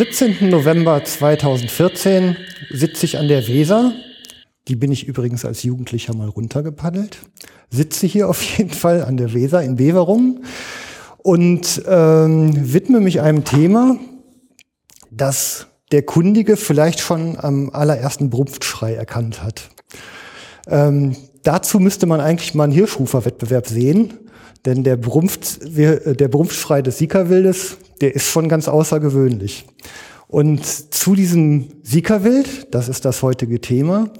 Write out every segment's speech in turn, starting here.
Am 17. November 2014 sitze ich an der Weser. Die bin ich übrigens als Jugendlicher mal runtergepaddelt. Sitze hier auf jeden Fall an der Weser in Beverung und ähm, widme mich einem Thema, das der Kundige vielleicht schon am allerersten Brumpfschrei erkannt hat. Ähm, dazu müsste man eigentlich mal einen Hirschrufer-Wettbewerb sehen, denn der, Brumpf, der Brumpfschrei des Siegerwildes, der ist schon ganz außergewöhnlich. Und zu diesem Siegerwild, das ist das heutige Thema,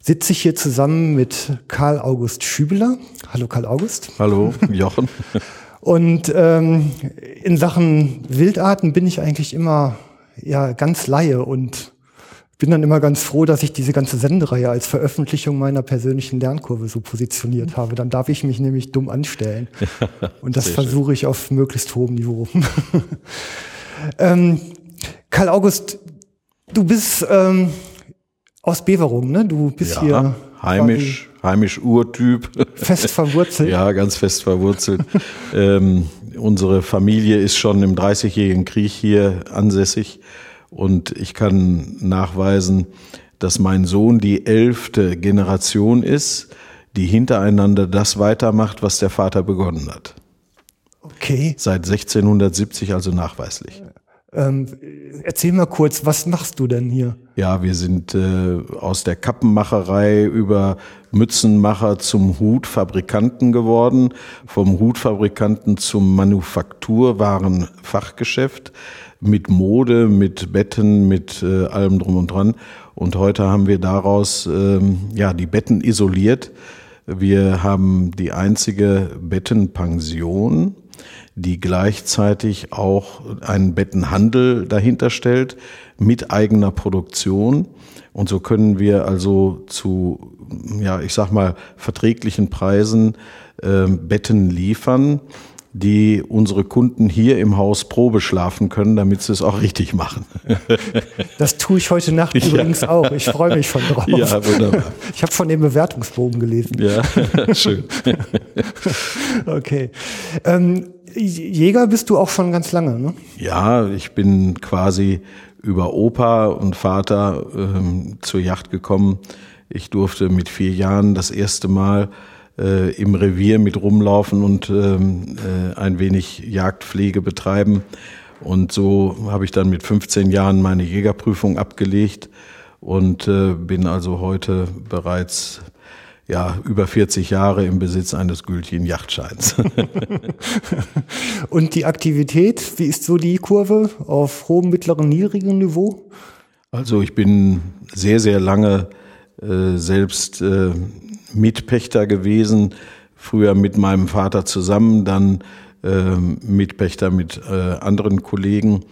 sitze ich hier zusammen mit Karl August Schübeler. Hallo Karl August. Hallo Jochen. Und ähm, in Sachen Wildarten bin ich eigentlich immer ja ganz Laie und bin dann immer ganz froh, dass ich diese ganze Sendereihe als Veröffentlichung meiner persönlichen Lernkurve so positioniert habe. Dann darf ich mich nämlich dumm anstellen. Und das versuche ich auf möglichst hohem Niveau. ähm, Karl August, du bist ähm, aus Beverung, ne? Du bist ja, hier heimisch, heimisch Urtyp. Fest verwurzelt. ja, ganz fest verwurzelt. ähm, unsere Familie ist schon im Dreißigjährigen Krieg hier ansässig und ich kann nachweisen, dass mein Sohn die elfte Generation ist, die hintereinander das weitermacht, was der Vater begonnen hat. Okay. Seit 1670 also nachweislich. Ähm, erzähl mal kurz, was machst du denn hier? Ja, wir sind äh, aus der Kappenmacherei über Mützenmacher zum Hutfabrikanten geworden, vom Hutfabrikanten zum Manufakturwarenfachgeschäft mit Mode, mit Betten, mit äh, allem drum und dran. Und heute haben wir daraus ähm, ja die Betten isoliert. Wir haben die einzige Bettenpension die gleichzeitig auch einen Bettenhandel dahinter stellt mit eigener Produktion. Und so können wir also zu, ja, ich sag mal, verträglichen Preisen äh, Betten liefern, die unsere Kunden hier im Haus Probe schlafen können, damit sie es auch richtig machen. Das tue ich heute Nacht übrigens ja. auch. Ich freue mich schon drauf. Ja, wunderbar. Ich habe von dem Bewertungsbogen gelesen. Ja, schön. Okay. Ähm, Jäger bist du auch schon ganz lange, ne? Ja, ich bin quasi über Opa und Vater ähm, zur Yacht gekommen. Ich durfte mit vier Jahren das erste Mal äh, im Revier mit rumlaufen und ähm, äh, ein wenig Jagdpflege betreiben. Und so habe ich dann mit 15 Jahren meine Jägerprüfung abgelegt und äh, bin also heute bereits ja, über 40 Jahre im Besitz eines gültigen Yachtscheins. Und die Aktivität, wie ist so die Kurve auf hohem, mittleren, niedrigem Niveau? Also ich bin sehr, sehr lange äh, selbst äh, Mitpächter gewesen, früher mit meinem Vater zusammen, dann äh, Mitpächter mit äh, anderen Kollegen,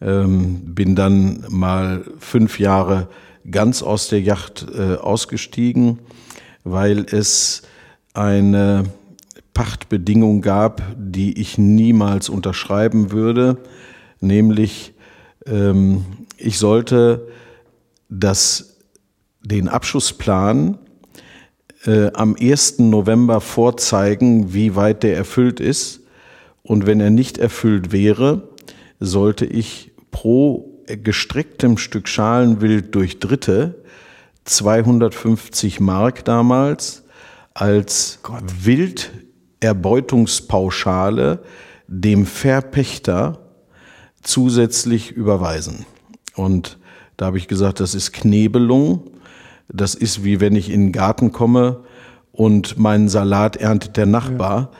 ähm, bin dann mal fünf Jahre ganz aus der Yacht äh, ausgestiegen weil es eine Pachtbedingung gab, die ich niemals unterschreiben würde, nämlich ähm, ich sollte das, den Abschussplan äh, am 1. November vorzeigen, wie weit der erfüllt ist. Und wenn er nicht erfüllt wäre, sollte ich pro gestrecktem Stück Schalenwild durch Dritte 250 Mark damals als Wilderbeutungspauschale dem Verpächter zusätzlich überweisen. Und da habe ich gesagt, das ist Knebelung. Das ist wie wenn ich in den Garten komme und meinen Salat erntet der Nachbar.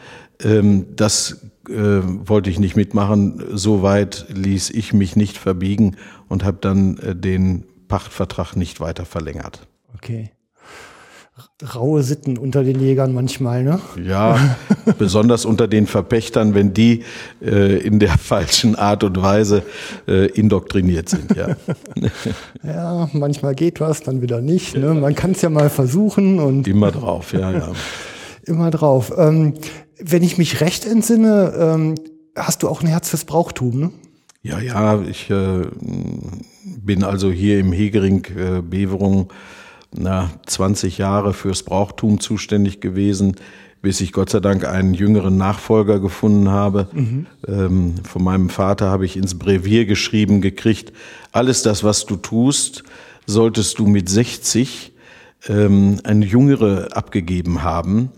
Ja. Ähm, das äh, wollte ich nicht mitmachen. Soweit ließ ich mich nicht verbiegen und habe dann äh, den Pachtvertrag nicht weiter verlängert. Okay. Raue Sitten unter den Jägern manchmal, ne? Ja, besonders unter den Verpächtern, wenn die äh, in der falschen Art und Weise äh, indoktriniert sind, ja. ja, manchmal geht was, dann wieder nicht. Ne? Man kann es ja mal versuchen und. Immer drauf, ja, ja. Immer drauf. Ähm, wenn ich mich recht entsinne, ähm, hast du auch ein Herz fürs Brauchtum, ne? Ja, ja, ich äh, bin also hier im Hegering äh, Beverung na, 20 Jahre fürs Brauchtum zuständig gewesen, bis ich Gott sei Dank einen jüngeren Nachfolger gefunden habe. Mhm. Ähm, von meinem Vater habe ich ins Brevier geschrieben gekriegt, alles das, was du tust, solltest du mit 60 ähm, eine Jüngere abgegeben haben.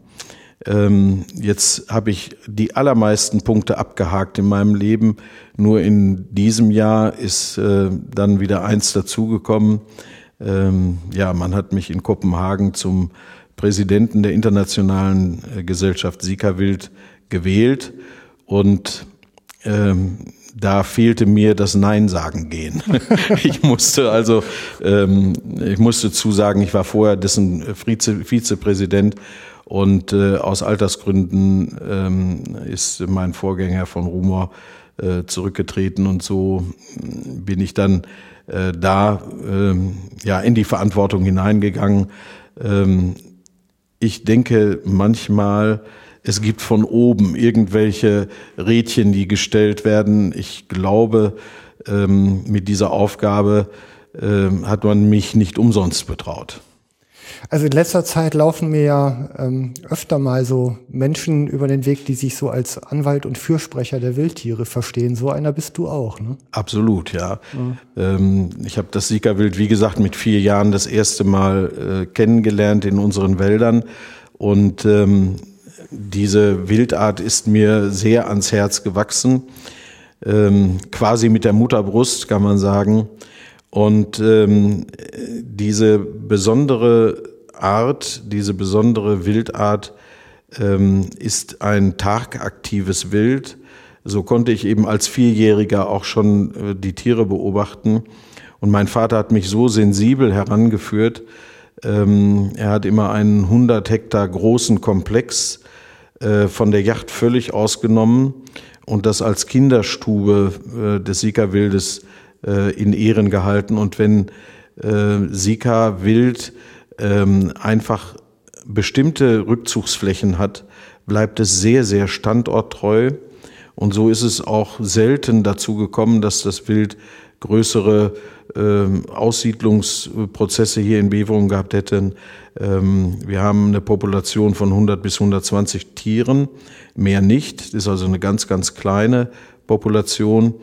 Ähm, jetzt habe ich die allermeisten Punkte abgehakt in meinem Leben. Nur in diesem Jahr ist äh, dann wieder eins dazugekommen. Ähm, ja, man hat mich in Kopenhagen zum Präsidenten der internationalen äh, Gesellschaft Sikawild gewählt und ähm, da fehlte mir das Nein sagen gehen. ich musste also, ähm, ich musste zusagen, ich war vorher dessen Vize, Vizepräsident und äh, aus Altersgründen ähm, ist mein Vorgänger von Rumor äh, zurückgetreten und so bin ich dann äh, da ähm, ja in die Verantwortung hineingegangen. Ähm, ich denke manchmal, es gibt von oben irgendwelche Rädchen, die gestellt werden. Ich glaube, ähm, mit dieser Aufgabe ähm, hat man mich nicht umsonst betraut. Also in letzter Zeit laufen mir ja ähm, öfter mal so Menschen über den Weg, die sich so als Anwalt und Fürsprecher der Wildtiere verstehen. So einer bist du auch, ne? Absolut, ja. ja. Ähm, ich habe das Siegerwild, wie gesagt, mit vier Jahren das erste Mal äh, kennengelernt in unseren Wäldern und ähm, diese Wildart ist mir sehr ans Herz gewachsen, ähm, quasi mit der Mutterbrust, kann man sagen. Und ähm, diese besondere Art, diese besondere Wildart ähm, ist ein tagaktives Wild. So konnte ich eben als Vierjähriger auch schon äh, die Tiere beobachten. Und mein Vater hat mich so sensibel herangeführt. Ähm, er hat immer einen 100 Hektar großen Komplex äh, von der Yacht völlig ausgenommen und das als Kinderstube äh, des Sika-Wildes äh, in Ehren gehalten. Und wenn Sika-Wild ähm, einfach bestimmte Rückzugsflächen hat, bleibt es sehr, sehr standorttreu. Und so ist es auch selten dazu gekommen, dass das Wild größere ähm, Aussiedlungsprozesse hier in Beverung gehabt hätten. Ähm, wir haben eine Population von 100 bis 120 Tieren, mehr nicht. Das ist also eine ganz, ganz kleine Population,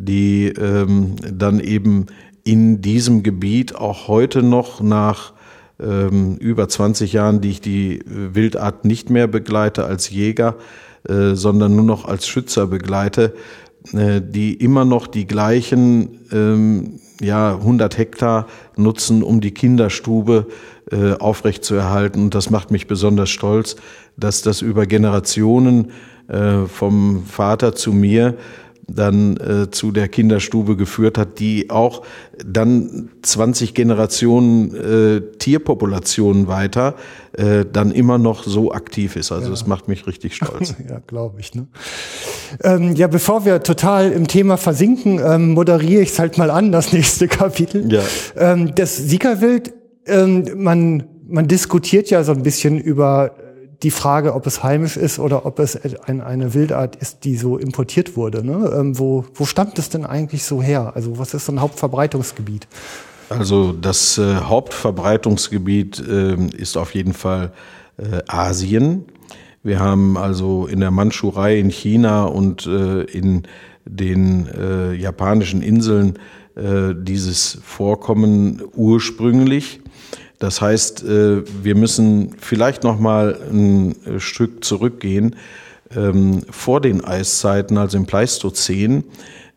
die ähm, dann eben in diesem Gebiet auch heute noch nach über 20 Jahren, die ich die Wildart nicht mehr begleite als Jäger, äh, sondern nur noch als Schützer begleite, äh, die immer noch die gleichen ähm, ja, 100 Hektar nutzen, um die Kinderstube äh, aufrechtzuerhalten. Und das macht mich besonders stolz, dass das über Generationen äh, vom Vater zu mir dann äh, zu der Kinderstube geführt hat, die auch dann 20 Generationen äh, Tierpopulationen weiter äh, dann immer noch so aktiv ist. Also ja. das macht mich richtig stolz. ja, glaube ich. Ne? Ähm, ja, bevor wir total im Thema versinken, ähm, moderiere ich es halt mal an, das nächste Kapitel. Ja. Ähm, das Siegerwild, ähm, man, man diskutiert ja so ein bisschen über die Frage, ob es heimisch ist oder ob es ein, eine Wildart ist, die so importiert wurde. Ne? Ähm, wo, wo stammt es denn eigentlich so her? Also was ist so ein Hauptverbreitungsgebiet? Also das äh, Hauptverbreitungsgebiet äh, ist auf jeden Fall äh, Asien. Wir haben also in der Mandschurei in China und äh, in den äh, japanischen Inseln äh, dieses Vorkommen ursprünglich. Das heißt, äh, wir müssen vielleicht noch mal ein Stück zurückgehen. Ähm, vor den Eiszeiten, also im Pleistozän,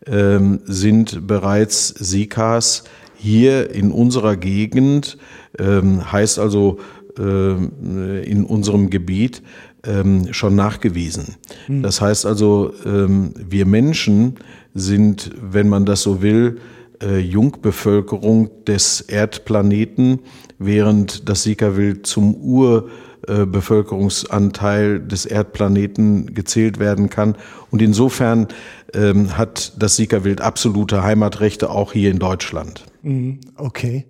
ähm, sind bereits Sikas hier in unserer Gegend, ähm, heißt also in unserem Gebiet, schon nachgewiesen. Hm. Das heißt also, wir Menschen sind, wenn man das so will, äh, Jungbevölkerung des Erdplaneten, während das Sika-Wild zum Urbevölkerungsanteil des Erdplaneten gezählt werden kann. Und insofern ähm, hat das Sika-Wild absolute Heimatrechte auch hier in Deutschland. Mhm, okay.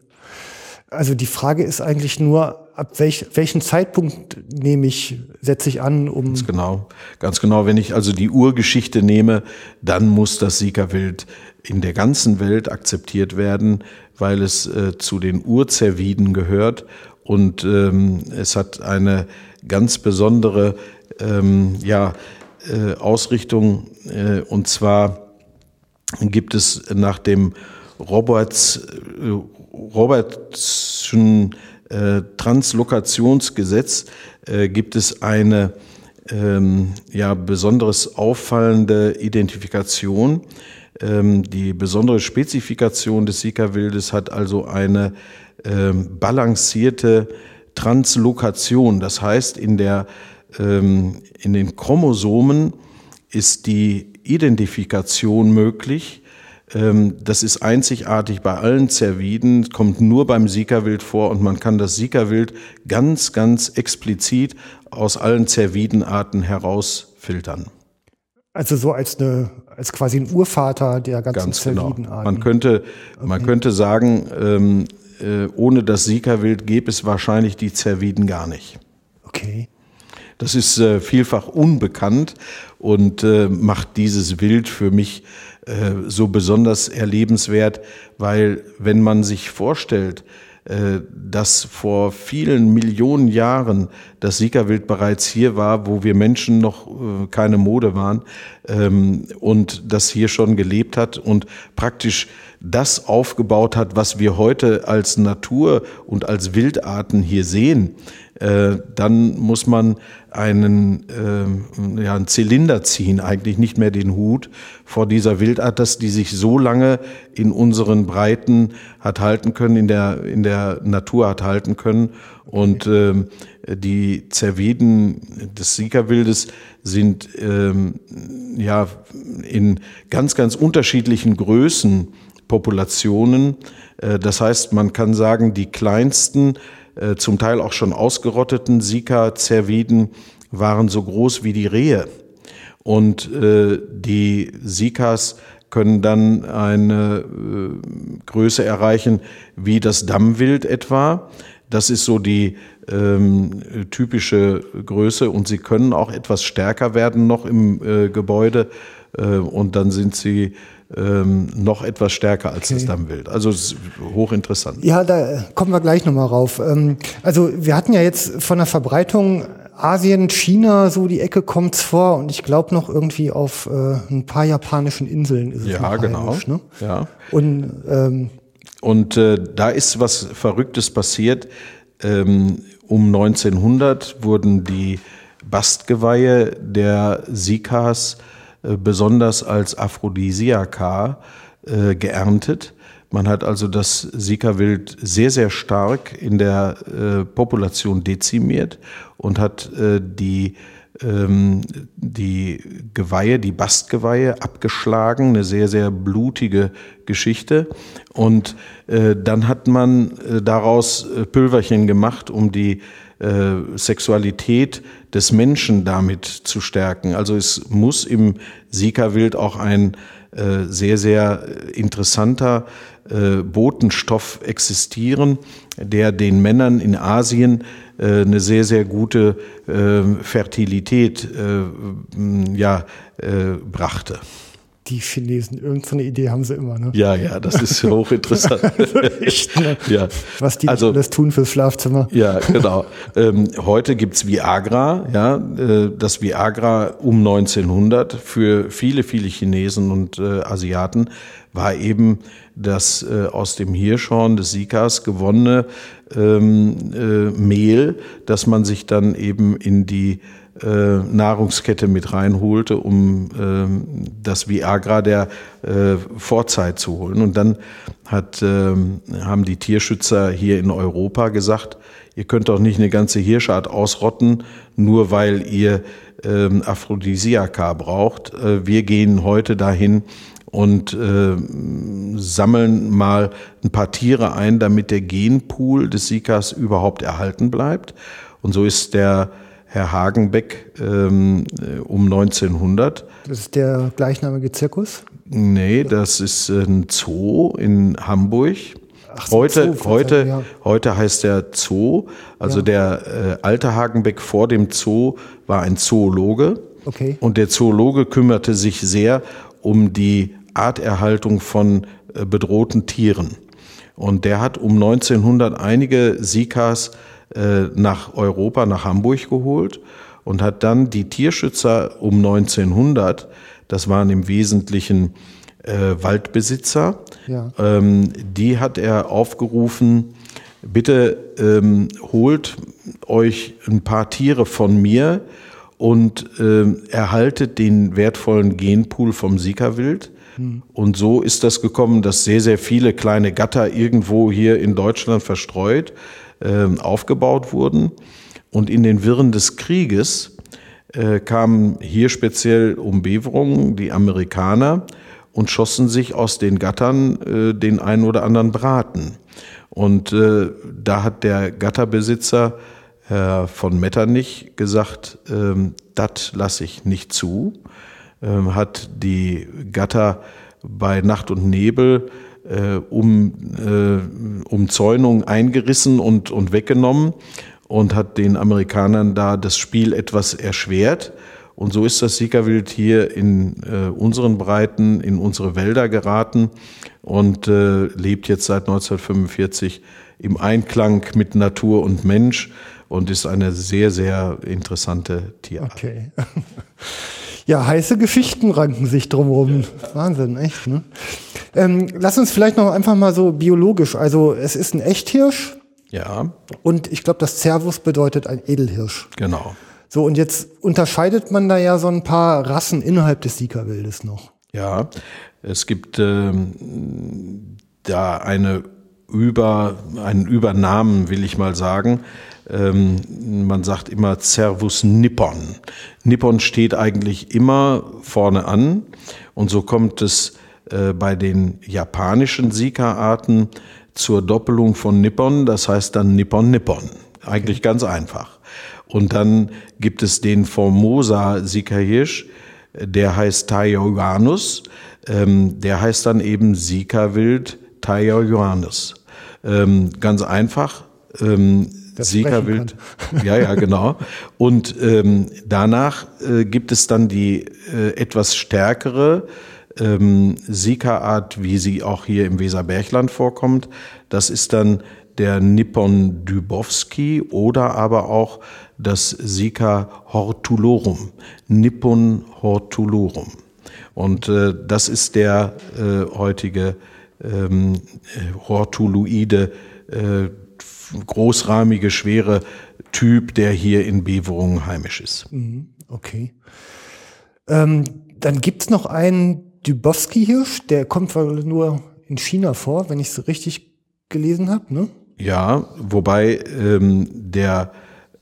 Also die Frage ist eigentlich nur, ab welch, welchen Zeitpunkt nehme ich, setze ich an, um. Ganz genau. Ganz genau. Wenn ich also die Urgeschichte nehme, dann muss das Sika-Wild in der ganzen Welt akzeptiert werden, weil es äh, zu den Urzerviden gehört und ähm, es hat eine ganz besondere ähm, ja, äh, Ausrichtung äh, und zwar gibt es nach dem Roberts, äh, Robertschen äh, Translokationsgesetz äh, gibt es eine ähm, ja, besonderes auffallende Identifikation. Ähm, die besondere Spezifikation des Sika-Wildes hat also eine ähm, balancierte Translokation. Das heißt, in, der, ähm, in den Chromosomen ist die Identifikation möglich. Ähm, das ist einzigartig bei allen Zerviden, kommt nur beim Sika-Wild vor und man kann das Sika-Wild ganz, ganz explizit aus allen Zervidenarten herausfiltern. Also so als eine, als quasi ein Urvater der ganzen Ganz genau. Zervidenarten. Man könnte, man könnte sagen, ähm, äh, ohne das Sika-Wild gäbe es wahrscheinlich die Zerviden gar nicht. Okay. Das ist äh, vielfach unbekannt und äh, macht dieses Wild für mich äh, so besonders erlebenswert, weil wenn man sich vorstellt, äh, dass vor vielen Millionen Jahren das Siegerwild bereits hier war, wo wir Menschen noch äh, keine Mode waren ähm, und das hier schon gelebt hat und praktisch das aufgebaut hat, was wir heute als Natur und als Wildarten hier sehen, äh, dann muss man einen, äh, ja, einen Zylinder ziehen, eigentlich nicht mehr den Hut vor dieser Wildart, dass die sich so lange in unseren Breiten hat halten können, in der, in der Natur hat halten können. Und ähm, die Zerviden des Siegerwildes sind ähm, ja in ganz, ganz unterschiedlichen Größen Populationen. Äh, das heißt, man kann sagen, die kleinsten äh, zum Teil auch schon ausgerotteten Sika-Zerviden waren so groß wie die Rehe. Und äh, die Sikas können dann eine äh, Größe erreichen wie das Dammwild etwa. Das ist so die ähm, typische Größe und sie können auch etwas stärker werden noch im äh, Gebäude äh, und dann sind sie ähm, noch etwas stärker als okay. das Dammwild. Also hochinteressant. Ja, da kommen wir gleich nochmal rauf. Ähm, also wir hatten ja jetzt von der Verbreitung Asien, China, so die Ecke kommt's vor und ich glaube noch irgendwie auf äh, ein paar japanischen Inseln ist es Ja, genau. Heimisch, ne? Ja. Und, ähm, und äh, da ist was Verrücktes passiert. Ähm, um 1900 wurden die Bastgeweihe der Sikas besonders als Aphrodisiaka äh, geerntet. Man hat also das Sika-Wild sehr, sehr stark in der äh, Population dezimiert und hat äh, die, ähm, die Geweihe, die Bastgeweihe abgeschlagen, eine sehr, sehr blutige Geschichte. Und äh, dann hat man äh, daraus äh, Pülverchen gemacht, um die äh, Sexualität des Menschen damit zu stärken. Also es muss im Sika-Wild auch ein äh, sehr, sehr interessanter äh, Botenstoff existieren, der den Männern in Asien äh, eine sehr, sehr gute äh, Fertilität äh, ja, äh, brachte die Chinesen. Irgendeine Idee haben sie immer. Ne? Ja, ja, das ist hochinteressant. also echt, ne? ja. Was die also, alles tun fürs Schlafzimmer. Ja, genau. ähm, heute gibt's Viagra. Ja, äh, das Viagra um 1900 für viele, viele Chinesen und äh, Asiaten war eben das äh, aus dem Hirschhorn des Sikas gewonnene ähm, äh, Mehl, das man sich dann eben in die äh, Nahrungskette mit reinholte, um äh, das Viagra der äh, Vorzeit zu holen. Und dann hat, äh, haben die Tierschützer hier in Europa gesagt, ihr könnt doch nicht eine ganze Hirschart ausrotten, nur weil ihr äh, Aphrodisiaka braucht. Äh, wir gehen heute dahin und äh, sammeln mal ein paar Tiere ein, damit der Genpool des Sikas überhaupt erhalten bleibt. Und so ist der Herr Hagenbeck ähm, äh, um 1900. Das ist der gleichnamige Zirkus? Nee, das ist ein Zoo in Hamburg. Ach so, heute, Zoo, heute, ja. heute heißt der Zoo. Also ja. der äh, alte Hagenbeck vor dem Zoo war ein Zoologe. Okay. Und der Zoologe kümmerte sich sehr um die Arterhaltung von äh, bedrohten Tieren. Und der hat um 1900 einige Sikas äh, nach Europa, nach Hamburg geholt und hat dann die Tierschützer um 1900, das waren im Wesentlichen äh, Waldbesitzer, ja. ähm, die hat er aufgerufen, bitte ähm, holt euch ein paar Tiere von mir und ähm, erhaltet den wertvollen Genpool vom Sika-Wild. Hm. Und so ist das gekommen, dass sehr, sehr viele kleine Gatter irgendwo hier in Deutschland verstreut aufgebaut wurden. Und in den Wirren des Krieges äh, kamen hier speziell um Beverungen die Amerikaner und schossen sich aus den Gattern äh, den einen oder anderen Braten. Und äh, da hat der Gatterbesitzer Herr von Metternich gesagt, ähm, das lasse ich nicht zu, ähm, hat die Gatter bei Nacht und Nebel äh, um äh, Umzäunung eingerissen und, und weggenommen und hat den Amerikanern da das Spiel etwas erschwert. Und so ist das Sikawild hier in äh, unseren Breiten, in unsere Wälder geraten und äh, lebt jetzt seit 1945 im Einklang mit Natur und Mensch und ist eine sehr, sehr interessante Tierart. Okay. Ja, heiße Geschichten ranken sich drumherum. Wahnsinn, echt. Ne? Ähm, lass uns vielleicht noch einfach mal so biologisch. Also es ist ein Echthirsch. Ja. Und ich glaube, das Cervus bedeutet ein Edelhirsch. Genau. So, und jetzt unterscheidet man da ja so ein paar Rassen innerhalb des Sika-Wildes noch. Ja, es gibt ähm, da eine über, einen Übernamen, will ich mal sagen. Ähm, man sagt immer Servus Nippon. Nippon steht eigentlich immer vorne an und so kommt es äh, bei den japanischen Sika-Arten zur Doppelung von Nippon, das heißt dann Nippon Nippon. Eigentlich ganz einfach. Und dann gibt es den Formosa Sika-Hirsch, der heißt Taioanus, ähm, der heißt dann eben Sika-Wild Taioanus. Ähm, ganz einfach. Ähm, Siegerwild. Ja, ja, genau. Und ähm, danach äh, gibt es dann die äh, etwas stärkere ähm, Sika-Art, wie sie auch hier im Weserbergland vorkommt. Das ist dann der Nippon Dubowski oder aber auch das Sika hortulorum. Nippon hortulorum. Und äh, das ist der äh, heutige ähm, Hortuloide äh, großrahmige, schwere Typ, der hier in Beverungen heimisch ist. Mhm, okay. Ähm, dann gibt's noch einen Dubowski-Hirsch, der kommt nur in China vor, wenn ich es richtig gelesen habe, ne? Ja, wobei ähm, der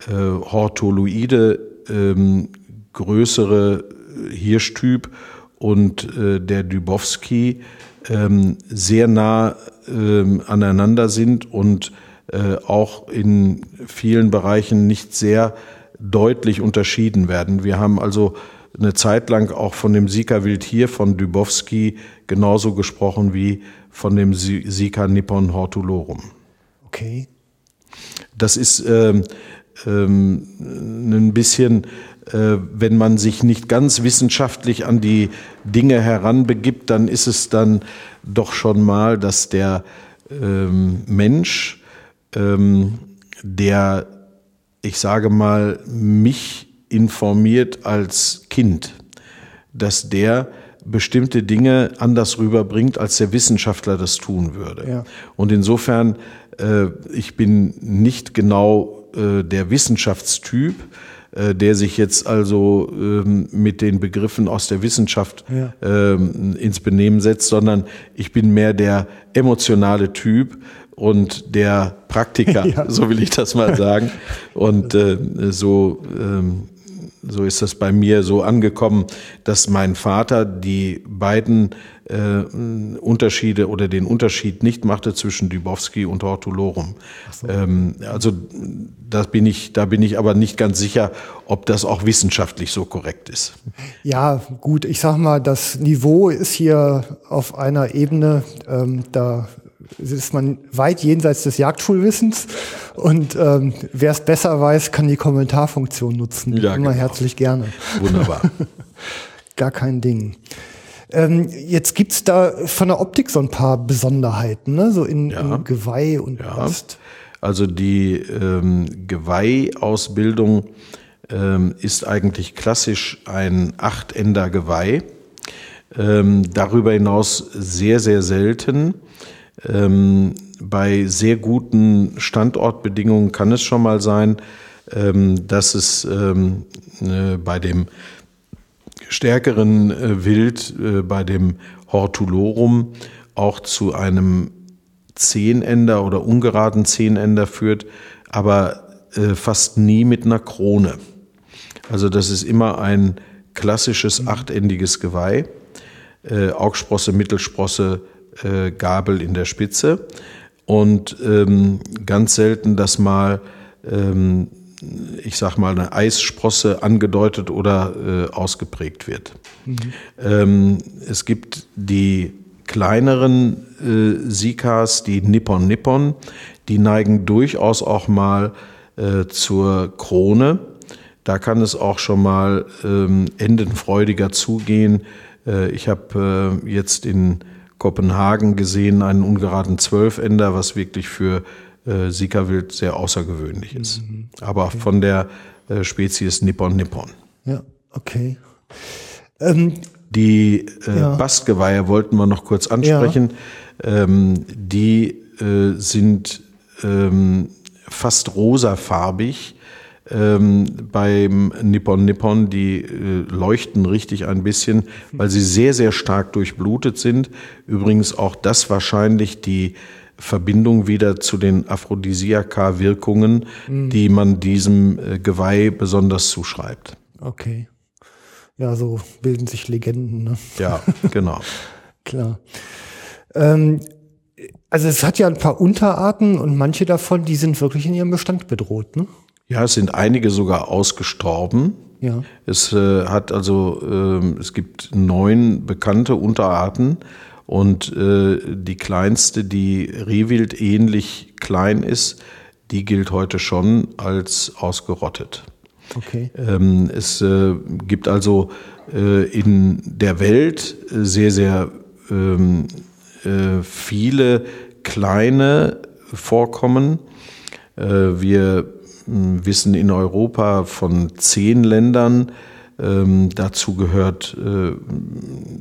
äh, Hortoloide ähm, größere Hirschtyp und äh, der Dubowski ähm, sehr nah ähm, aneinander sind und äh, auch in vielen Bereichen nicht sehr deutlich unterschieden werden. Wir haben also eine Zeit lang auch von dem Sika-Wild hier von Dubowski genauso gesprochen wie von dem Sika Nippon Hortulorum. Okay. Das ist ähm, ähm, ein bisschen, äh, wenn man sich nicht ganz wissenschaftlich an die Dinge heranbegibt, dann ist es dann doch schon mal, dass der ähm, Mensch ähm, der, ich sage mal, mich informiert als Kind, dass der bestimmte Dinge anders rüberbringt, als der Wissenschaftler das tun würde. Ja. Und insofern, äh, ich bin nicht genau äh, der Wissenschaftstyp, äh, der sich jetzt also ähm, mit den Begriffen aus der Wissenschaft ja. ähm, ins Benehmen setzt, sondern ich bin mehr der emotionale Typ, und der Praktiker, ja. so will ich das mal sagen. Und äh, so, ähm, so ist das bei mir so angekommen, dass mein Vater die beiden äh, Unterschiede oder den Unterschied nicht machte zwischen Dubowski und Hortulorum. So. Ähm, also das bin ich, da bin ich aber nicht ganz sicher, ob das auch wissenschaftlich so korrekt ist. Ja, gut, ich sag mal, das Niveau ist hier auf einer Ebene, ähm, da ist man weit jenseits des Jagdschulwissens. Und ähm, wer es besser weiß, kann die Kommentarfunktion nutzen. Ja, Immer genau. herzlich gerne. Wunderbar. Gar kein Ding. Ähm, jetzt gibt's da von der Optik so ein paar Besonderheiten, ne? so in, ja. in Geweih und ja. Bast. Also die ähm, Geweihausbildung ähm, ist eigentlich klassisch ein Achtender Geweih. Ähm, darüber hinaus sehr, sehr selten. Ähm, bei sehr guten Standortbedingungen kann es schon mal sein, ähm, dass es ähm, äh, bei dem stärkeren äh, Wild, äh, bei dem Hortulorum, auch zu einem Zehnender oder ungeraden Zehnender führt, aber äh, fast nie mit einer Krone. Also das ist immer ein klassisches achtendiges Geweih, äh, Augsprosse, Mittelsprosse, äh, Gabel in der Spitze und ähm, ganz selten, dass mal ähm, ich sag mal, eine Eissprosse angedeutet oder äh, ausgeprägt wird. Mhm. Ähm, es gibt die kleineren äh, Sikas, die Nippon Nippon, die neigen durchaus auch mal äh, zur Krone. Da kann es auch schon mal ähm, endenfreudiger zugehen. Äh, ich habe äh, jetzt in Kopenhagen gesehen einen ungeraden Zwölfender, was wirklich für äh, Sika-Wild sehr außergewöhnlich ist. Mhm. Aber okay. von der äh, Spezies Nippon Nippon. Ja, okay. Ähm, die äh, ja. Bastgeweihe wollten wir noch kurz ansprechen. Ja. Ähm, die äh, sind ähm, fast rosafarbig. Ähm, beim Nippon Nippon, die äh, leuchten richtig ein bisschen, weil sie sehr, sehr stark durchblutet sind. Übrigens auch das wahrscheinlich die Verbindung wieder zu den Aphrodisiaka-Wirkungen, mhm. die man diesem äh, Geweih besonders zuschreibt. Okay. Ja, so bilden sich Legenden. Ne? Ja, genau. Klar. Ähm, also es hat ja ein paar Unterarten und manche davon, die sind wirklich in ihrem Bestand bedroht, ne? Ja, es sind einige sogar ausgestorben. Ja. Es äh, hat also, äh, es gibt neun bekannte Unterarten und äh, die kleinste, die Rehwild ähnlich klein ist, die gilt heute schon als ausgerottet. Okay. Ähm, es äh, gibt also äh, in der Welt sehr, sehr ähm, äh, viele kleine Vorkommen. Wir wissen in Europa von zehn Ländern. Ähm, dazu gehört äh,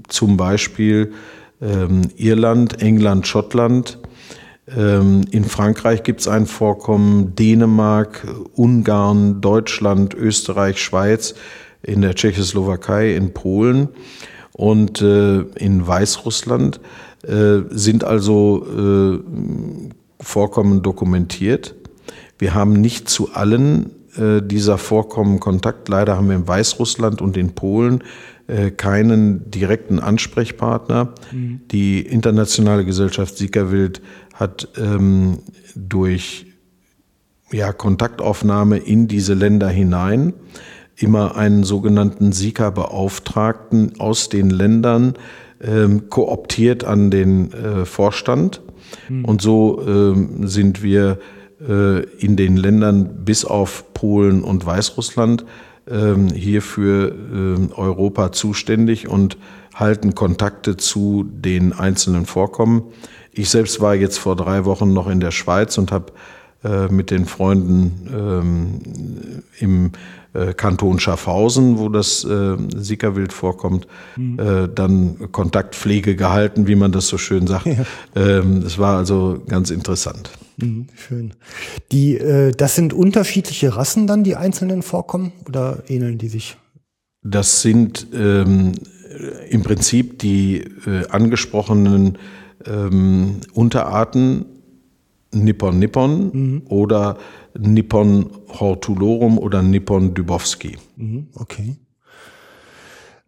zum Beispiel ähm, Irland, England, Schottland. Ähm, in Frankreich gibt es ein Vorkommen, Dänemark, Ungarn, Deutschland, Österreich, Schweiz, in der Tschechoslowakei, in Polen und äh, in Weißrussland äh, sind also äh, Vorkommen dokumentiert. Wir haben nicht zu allen äh, dieser Vorkommen Kontakt. Leider haben wir in Weißrussland und in Polen äh, keinen direkten Ansprechpartner. Mhm. Die internationale Gesellschaft Siegerwild hat ähm, durch ja, Kontaktaufnahme in diese Länder hinein immer einen sogenannten Sika-Beauftragten aus den Ländern ähm, kooptiert an den äh, Vorstand. Mhm. Und so ähm, sind wir in den Ländern bis auf Polen und Weißrussland ähm, hier für ähm, Europa zuständig und halten Kontakte zu den einzelnen Vorkommen. Ich selbst war jetzt vor drei Wochen noch in der Schweiz und habe äh, mit den Freunden ähm, im äh, Kanton Schaffhausen, wo das äh, Sickerwild vorkommt, mhm. äh, dann Kontaktpflege gehalten, wie man das so schön sagt. Ja. Ähm, das war also ganz interessant. Mhm, schön. Die, äh, das sind unterschiedliche Rassen dann, die einzelnen vorkommen, oder ähneln die sich? Das sind ähm, im Prinzip die äh, angesprochenen ähm, Unterarten Nippon Nippon mhm. oder Nippon Hortulorum oder Nippon Dubowski. Mhm, okay.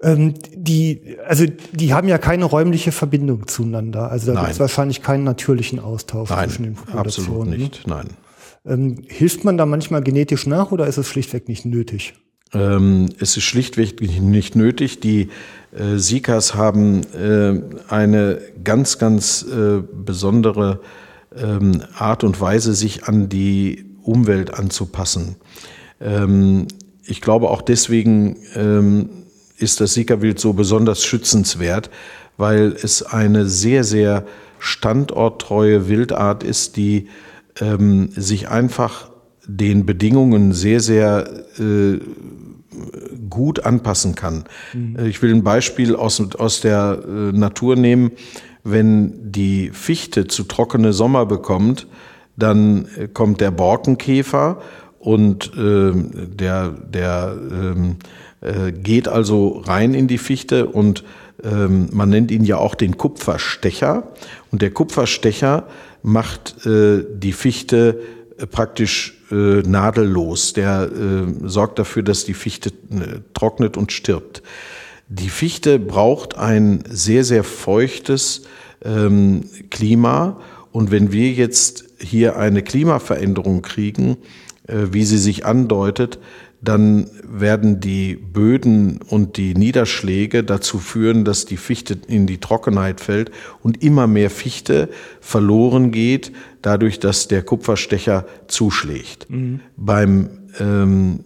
Ähm, die, also die haben ja keine räumliche Verbindung zueinander. Also da gibt es wahrscheinlich keinen natürlichen Austausch nein, zwischen den Populationen. Absolut nicht, nein. Ähm, hilft man da manchmal genetisch nach oder ist es schlichtweg nicht nötig? Ähm, es ist schlichtweg nicht nötig. Die äh, Sikas haben äh, eine ganz, ganz äh, besondere ähm, Art und Weise, sich an die Umwelt anzupassen. Ähm, ich glaube auch deswegen ähm, ist das Sikawild so besonders schützenswert, weil es eine sehr, sehr standorttreue Wildart ist, die ähm, sich einfach den Bedingungen sehr, sehr äh, gut anpassen kann. Mhm. Ich will ein Beispiel aus, aus der äh, Natur nehmen. Wenn die Fichte zu trockene Sommer bekommt, dann äh, kommt der Borkenkäfer und äh, der, der ähm, äh, geht also rein in die Fichte und ähm, man nennt ihn ja auch den Kupferstecher. Und der Kupferstecher macht äh, die Fichte äh, praktisch äh, nadellos. Der sorgt dafür, dass die Fichte trocknet und stirbt. Die Fichte braucht ein sehr, sehr feuchtes ähm, Klima. Und wenn wir jetzt hier eine Klimaveränderung kriegen, äh, wie sie sich andeutet, dann werden die Böden und die Niederschläge dazu führen, dass die Fichte in die Trockenheit fällt und immer mehr Fichte verloren geht, dadurch, dass der Kupferstecher zuschlägt. Mhm. Beim, ähm,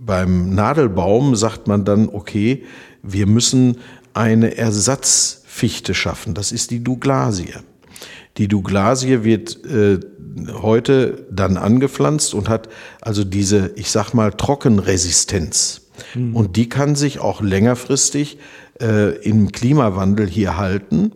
beim Nadelbaum sagt man dann, okay, wir müssen eine Ersatzfichte schaffen. Das ist die Douglasie. Die Douglasie wird äh, heute dann angepflanzt und hat also diese, ich sag mal, Trockenresistenz. Mhm. Und die kann sich auch längerfristig äh, im Klimawandel hier halten.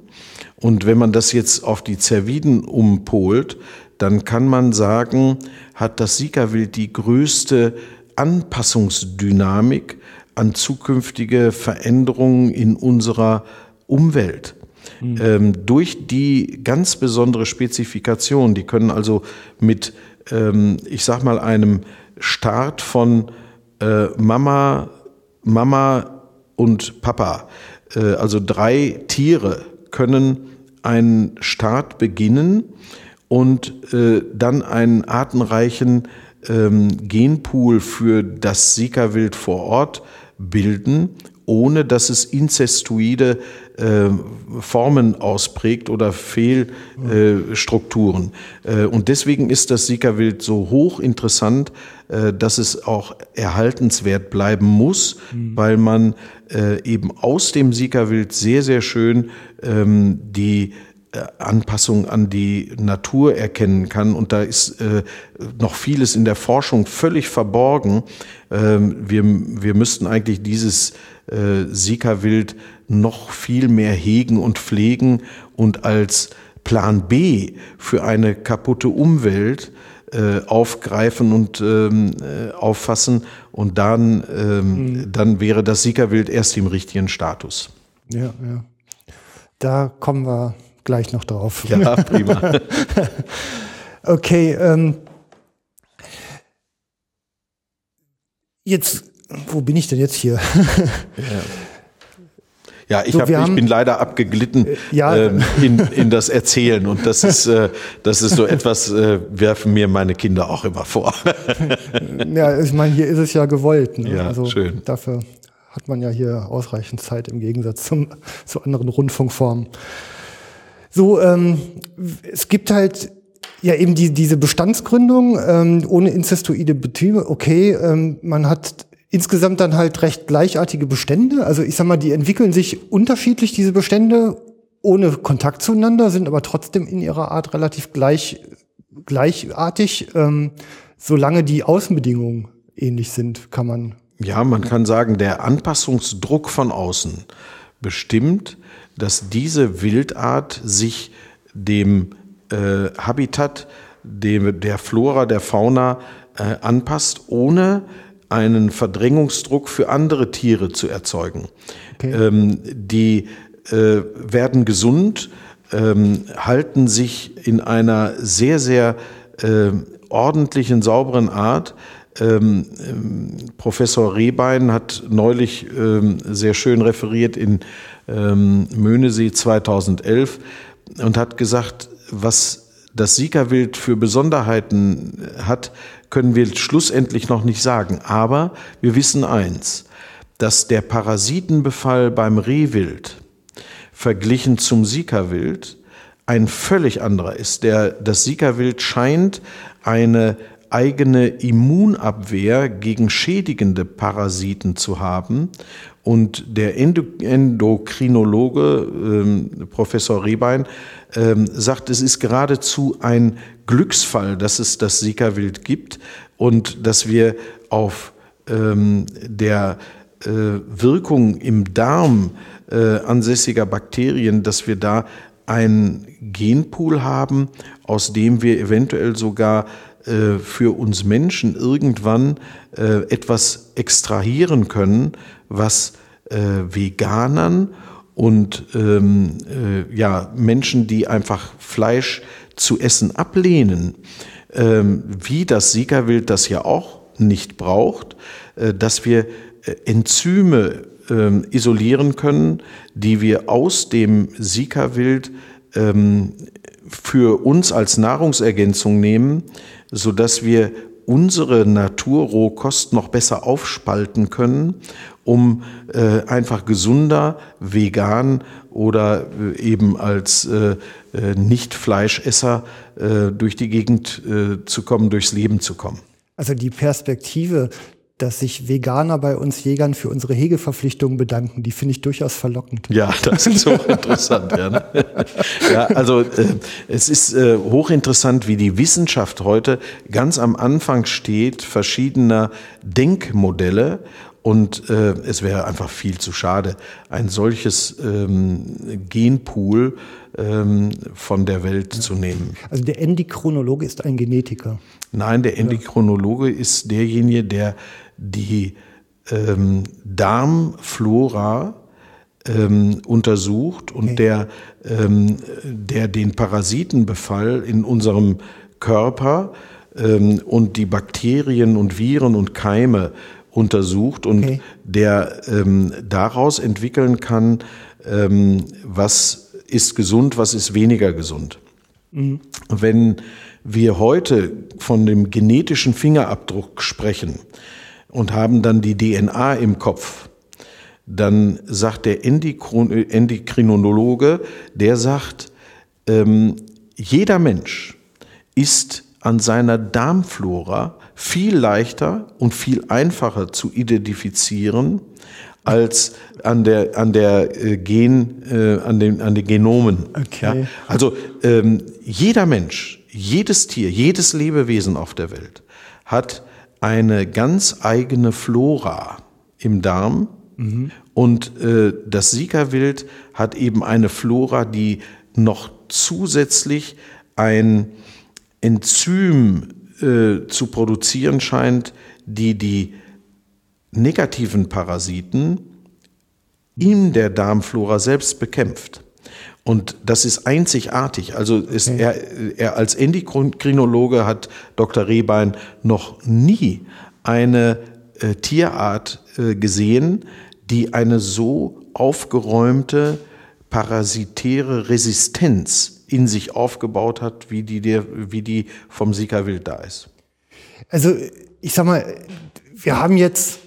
Und wenn man das jetzt auf die Zerviden umpolt, dann kann man sagen, hat das Sikawild die größte Anpassungsdynamik an zukünftige Veränderungen in unserer Umwelt. Mhm. Ähm, durch die ganz besondere Spezifikation, die können also mit, ähm, ich sag mal, einem Start von äh, Mama, Mama und Papa, äh, also drei Tiere können einen Start beginnen und äh, dann einen artenreichen ähm, Genpool für das Sika-Wild vor Ort bilden, ohne dass es inzestuide äh, Formen ausprägt oder Fehlstrukturen. Äh, und deswegen ist das Sika-Wild so hochinteressant, äh, dass es auch erhaltenswert bleiben muss, mhm. weil man äh, eben aus dem Sika-Wild sehr, sehr schön ähm, die äh, Anpassung an die Natur erkennen kann. Und da ist äh, noch vieles in der Forschung völlig verborgen. Ähm, wir, wir müssten eigentlich dieses äh, Sika-Wild noch viel mehr hegen und pflegen und als Plan B für eine kaputte Umwelt äh, aufgreifen und ähm, äh, auffassen. Und dann, ähm, mhm. dann wäre das Sika-Wild erst im richtigen Status. Ja, ja. Da kommen wir gleich noch drauf. Ja, prima. okay, ähm, jetzt, wo bin ich denn jetzt hier? ja. Ja, ich, so, hab, ich haben, bin leider abgeglitten äh, ja, ähm, in, in das Erzählen und das ist, äh, das ist so etwas, äh, werfen mir meine Kinder auch immer vor. ja, ich meine, hier ist es ja gewollt. Ne? Ja, also schön. Dafür hat man ja hier ausreichend Zeit im Gegensatz zum, zu anderen Rundfunkformen. So, ähm, es gibt halt ja eben die, diese Bestandsgründung ähm, ohne inzestuide Betriebe. Okay, ähm, man hat insgesamt dann halt recht gleichartige Bestände. Also ich sag mal, die entwickeln sich unterschiedlich, diese Bestände, ohne Kontakt zueinander, sind aber trotzdem in ihrer Art relativ gleich, gleichartig, ähm, solange die Außenbedingungen ähnlich sind, kann man. Ja, man kann sagen, der Anpassungsdruck von außen bestimmt, dass diese Wildart sich dem äh, Habitat, dem, der Flora, der Fauna äh, anpasst, ohne einen Verdrängungsdruck für andere Tiere zu erzeugen. Okay. Ähm, die äh, werden gesund, ähm, halten sich in einer sehr, sehr äh, ordentlichen, sauberen Art. Ähm, ähm, Professor Rehbein hat neulich ähm, sehr schön referiert in ähm, Möhnesee 2011 und hat gesagt, was das Siegerwild für Besonderheiten hat, können wir schlussendlich noch nicht sagen. Aber wir wissen eins, dass der Parasitenbefall beim Rehwild verglichen zum Sika-Wild ein völlig anderer ist. Der, das Sika-Wild scheint eine eigene Immunabwehr gegen schädigende Parasiten zu haben. Und der Endokrinologe ähm, Professor Rehbein ähm, sagt, es ist geradezu ein Glücksfall, dass es das Sika-Wild gibt und dass wir auf ähm, der äh, Wirkung im Darm äh, ansässiger Bakterien, dass wir da einen Genpool haben, aus dem wir eventuell sogar äh, für uns Menschen irgendwann äh, etwas extrahieren können, was äh, Veganern und ähm, äh, ja, Menschen, die einfach Fleisch zu essen ablehnen, ähm, wie das Siegerwild das ja auch nicht braucht, äh, dass wir äh, Enzyme ähm, isolieren können, die wir aus dem Sika-Wild ähm, für uns als Nahrungsergänzung nehmen, so dass wir unsere Naturrohkost noch besser aufspalten können, um äh, einfach gesunder, vegan oder äh, eben als äh, äh Nicht-Fleischesser äh, durch die Gegend äh, zu kommen, durchs Leben zu kommen. Also die Perspektive, dass sich Veganer bei uns Jägern für unsere Hegeverpflichtungen bedanken. Die finde ich durchaus verlockend. Ja, das ist hochinteressant. ja, ne? ja, also äh, es ist äh, hochinteressant, wie die Wissenschaft heute ganz am Anfang steht, verschiedener Denkmodelle. Und äh, es wäre einfach viel zu schade, ein solches ähm, Genpool ähm, von der Welt ja. zu nehmen. Also der Endokrinologe ist ein Genetiker. Nein, der Endokrinologe ja. ist derjenige, der die ähm, Darmflora ähm, untersucht und okay. der, ähm, der den Parasitenbefall in unserem Körper ähm, und die Bakterien und Viren und Keime untersucht und okay. der ähm, daraus entwickeln kann, ähm, was ist gesund, was ist weniger gesund. Mhm. Wenn wir heute von dem genetischen Fingerabdruck sprechen, und haben dann die DNA im Kopf, dann sagt der Endokrinologe, der sagt, ähm, jeder Mensch ist an seiner Darmflora viel leichter und viel einfacher zu identifizieren als an der an der äh, Gen äh, an den an den Genomen. Okay. Ja? Also ähm, jeder Mensch, jedes Tier, jedes Lebewesen auf der Welt hat eine ganz eigene Flora im Darm. Mhm. Und äh, das Sika-Wild hat eben eine Flora, die noch zusätzlich ein Enzym äh, zu produzieren scheint, die die negativen Parasiten in der Darmflora selbst bekämpft. Und das ist einzigartig. Also ist okay. er, er als Endokrinologe hat Dr. Rehbein noch nie eine äh, Tierart äh, gesehen, die eine so aufgeräumte parasitäre Resistenz in sich aufgebaut hat, wie die, der, wie die vom Sika-Wild da ist. Also ich sag mal, wir haben jetzt,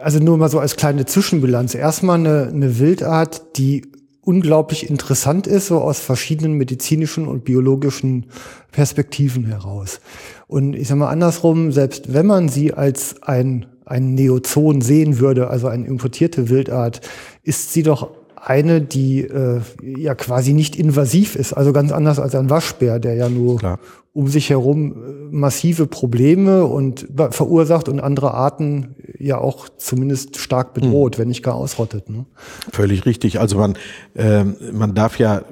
also nur mal so als kleine Zwischenbilanz, erstmal eine, eine Wildart, die unglaublich interessant ist, so aus verschiedenen medizinischen und biologischen Perspektiven heraus. Und ich sage mal andersrum, selbst wenn man sie als ein, ein Neozon sehen würde, also eine importierte Wildart, ist sie doch eine, die äh, ja quasi nicht invasiv ist, also ganz anders als ein Waschbär, der ja nur Klar. um sich herum äh, massive Probleme und verursacht und andere Arten ja auch zumindest stark bedroht, hm. wenn nicht gar ausrottet. Ne? Völlig richtig. Also man, äh, man darf ja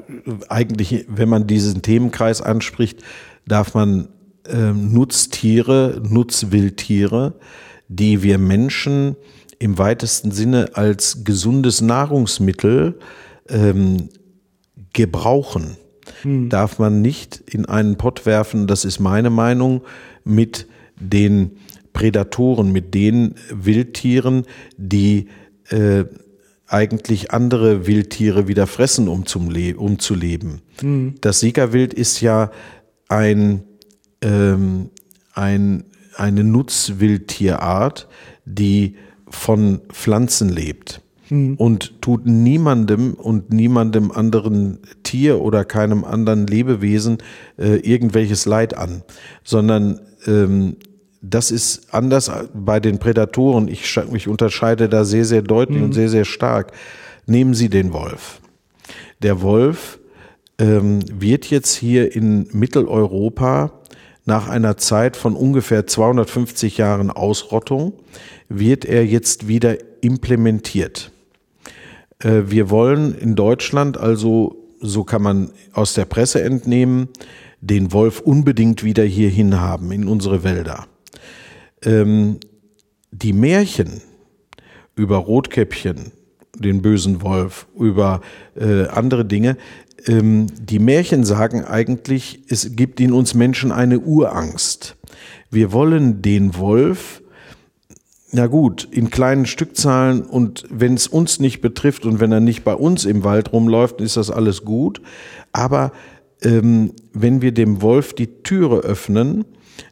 eigentlich, wenn man diesen Themenkreis anspricht, darf man äh, Nutztiere, Nutzwildtiere, die wir Menschen im weitesten Sinne als gesundes Nahrungsmittel ähm, gebrauchen, hm. darf man nicht in einen Pott werfen, das ist meine Meinung, mit den Prädatoren, mit den Wildtieren, die äh, eigentlich andere Wildtiere wieder fressen, um, zum Le um zu leben. Mhm. Das Siegerwild ist ja ein, ähm, ein eine Nutzwildtierart, die von Pflanzen lebt mhm. und tut niemandem und niemandem anderen Tier oder keinem anderen Lebewesen äh, irgendwelches Leid an, sondern ähm, das ist anders bei den Prädatoren. Ich, ich unterscheide da sehr, sehr deutlich mhm. und sehr, sehr stark. Nehmen Sie den Wolf. Der Wolf ähm, wird jetzt hier in Mitteleuropa nach einer Zeit von ungefähr 250 Jahren Ausrottung, wird er jetzt wieder implementiert. Äh, wir wollen in Deutschland also, so kann man aus der Presse entnehmen, den Wolf unbedingt wieder hierhin haben, in unsere Wälder. Ähm, die Märchen über Rotkäppchen, den bösen Wolf, über äh, andere Dinge, ähm, die Märchen sagen eigentlich, es gibt in uns Menschen eine Urangst. Wir wollen den Wolf na gut, in kleinen Stückzahlen und wenn es uns nicht betrifft und wenn er nicht bei uns im Wald rumläuft, ist das alles gut. Aber ähm, wenn wir dem Wolf die Türe öffnen,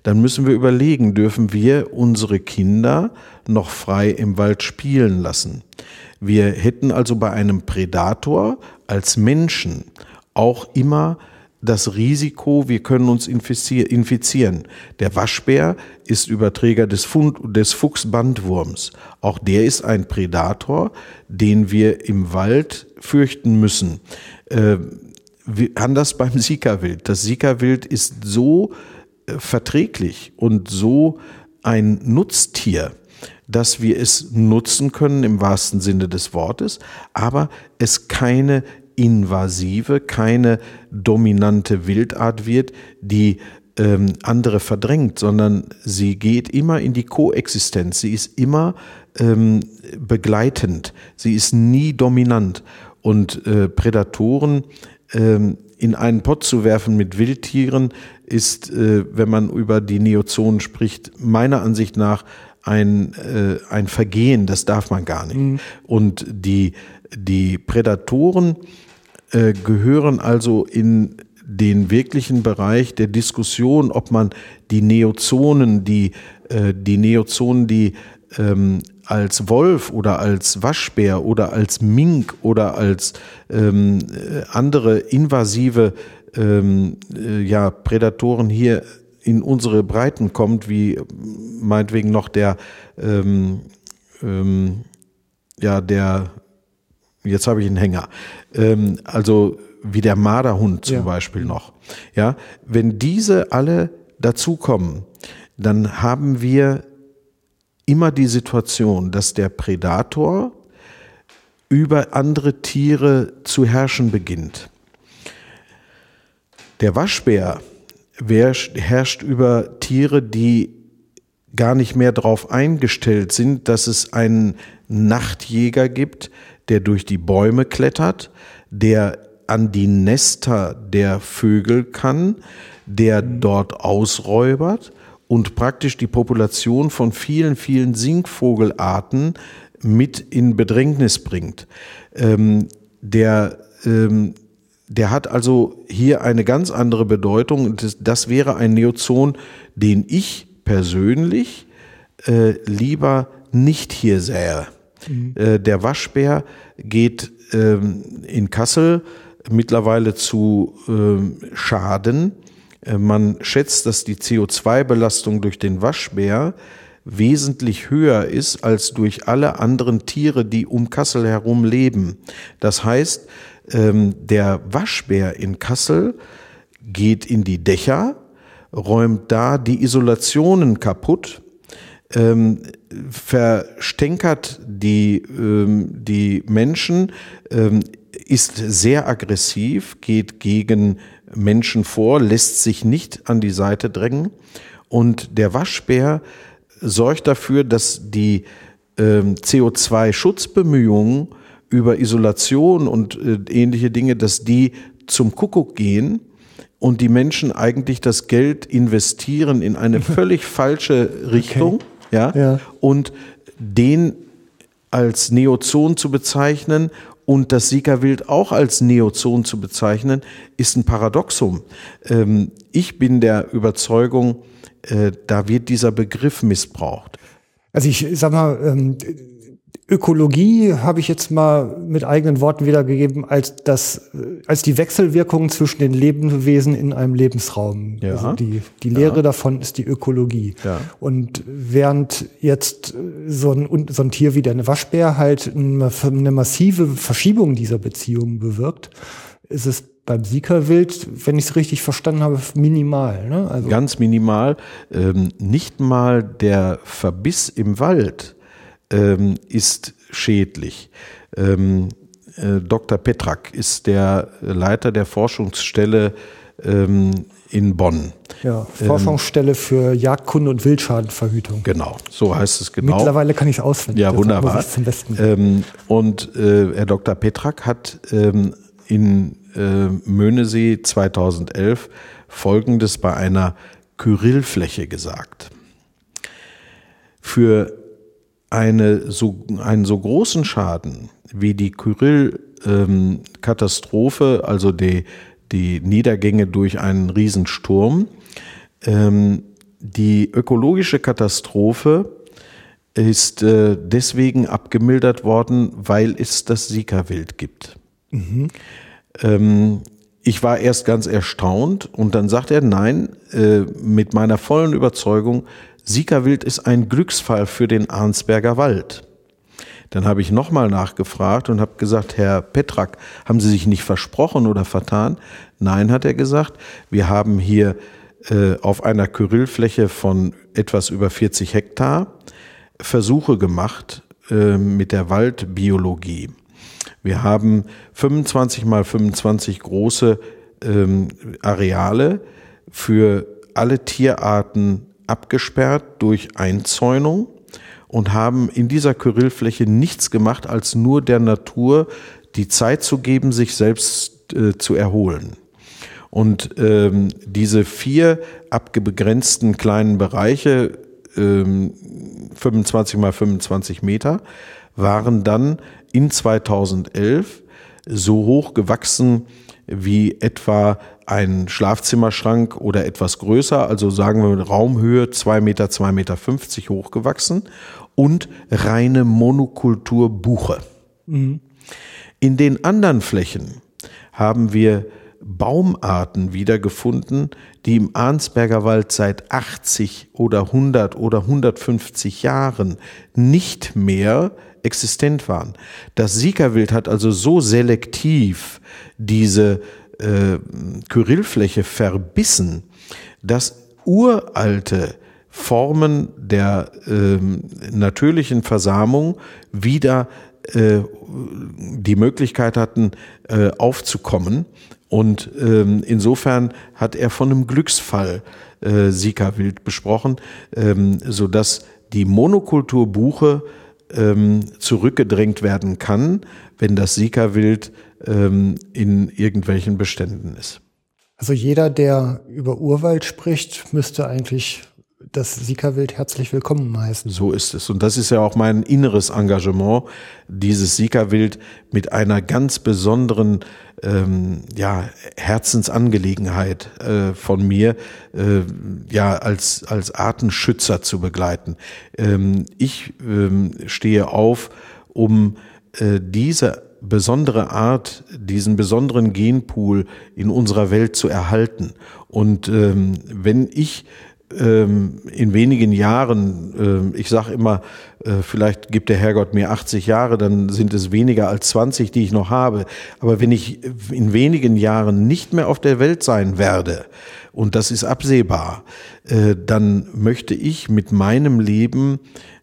dann müssen wir überlegen, dürfen wir unsere Kinder noch frei im Wald spielen lassen. Wir hätten also bei einem Predator als Menschen auch immer das Risiko, wir können uns infizieren. Der Waschbär ist Überträger des, des Fuchsbandwurms. Auch der ist ein Predator, den wir im Wald fürchten müssen. Äh, anders beim Sika-Wild. Das Sika-Wild ist so verträglich und so ein Nutztier, dass wir es nutzen können im wahrsten Sinne des Wortes, aber es keine invasive, keine dominante Wildart wird, die ähm, andere verdrängt, sondern sie geht immer in die Koexistenz. Sie ist immer ähm, begleitend. Sie ist nie dominant. Und äh, Prädatoren ähm, in einen Pott zu werfen mit Wildtieren ist, äh, wenn man über die Neozonen spricht, meiner Ansicht nach ein, äh, ein Vergehen. Das darf man gar nicht. Mhm. Und die, die Prädatoren äh, gehören also in den wirklichen Bereich der Diskussion, ob man die Neozonen, die, äh, die Neozonen, die ähm, als Wolf oder als Waschbär oder als Mink oder als ähm, äh, andere invasive ähm, äh, ja, Prädatoren hier in unsere Breiten kommt, wie meinetwegen noch der, ähm, ähm, ja, der jetzt habe ich einen Hänger. Ähm, also wie der Marderhund zum ja. Beispiel noch. Ja, wenn diese alle dazukommen, dann haben wir immer die Situation, dass der Predator über andere Tiere zu herrschen beginnt. Der Waschbär herrscht über Tiere, die gar nicht mehr darauf eingestellt sind, dass es einen Nachtjäger gibt, der durch die Bäume klettert, der an die Nester der Vögel kann, der dort ausräubert und praktisch die Population von vielen, vielen Singvogelarten mit in Bedrängnis bringt. Ähm, der, ähm, der hat also hier eine ganz andere Bedeutung. Das, das wäre ein Neozon, den ich persönlich äh, lieber nicht hier sähe. Mhm. Äh, der Waschbär geht ähm, in Kassel mittlerweile zu ähm, Schaden. Äh, man schätzt, dass die CO2-Belastung durch den Waschbär wesentlich höher ist als durch alle anderen Tiere, die um Kassel herum leben. Das heißt, ähm, der Waschbär in Kassel geht in die Dächer, räumt da die Isolationen kaputt, ähm, verstänkert die, ähm, die Menschen, ähm, ist sehr aggressiv, geht gegen Menschen vor, lässt sich nicht an die Seite drängen. Und der Waschbär sorgt dafür, dass die ähm, CO2-Schutzbemühungen über Isolation und äh, ähnliche Dinge, dass die zum Kuckuck gehen und die Menschen eigentlich das Geld investieren in eine völlig falsche Richtung. Okay ja, ja. und den als Neozon zu bezeichnen und das Sika-Wild auch als Neozon zu bezeichnen, ist ein Paradoxum. Ähm, ich bin der Überzeugung, äh, da wird dieser Begriff missbraucht. Also ich sag mal, ähm, Ökologie habe ich jetzt mal mit eigenen Worten wiedergegeben als das, als die Wechselwirkung zwischen den Lebewesen in einem Lebensraum. Ja. Also die, die Lehre ja. davon ist die Ökologie. Ja. Und während jetzt so ein, so ein Tier wie der Waschbär halt eine, eine massive Verschiebung dieser Beziehungen bewirkt, ist es beim Siegerwild, wenn ich es richtig verstanden habe, minimal. Ne? Also Ganz minimal. Ähm, nicht mal der Verbiss im Wald ähm, ist schädlich. Ähm, äh, Dr. Petrak ist der Leiter der Forschungsstelle ähm, in Bonn. Ja, Forschungsstelle für Jagdkunde und Wildschadenverhütung. Genau, so heißt es genau. Mittlerweile kann ich es auswendig. Ja, wunderbar. Ähm, und äh, Herr Dr. Petrak hat ähm, in äh, Möhnesee 2011 Folgendes bei einer Kyrillfläche gesagt. Für eine so, einen so großen Schaden wie die Kyrill-Katastrophe, ähm, also die, die Niedergänge durch einen Riesensturm, ähm, die ökologische Katastrophe ist äh, deswegen abgemildert worden, weil es das Sika-Wild gibt. Mhm. Ähm, ich war erst ganz erstaunt und dann sagt er, nein, äh, mit meiner vollen Überzeugung, Siegerwild ist ein Glücksfall für den Arnsberger Wald. Dann habe ich nochmal nachgefragt und habe gesagt, Herr Petrak, haben Sie sich nicht versprochen oder vertan? Nein, hat er gesagt, wir haben hier äh, auf einer Kyrillfläche von etwas über 40 Hektar Versuche gemacht äh, mit der Waldbiologie. Wir haben 25 mal 25 große ähm, Areale für alle Tierarten abgesperrt durch Einzäunung und haben in dieser Kyrillfläche nichts gemacht, als nur der Natur die Zeit zu geben, sich selbst äh, zu erholen. Und ähm, diese vier abgebegrenzten kleinen Bereiche, ähm, 25 mal 25 Meter, waren dann in 2011 so hoch gewachsen wie etwa ein Schlafzimmerschrank oder etwas größer, also sagen wir mit Raumhöhe 2 Meter, 2,50 Meter hochgewachsen und reine Monokultur Buche. Mhm. In den anderen Flächen haben wir Baumarten wiedergefunden, die im Arnsberger Wald seit 80 oder 100 oder 150 Jahren nicht mehr existent waren. Das Siegerwild hat also so selektiv diese äh, Kyrillfläche verbissen, dass uralte Formen der äh, natürlichen Versamung wieder äh, die Möglichkeit hatten, äh, aufzukommen. Und ähm, insofern hat er von einem Glücksfall äh, Sika-Wild besprochen, ähm, sodass die Monokultur Buche ähm, zurückgedrängt werden kann, wenn das Sika-Wild ähm, in irgendwelchen Beständen ist. Also jeder, der über Urwald spricht, müsste eigentlich das Sika-Wild herzlich willkommen heißen. So ist es. Und das ist ja auch mein inneres Engagement, dieses Sika-Wild mit einer ganz besonderen ähm, ja, Herzensangelegenheit äh, von mir, äh, ja, als, als Artenschützer zu begleiten. Ähm, ich ähm, stehe auf, um äh, diese besondere Art, diesen besonderen Genpool in unserer Welt zu erhalten. Und ähm, wenn ich ähm, in wenigen Jahren, äh, ich sage immer, äh, vielleicht gibt der Herrgott mir 80 Jahre, dann sind es weniger als 20, die ich noch habe. Aber wenn ich in wenigen Jahren nicht mehr auf der Welt sein werde, und das ist absehbar, äh, dann möchte ich mit meinem Leben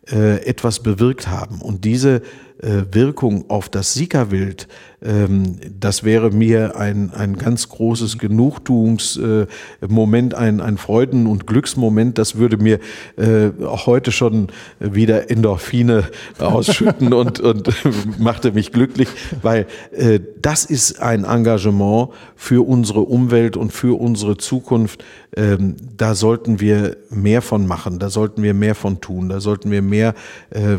äh, etwas bewirkt haben. Und diese Wirkung auf das Siegerwild, ähm, das wäre mir ein, ein ganz großes Genugtuungsmoment, ein, ein Freuden- und Glücksmoment. Das würde mir äh, heute schon wieder Endorphine ausschütten und, und machte mich glücklich, weil äh, das ist ein Engagement für unsere Umwelt und für unsere Zukunft. Ähm, da sollten wir mehr von machen, da sollten wir mehr von tun, da sollten wir mehr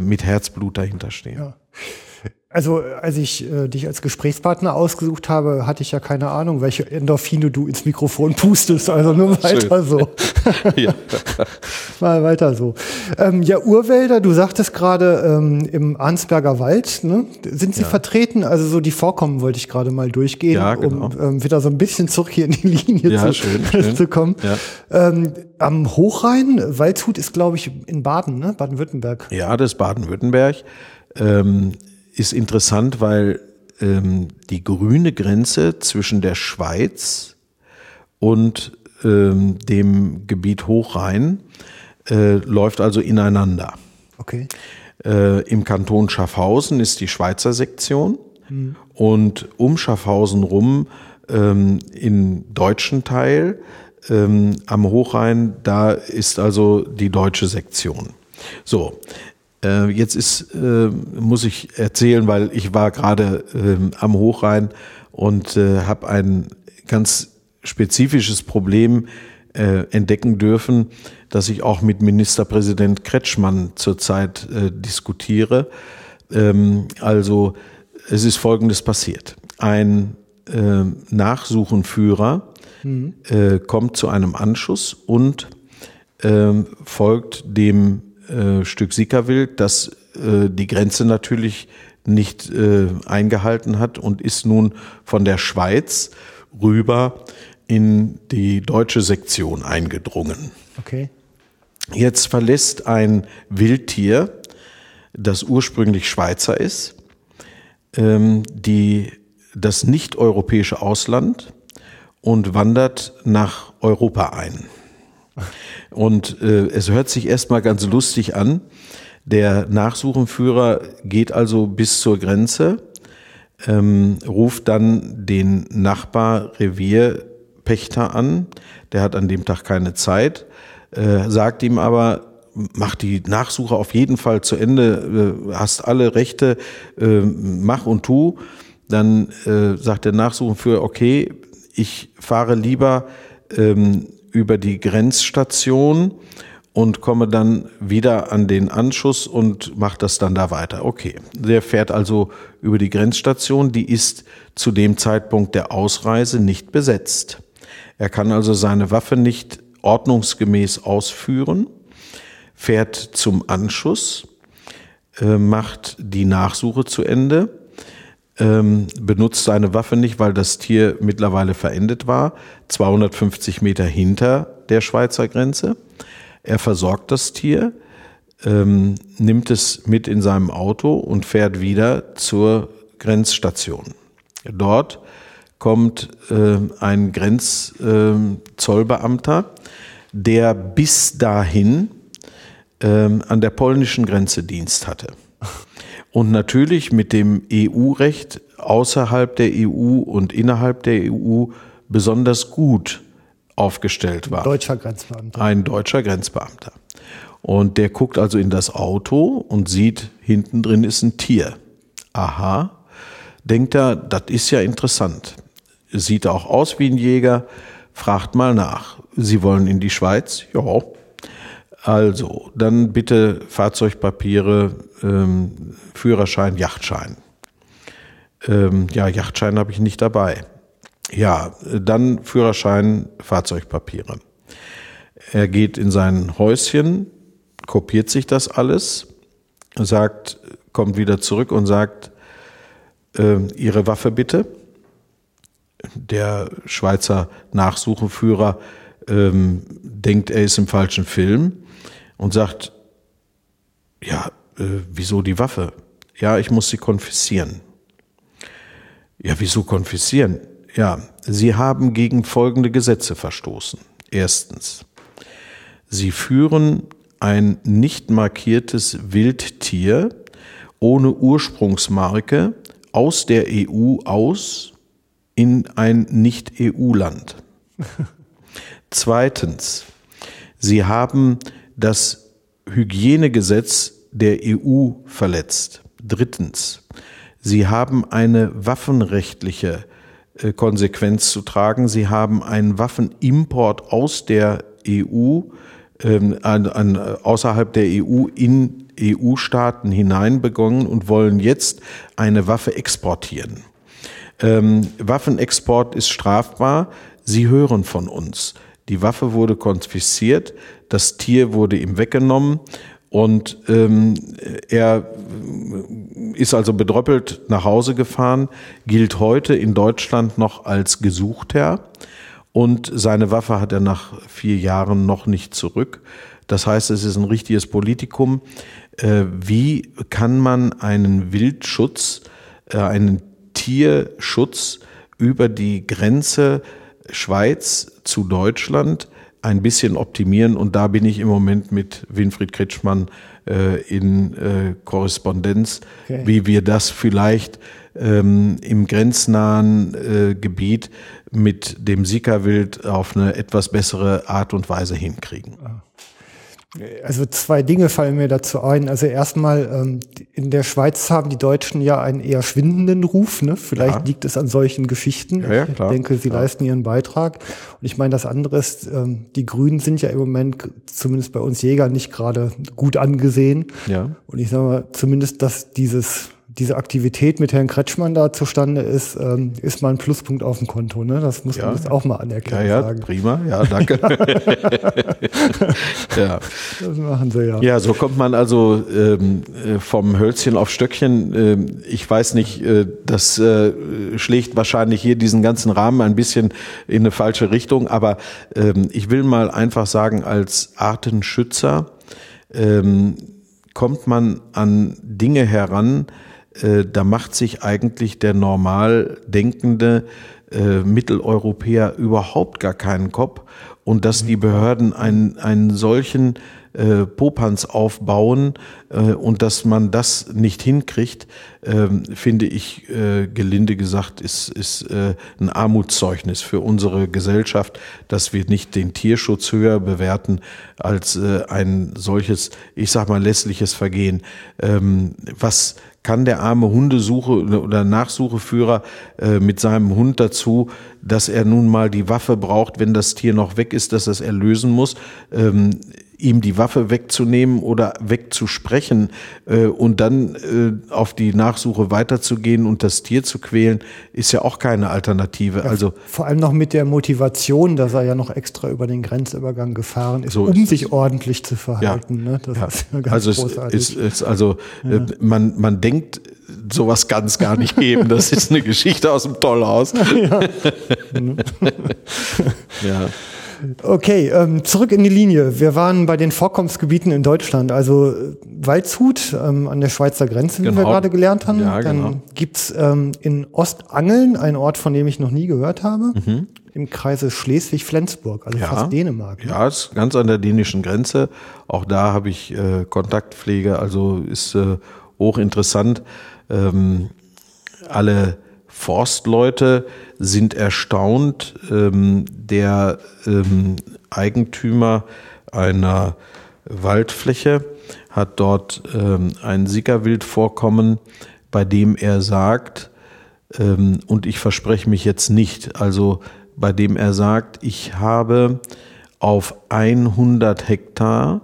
mit Herzblut dahinter stehen. Ja. Also, als ich äh, dich als Gesprächspartner ausgesucht habe, hatte ich ja keine Ahnung, welche Endorphine du ins Mikrofon pustest. Also nur weiter so. ja. Mal weiter so. Ähm, ja, Urwälder, du sagtest gerade ähm, im Arnsberger Wald, ne? sind sie ja. vertreten? Also so die Vorkommen wollte ich gerade mal durchgehen, ja, genau. um ähm, wieder so ein bisschen zurück hier in die Linie ja, zu, schön, schön. zu kommen. Ähm, am Hochrhein, Waldshut ist, glaube ich, in Baden, ne? Baden-Württemberg. Ja, das ist Baden-Württemberg. Ähm, ist interessant, weil ähm, die grüne Grenze zwischen der Schweiz und ähm, dem Gebiet Hochrhein äh, läuft also ineinander. Okay. Äh, Im Kanton Schaffhausen ist die Schweizer Sektion mhm. und um Schaffhausen rum ähm, im deutschen Teil ähm, am Hochrhein, da ist also die deutsche Sektion. So, äh, jetzt ist, äh, muss ich erzählen, weil ich war gerade äh, am Hochrhein und äh, habe ein ganz spezifisches Problem äh, entdecken dürfen, das ich auch mit Ministerpräsident Kretschmann zurzeit äh, diskutiere. Ähm, also es ist Folgendes passiert. Ein Nachsuchenführer mhm. kommt zu einem Anschuss und äh, folgt dem äh, Stück Sickerwild, das äh, die Grenze natürlich nicht äh, eingehalten hat und ist nun von der Schweiz rüber in die deutsche Sektion eingedrungen. Okay. Jetzt verlässt ein Wildtier, das ursprünglich Schweizer ist, ähm, die, das nicht-europäische Ausland und wandert nach Europa ein. Und äh, es hört sich erstmal ganz lustig an. Der Nachsuchenführer geht also bis zur Grenze, ähm, ruft dann den Nachbarrevierpächter an. Der hat an dem Tag keine Zeit, äh, sagt ihm aber, mach die Nachsuche auf jeden Fall zu Ende, äh, hast alle Rechte, äh, mach und tu. Dann äh, sagt der Nachsuchenführer, okay, ich fahre lieber ähm, über die Grenzstation und komme dann wieder an den Anschuss und mache das dann da weiter. Okay, der fährt also über die Grenzstation, die ist zu dem Zeitpunkt der Ausreise nicht besetzt. Er kann also seine Waffe nicht ordnungsgemäß ausführen, fährt zum Anschuss, äh, macht die Nachsuche zu Ende ähm, benutzt seine Waffe nicht, weil das Tier mittlerweile verendet war, 250 Meter hinter der Schweizer Grenze. Er versorgt das Tier, ähm, nimmt es mit in seinem Auto und fährt wieder zur Grenzstation. Dort kommt äh, ein Grenzzollbeamter, äh, der bis dahin äh, an der polnischen Grenze Dienst hatte und natürlich mit dem EU-Recht außerhalb der EU und innerhalb der EU besonders gut aufgestellt war. Deutscher Grenzbeamter. Ein deutscher Grenzbeamter. Und der guckt also in das Auto und sieht, hinten drin ist ein Tier. Aha, denkt er, das ist ja interessant. Sieht auch aus wie ein Jäger, fragt mal nach. Sie wollen in die Schweiz? Ja, also, dann bitte Fahrzeugpapiere, ähm, Führerschein, Yachtschein. Ähm, ja, Yachtschein habe ich nicht dabei. Ja, dann Führerschein, Fahrzeugpapiere. Er geht in sein Häuschen, kopiert sich das alles, sagt, kommt wieder zurück und sagt, äh, Ihre Waffe bitte. Der Schweizer Nachsucheführer ähm, denkt, er ist im falschen Film und sagt, ja, äh, wieso die Waffe? Ja, ich muss sie konfiszieren. Ja, wieso konfiszieren? Ja, Sie haben gegen folgende Gesetze verstoßen. Erstens, Sie führen ein nicht markiertes Wildtier ohne Ursprungsmarke aus der EU aus in ein Nicht-EU-Land. Zweitens, Sie haben das Hygienegesetz der EU verletzt. Drittens, Sie haben eine waffenrechtliche äh, Konsequenz zu tragen. Sie haben einen Waffenimport aus der EU, ähm, an, an, außerhalb der EU in EU-Staaten hinein begonnen und wollen jetzt eine Waffe exportieren. Ähm, Waffenexport ist strafbar. Sie hören von uns. Die Waffe wurde konfisziert, das Tier wurde ihm weggenommen und ähm, er ist also bedröppelt nach Hause gefahren, gilt heute in Deutschland noch als Gesuchter und seine Waffe hat er nach vier Jahren noch nicht zurück. Das heißt, es ist ein richtiges Politikum. Äh, wie kann man einen Wildschutz, äh, einen Tierschutz über die Grenze Schweiz zu Deutschland ein bisschen optimieren. Und da bin ich im Moment mit Winfried Kretschmann äh, in äh, Korrespondenz, okay. wie wir das vielleicht ähm, im grenznahen äh, Gebiet mit dem Sika-Wild auf eine etwas bessere Art und Weise hinkriegen. Ah. Also zwei Dinge fallen mir dazu ein. Also erstmal, ähm, in der Schweiz haben die Deutschen ja einen eher schwindenden Ruf. Ne? Vielleicht ja. liegt es an solchen Geschichten. Ja, ja, ich denke, sie leisten ihren Beitrag. Und ich meine, das andere ist, ähm, die Grünen sind ja im Moment, zumindest bei uns Jäger, nicht gerade gut angesehen. Ja. Und ich sage mal, zumindest, dass dieses diese Aktivität mit Herrn Kretschmann da zustande ist, ähm, ist mal ein Pluspunkt auf dem Konto. Ne? Das muss ja. man jetzt auch mal anerkennen. Ja, ja, sagen. prima. Ja, danke. ja. Das machen sie ja. Ja, so kommt man also ähm, äh, vom Hölzchen auf Stöckchen. Ähm, ich weiß nicht, äh, das äh, schlägt wahrscheinlich hier diesen ganzen Rahmen ein bisschen in eine falsche Richtung. Aber ähm, ich will mal einfach sagen, als Artenschützer ähm, kommt man an Dinge heran, äh, da macht sich eigentlich der normal denkende äh, Mitteleuropäer überhaupt gar keinen Kopf. Und dass die Behörden einen, einen solchen äh, Popanz aufbauen äh, und dass man das nicht hinkriegt, äh, finde ich, äh, gelinde gesagt, ist, ist äh, ein Armutszeugnis für unsere Gesellschaft, dass wir nicht den Tierschutz höher bewerten als äh, ein solches, ich sag mal, lässliches Vergehen. Ähm, was kann der arme Hundesuche oder Nachsucheführer äh, mit seinem Hund dazu, dass er nun mal die Waffe braucht, wenn das Tier noch weg ist, dass er es erlösen muss. Ähm, ihm die Waffe wegzunehmen oder wegzusprechen äh, und dann äh, auf die Nachsuche weiterzugehen und das Tier zu quälen, ist ja auch keine Alternative. Ja, also vor allem noch mit der Motivation, dass er ja noch extra über den Grenzübergang gefahren ist, so um ist sich es. ordentlich zu verhalten. Ja, ne? Das ja. ist ja ganz also großartig. Ist, ist also äh, man man denkt sowas kann es gar nicht geben. Das ist eine Geschichte aus dem Tollhaus. ja. ja. Okay, ähm, zurück in die Linie. Wir waren bei den Vorkommensgebieten in Deutschland, also Waldshut ähm, an der Schweizer Grenze, wie genau. wir gerade gelernt haben. Ja, Dann genau. gibt's ähm, in Ostangeln, ein Ort, von dem ich noch nie gehört habe, mhm. im Kreise Schleswig-Flensburg, also ja. fast Dänemark. Ne? Ja, ist ganz an der dänischen Grenze. Auch da habe ich äh, Kontaktpflege, also ist äh, hochinteressant. Ähm, alle Forstleute sind erstaunt. Ähm, der ähm, Eigentümer einer Waldfläche hat dort ähm, ein Sickerwildvorkommen, bei dem er sagt, ähm, und ich verspreche mich jetzt nicht, also bei dem er sagt, ich habe auf 100 Hektar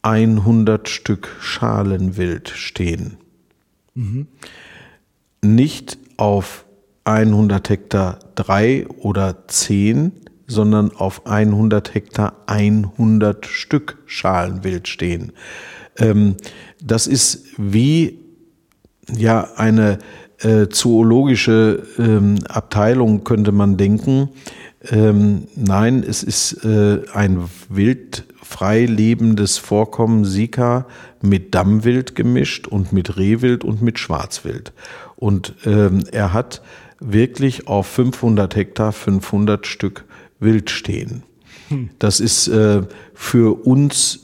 100 Stück Schalenwild stehen. Mhm. Nicht auf 100 Hektar drei oder zehn, sondern auf 100 Hektar 100 Stück Schalenwild stehen. Ähm, das ist wie ja eine äh, zoologische ähm, Abteilung könnte man denken. Ähm, nein, es ist äh, ein wild frei lebendes Vorkommen Sika mit Dammwild gemischt und mit Rehwild und mit Schwarzwild. Und ähm, er hat wirklich auf 500 Hektar 500 Stück Wild stehen. Hm. Das ist äh, für uns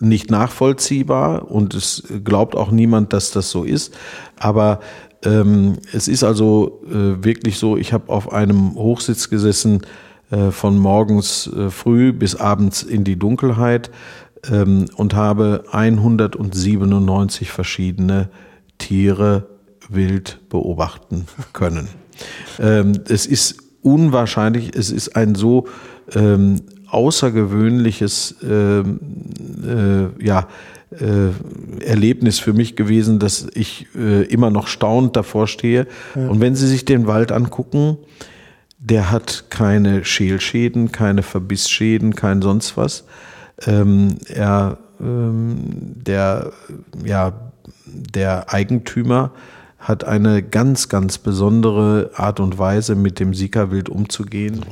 nicht nachvollziehbar und es glaubt auch niemand, dass das so ist. Aber ähm, es ist also äh, wirklich so, ich habe auf einem Hochsitz gesessen äh, von morgens äh, früh bis abends in die Dunkelheit ähm, und habe 197 verschiedene Tiere wild beobachten können. ähm, es ist unwahrscheinlich, es ist ein so ähm, außergewöhnliches äh, äh, ja, äh, Erlebnis für mich gewesen, dass ich äh, immer noch staunend davor stehe. Ja. Und wenn Sie sich den Wald angucken, der hat keine Schälschäden, keine Verbissschäden, kein sonst was. Ähm, er, ähm, der, ja, der Eigentümer hat eine ganz, ganz besondere Art und Weise, mit dem Sikawild umzugehen.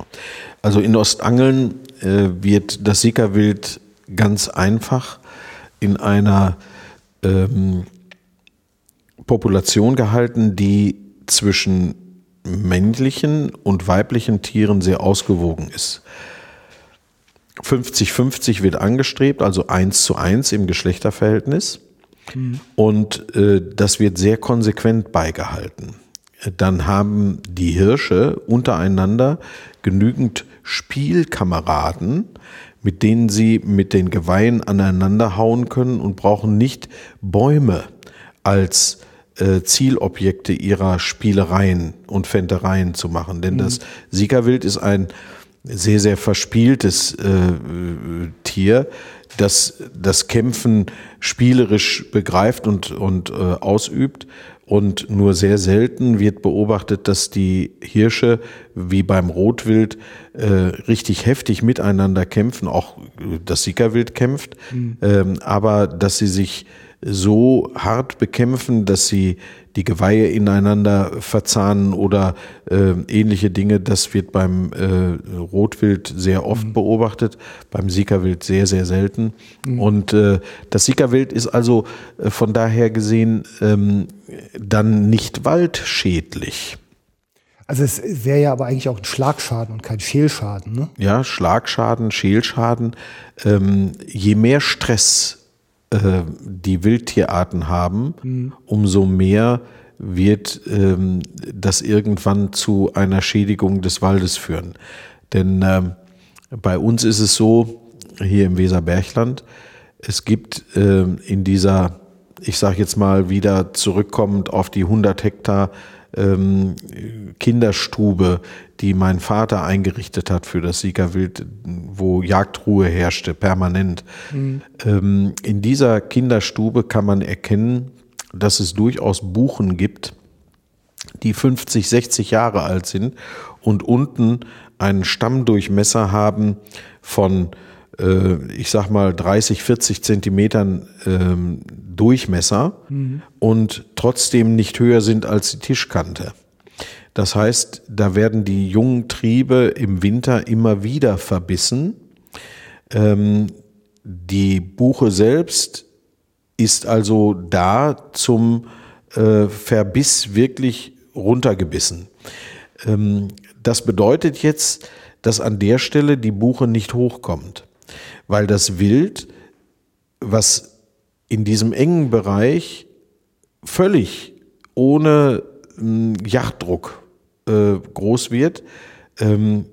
Also in Ostangeln äh, wird das Sikawild ganz einfach in einer ähm, Population gehalten, die zwischen männlichen und weiblichen Tieren sehr ausgewogen ist. 50-50 wird angestrebt, also 1 zu 1 im Geschlechterverhältnis. Mhm. Und äh, das wird sehr konsequent beigehalten. Dann haben die Hirsche untereinander genügend Spielkameraden, mit denen sie mit den Geweihen aneinander hauen können und brauchen nicht Bäume als äh, Zielobjekte ihrer Spielereien und Fändereien zu machen. Denn mhm. das Siegerwild ist ein sehr, sehr verspieltes äh, Tier, das das Kämpfen spielerisch begreift und, und äh, ausübt. Und nur sehr selten wird beobachtet, dass die Hirsche wie beim Rotwild äh, richtig heftig miteinander kämpfen. Auch das Sickerwild kämpft, mhm. ähm, aber dass sie sich so hart bekämpfen, dass sie die Geweihe ineinander verzahnen oder äh, ähnliche Dinge. Das wird beim äh, Rotwild sehr oft mhm. beobachtet, beim Siegerwild sehr, sehr selten. Mhm. Und äh, das Siegerwild ist also äh, von daher gesehen ähm, dann nicht waldschädlich. Also es wäre ja aber eigentlich auch ein Schlagschaden und kein Schälschaden, ne? Ja, Schlagschaden, Schälschaden. Ähm, je mehr Stress äh, die Wildtierarten haben, mhm. umso mehr wird ähm, das irgendwann zu einer Schädigung des Waldes führen. Denn ähm, bei uns ist es so, hier im Weserbergland, es gibt ähm, in dieser, ich sage jetzt mal wieder zurückkommend auf die 100 Hektar ähm, Kinderstube, die mein Vater eingerichtet hat für das Siegerwild, wo Jagdruhe herrschte, permanent. Mhm. Ähm, in dieser Kinderstube kann man erkennen, dass es durchaus Buchen gibt, die 50, 60 Jahre alt sind und unten einen Stammdurchmesser haben von, ich sag mal, 30, 40 Zentimetern ähm, Durchmesser mhm. und trotzdem nicht höher sind als die Tischkante. Das heißt, da werden die jungen Triebe im Winter immer wieder verbissen. Ähm, die Buche selbst ist also da zum äh, Verbiss wirklich runtergebissen. Ähm, das bedeutet jetzt, dass an der Stelle die Buche nicht hochkommt, weil das Wild, was in diesem engen Bereich völlig ohne äh, Yachtdruck äh, groß wird, ähm,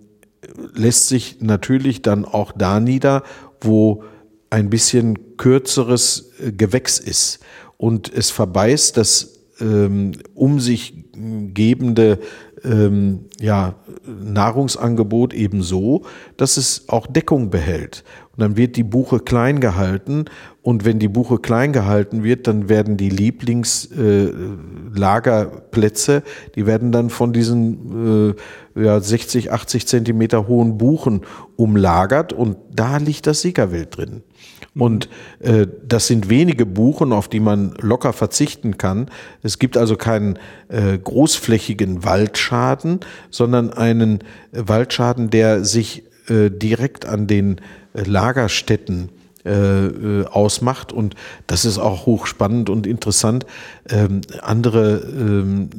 lässt sich natürlich dann auch da nieder, wo ein bisschen kürzeres äh, Gewächs ist und es verbeißt das ähm, um sich gebende ähm, ja, Nahrungsangebot eben so, dass es auch Deckung behält. Und dann wird die Buche klein gehalten. Und wenn die Buche klein gehalten wird, dann werden die Lieblingslagerplätze, äh, die werden dann von diesen äh, ja, 60, 80 Zentimeter hohen Buchen umlagert. Und da liegt das Siegerwild drin. Und äh, das sind wenige Buchen, auf die man locker verzichten kann. Es gibt also keinen äh, großflächigen Waldschaden, sondern einen Waldschaden, der sich äh, direkt an den äh, Lagerstätten äh, äh, ausmacht und das ist auch hochspannend und interessant. Ähm, andere ähm,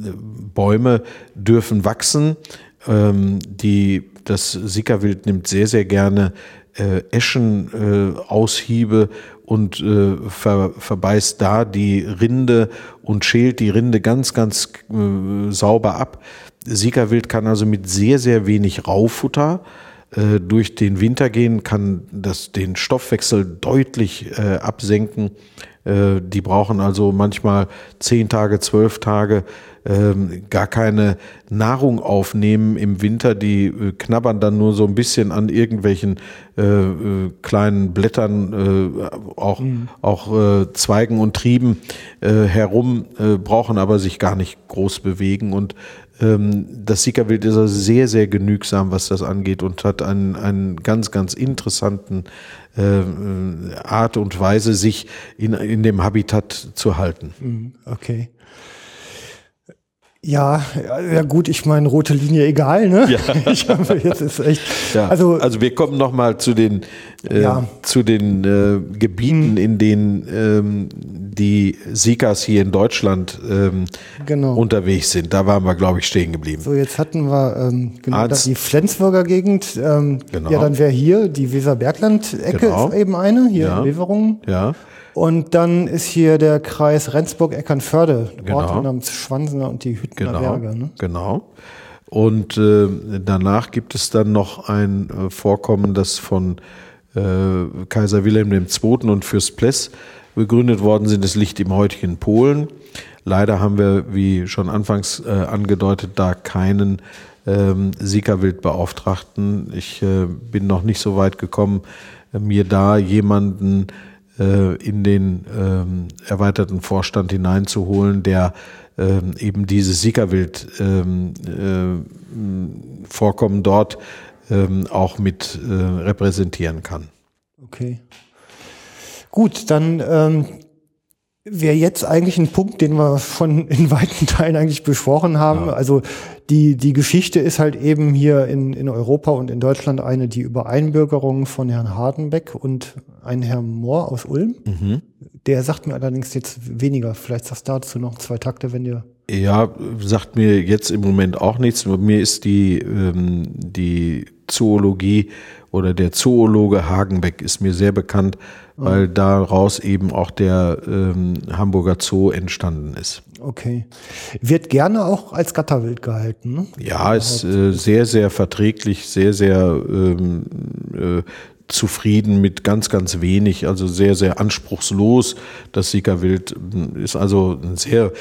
Bäume dürfen wachsen. Ähm, die, das Sickerwild nimmt sehr, sehr gerne äh, Eschen-Aushiebe äh, und äh, ver, verbeißt da die Rinde und schält die Rinde ganz, ganz äh, sauber ab. Siegerwild kann also mit sehr, sehr wenig Raufutter äh, durch den Winter gehen, kann das den Stoffwechsel deutlich äh, absenken. Äh, die brauchen also manchmal zehn Tage, zwölf Tage ähm, gar keine Nahrung aufnehmen im Winter. Die äh, knabbern dann nur so ein bisschen an irgendwelchen äh, äh, kleinen Blättern, äh, auch, mhm. auch äh, Zweigen und Trieben äh, herum, äh, brauchen aber sich gar nicht groß bewegen. Und das Siegerwild ist also sehr, sehr genügsam, was das angeht und hat einen, einen ganz, ganz interessanten äh, Art und Weise, sich in, in dem Habitat zu halten. Mhm, okay. Ja, ja gut, ich meine rote Linie egal, ne? Ja. Ich habe jetzt ist echt. Ja. Also, also wir kommen noch mal zu den äh, ja. zu den äh, Gebieten, hm. in denen ähm, die Sikas hier in Deutschland ähm, genau. unterwegs sind. Da waren wir, glaube ich, stehen geblieben. So, jetzt hatten wir ähm, genau das, die Flensburger Gegend. Ähm, genau. Ja, dann wäre hier die Weserbergland-Ecke genau. eben eine, hier ja. in Weverungen. Ja. Und dann ist hier der Kreis Rendsburg-Eckernförde, genau. Orte namens Schwansener und die Hüttener genau. Berge. Ne? Genau. Und äh, danach gibt es dann noch ein äh, Vorkommen, das von äh, Kaiser Wilhelm II. und Fürst Pless begründet worden sind. Das liegt im heutigen Polen. Leider haben wir, wie schon anfangs äh, angedeutet, da keinen ähm, Siegerwildbeauftragten. Ich äh, bin noch nicht so weit gekommen, mir da jemanden äh, in den ähm, erweiterten Vorstand hineinzuholen, der ähm, eben diese Siegerwild ähm, äh, Vorkommen dort ähm, auch mit äh, repräsentieren kann. Okay. Gut, dann ähm, wäre jetzt eigentlich ein Punkt, den wir schon in weiten Teilen eigentlich besprochen haben. Ja. Also die, die Geschichte ist halt eben hier in, in Europa und in Deutschland eine, die Übereinbürgerung von Herrn Hardenbeck und ein Herr Mohr aus Ulm. Mhm. Der sagt mir allerdings jetzt weniger. Vielleicht sagst du dazu noch zwei Takte, wenn dir. Ja, sagt mir jetzt im Moment auch nichts. Mir ist die, ähm, die Zoologie oder der Zoologe Hagenbeck ist mir sehr bekannt, weil daraus eben auch der ähm, Hamburger Zoo entstanden ist. Okay. Wird gerne auch als Gatterwild gehalten. Ne? Ja, ist äh, sehr, sehr verträglich, sehr, sehr ähm, äh, zufrieden mit ganz, ganz wenig, also sehr, sehr anspruchslos. Das Siegerwild äh, ist also ein sehr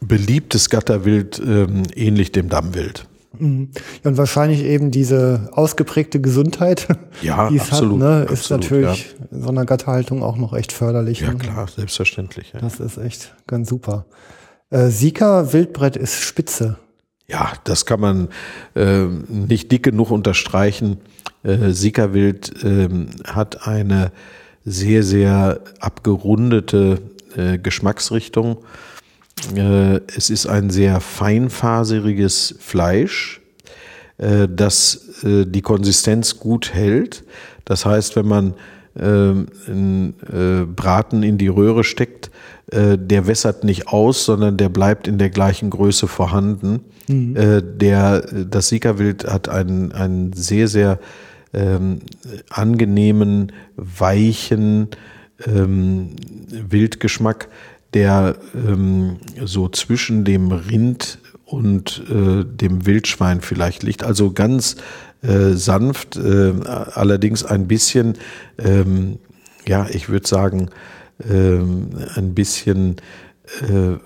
beliebtes Gatterwild, ähm, ähnlich dem Dammwild. Mhm. Ja, und wahrscheinlich eben diese ausgeprägte Gesundheit, ja, die es absolut, hat, ne, ist natürlich ja. in so einer Gatterhaltung auch noch echt förderlich. Ja, ne? klar, selbstverständlich. Ja. Das ist echt ganz super. Äh, Sika Wildbrett ist spitze. Ja, das kann man äh, nicht dick genug unterstreichen. Äh, Sika Wild äh, hat eine sehr, sehr abgerundete äh, Geschmacksrichtung es ist ein sehr feinfaseriges Fleisch, äh, das äh, die Konsistenz gut hält. Das heißt, wenn man einen Braten in die Röhre steckt, der wässert nicht aus, sondern der bleibt in der gleichen Größe vorhanden. Mhm. Der, das Siegerwild hat einen, einen sehr, sehr ähm, angenehmen, weichen ähm, Wildgeschmack, der ähm, so zwischen dem Rind und äh, dem Wildschwein vielleicht liegt. Also ganz äh, sanft, äh, allerdings ein bisschen, ähm, ja, ich würde sagen, ähm, ein bisschen äh,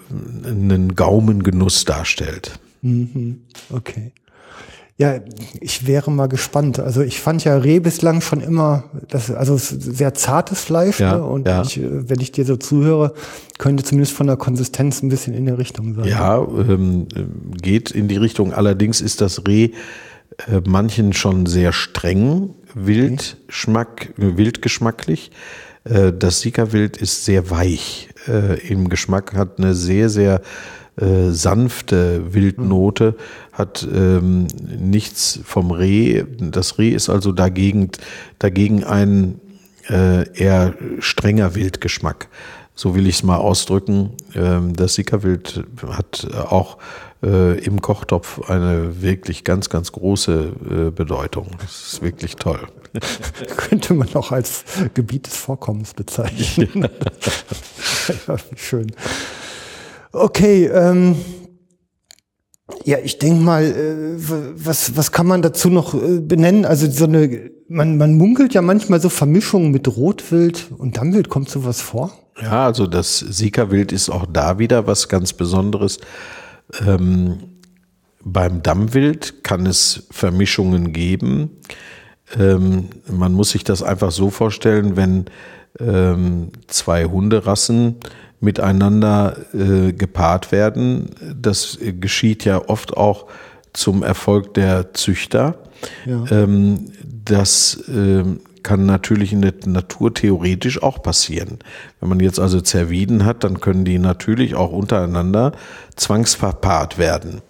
einen Gaumengenuss darstellt. Mhm. Okay. Ja, ich wäre mal gespannt. Also ich fand ja Reh bislang schon immer, das, also sehr zartes Fleisch. Ja, ne? Und ja. Ich, wenn ich dir so zuhöre, könnte zumindest von der Konsistenz ein bisschen in der Richtung sein. Ja, ähm, geht in die Richtung. Allerdings ist das Reh äh, manchen schon sehr streng, wildschmack, okay. wildgeschmacklich. Äh, das Sika-Wild ist sehr weich äh, im Geschmack, hat eine sehr, sehr äh, sanfte Wildnote, hat ähm, nichts vom Reh. Das Reh ist also dagegen, dagegen ein äh, eher strenger Wildgeschmack. So will ich es mal ausdrücken. Ähm, das Sickerwild hat auch äh, im Kochtopf eine wirklich ganz, ganz große äh, Bedeutung. Das ist wirklich toll. Könnte man auch als Gebiet des Vorkommens bezeichnen. ja, schön. Okay, ähm, ja, ich denke mal, äh, was, was kann man dazu noch äh, benennen? Also so eine, man, man munkelt ja manchmal so Vermischungen mit Rotwild und Dammwild. Kommt sowas vor? Ja, also das Sika-Wild ist auch da wieder was ganz Besonderes, Ähm, beim Dammwild kann es Vermischungen geben. Ähm, man muss sich das einfach so vorstellen, wenn ähm, zwei Hunderassen miteinander äh, gepaart werden. Das geschieht ja oft auch zum Erfolg der Züchter. Ja. Ähm, das ähm, kann natürlich in der Natur theoretisch auch passieren. Wenn man jetzt also Zerviden hat, dann können die natürlich auch untereinander zwangsverpaart werden.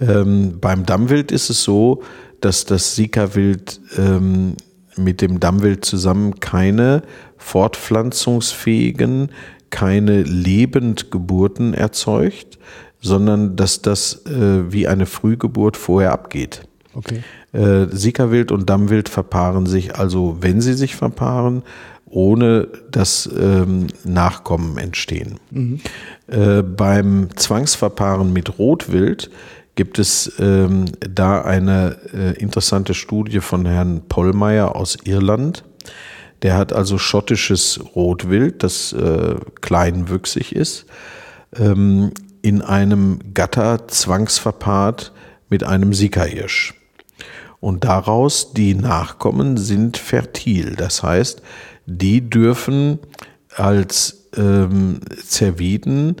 Ähm, beim Dammwild ist es so, dass das Sika-Wild ähm, mit dem Dammwild zusammen keine fortpflanzungsfähigen, keine Lebendgeburten erzeugt, sondern dass das äh, wie eine Frühgeburt vorher abgeht. Okay. Äh, Sikawild und Dammwild verpaaren sich also, wenn sie sich verpaaren, ohne dass ähm, Nachkommen entstehen. Mhm. Äh, beim Zwangsverpaaren mit Rotwild gibt es ähm, da eine äh, interessante Studie von Herrn Pollmeier aus Irland. Der hat also schottisches Rotwild, das äh, kleinwüchsig ist, ähm, in einem Gatter zwangsverpaart mit einem Sikahirsch. Und daraus die Nachkommen sind fertil. Das heißt, die dürfen als ähm, Zerviden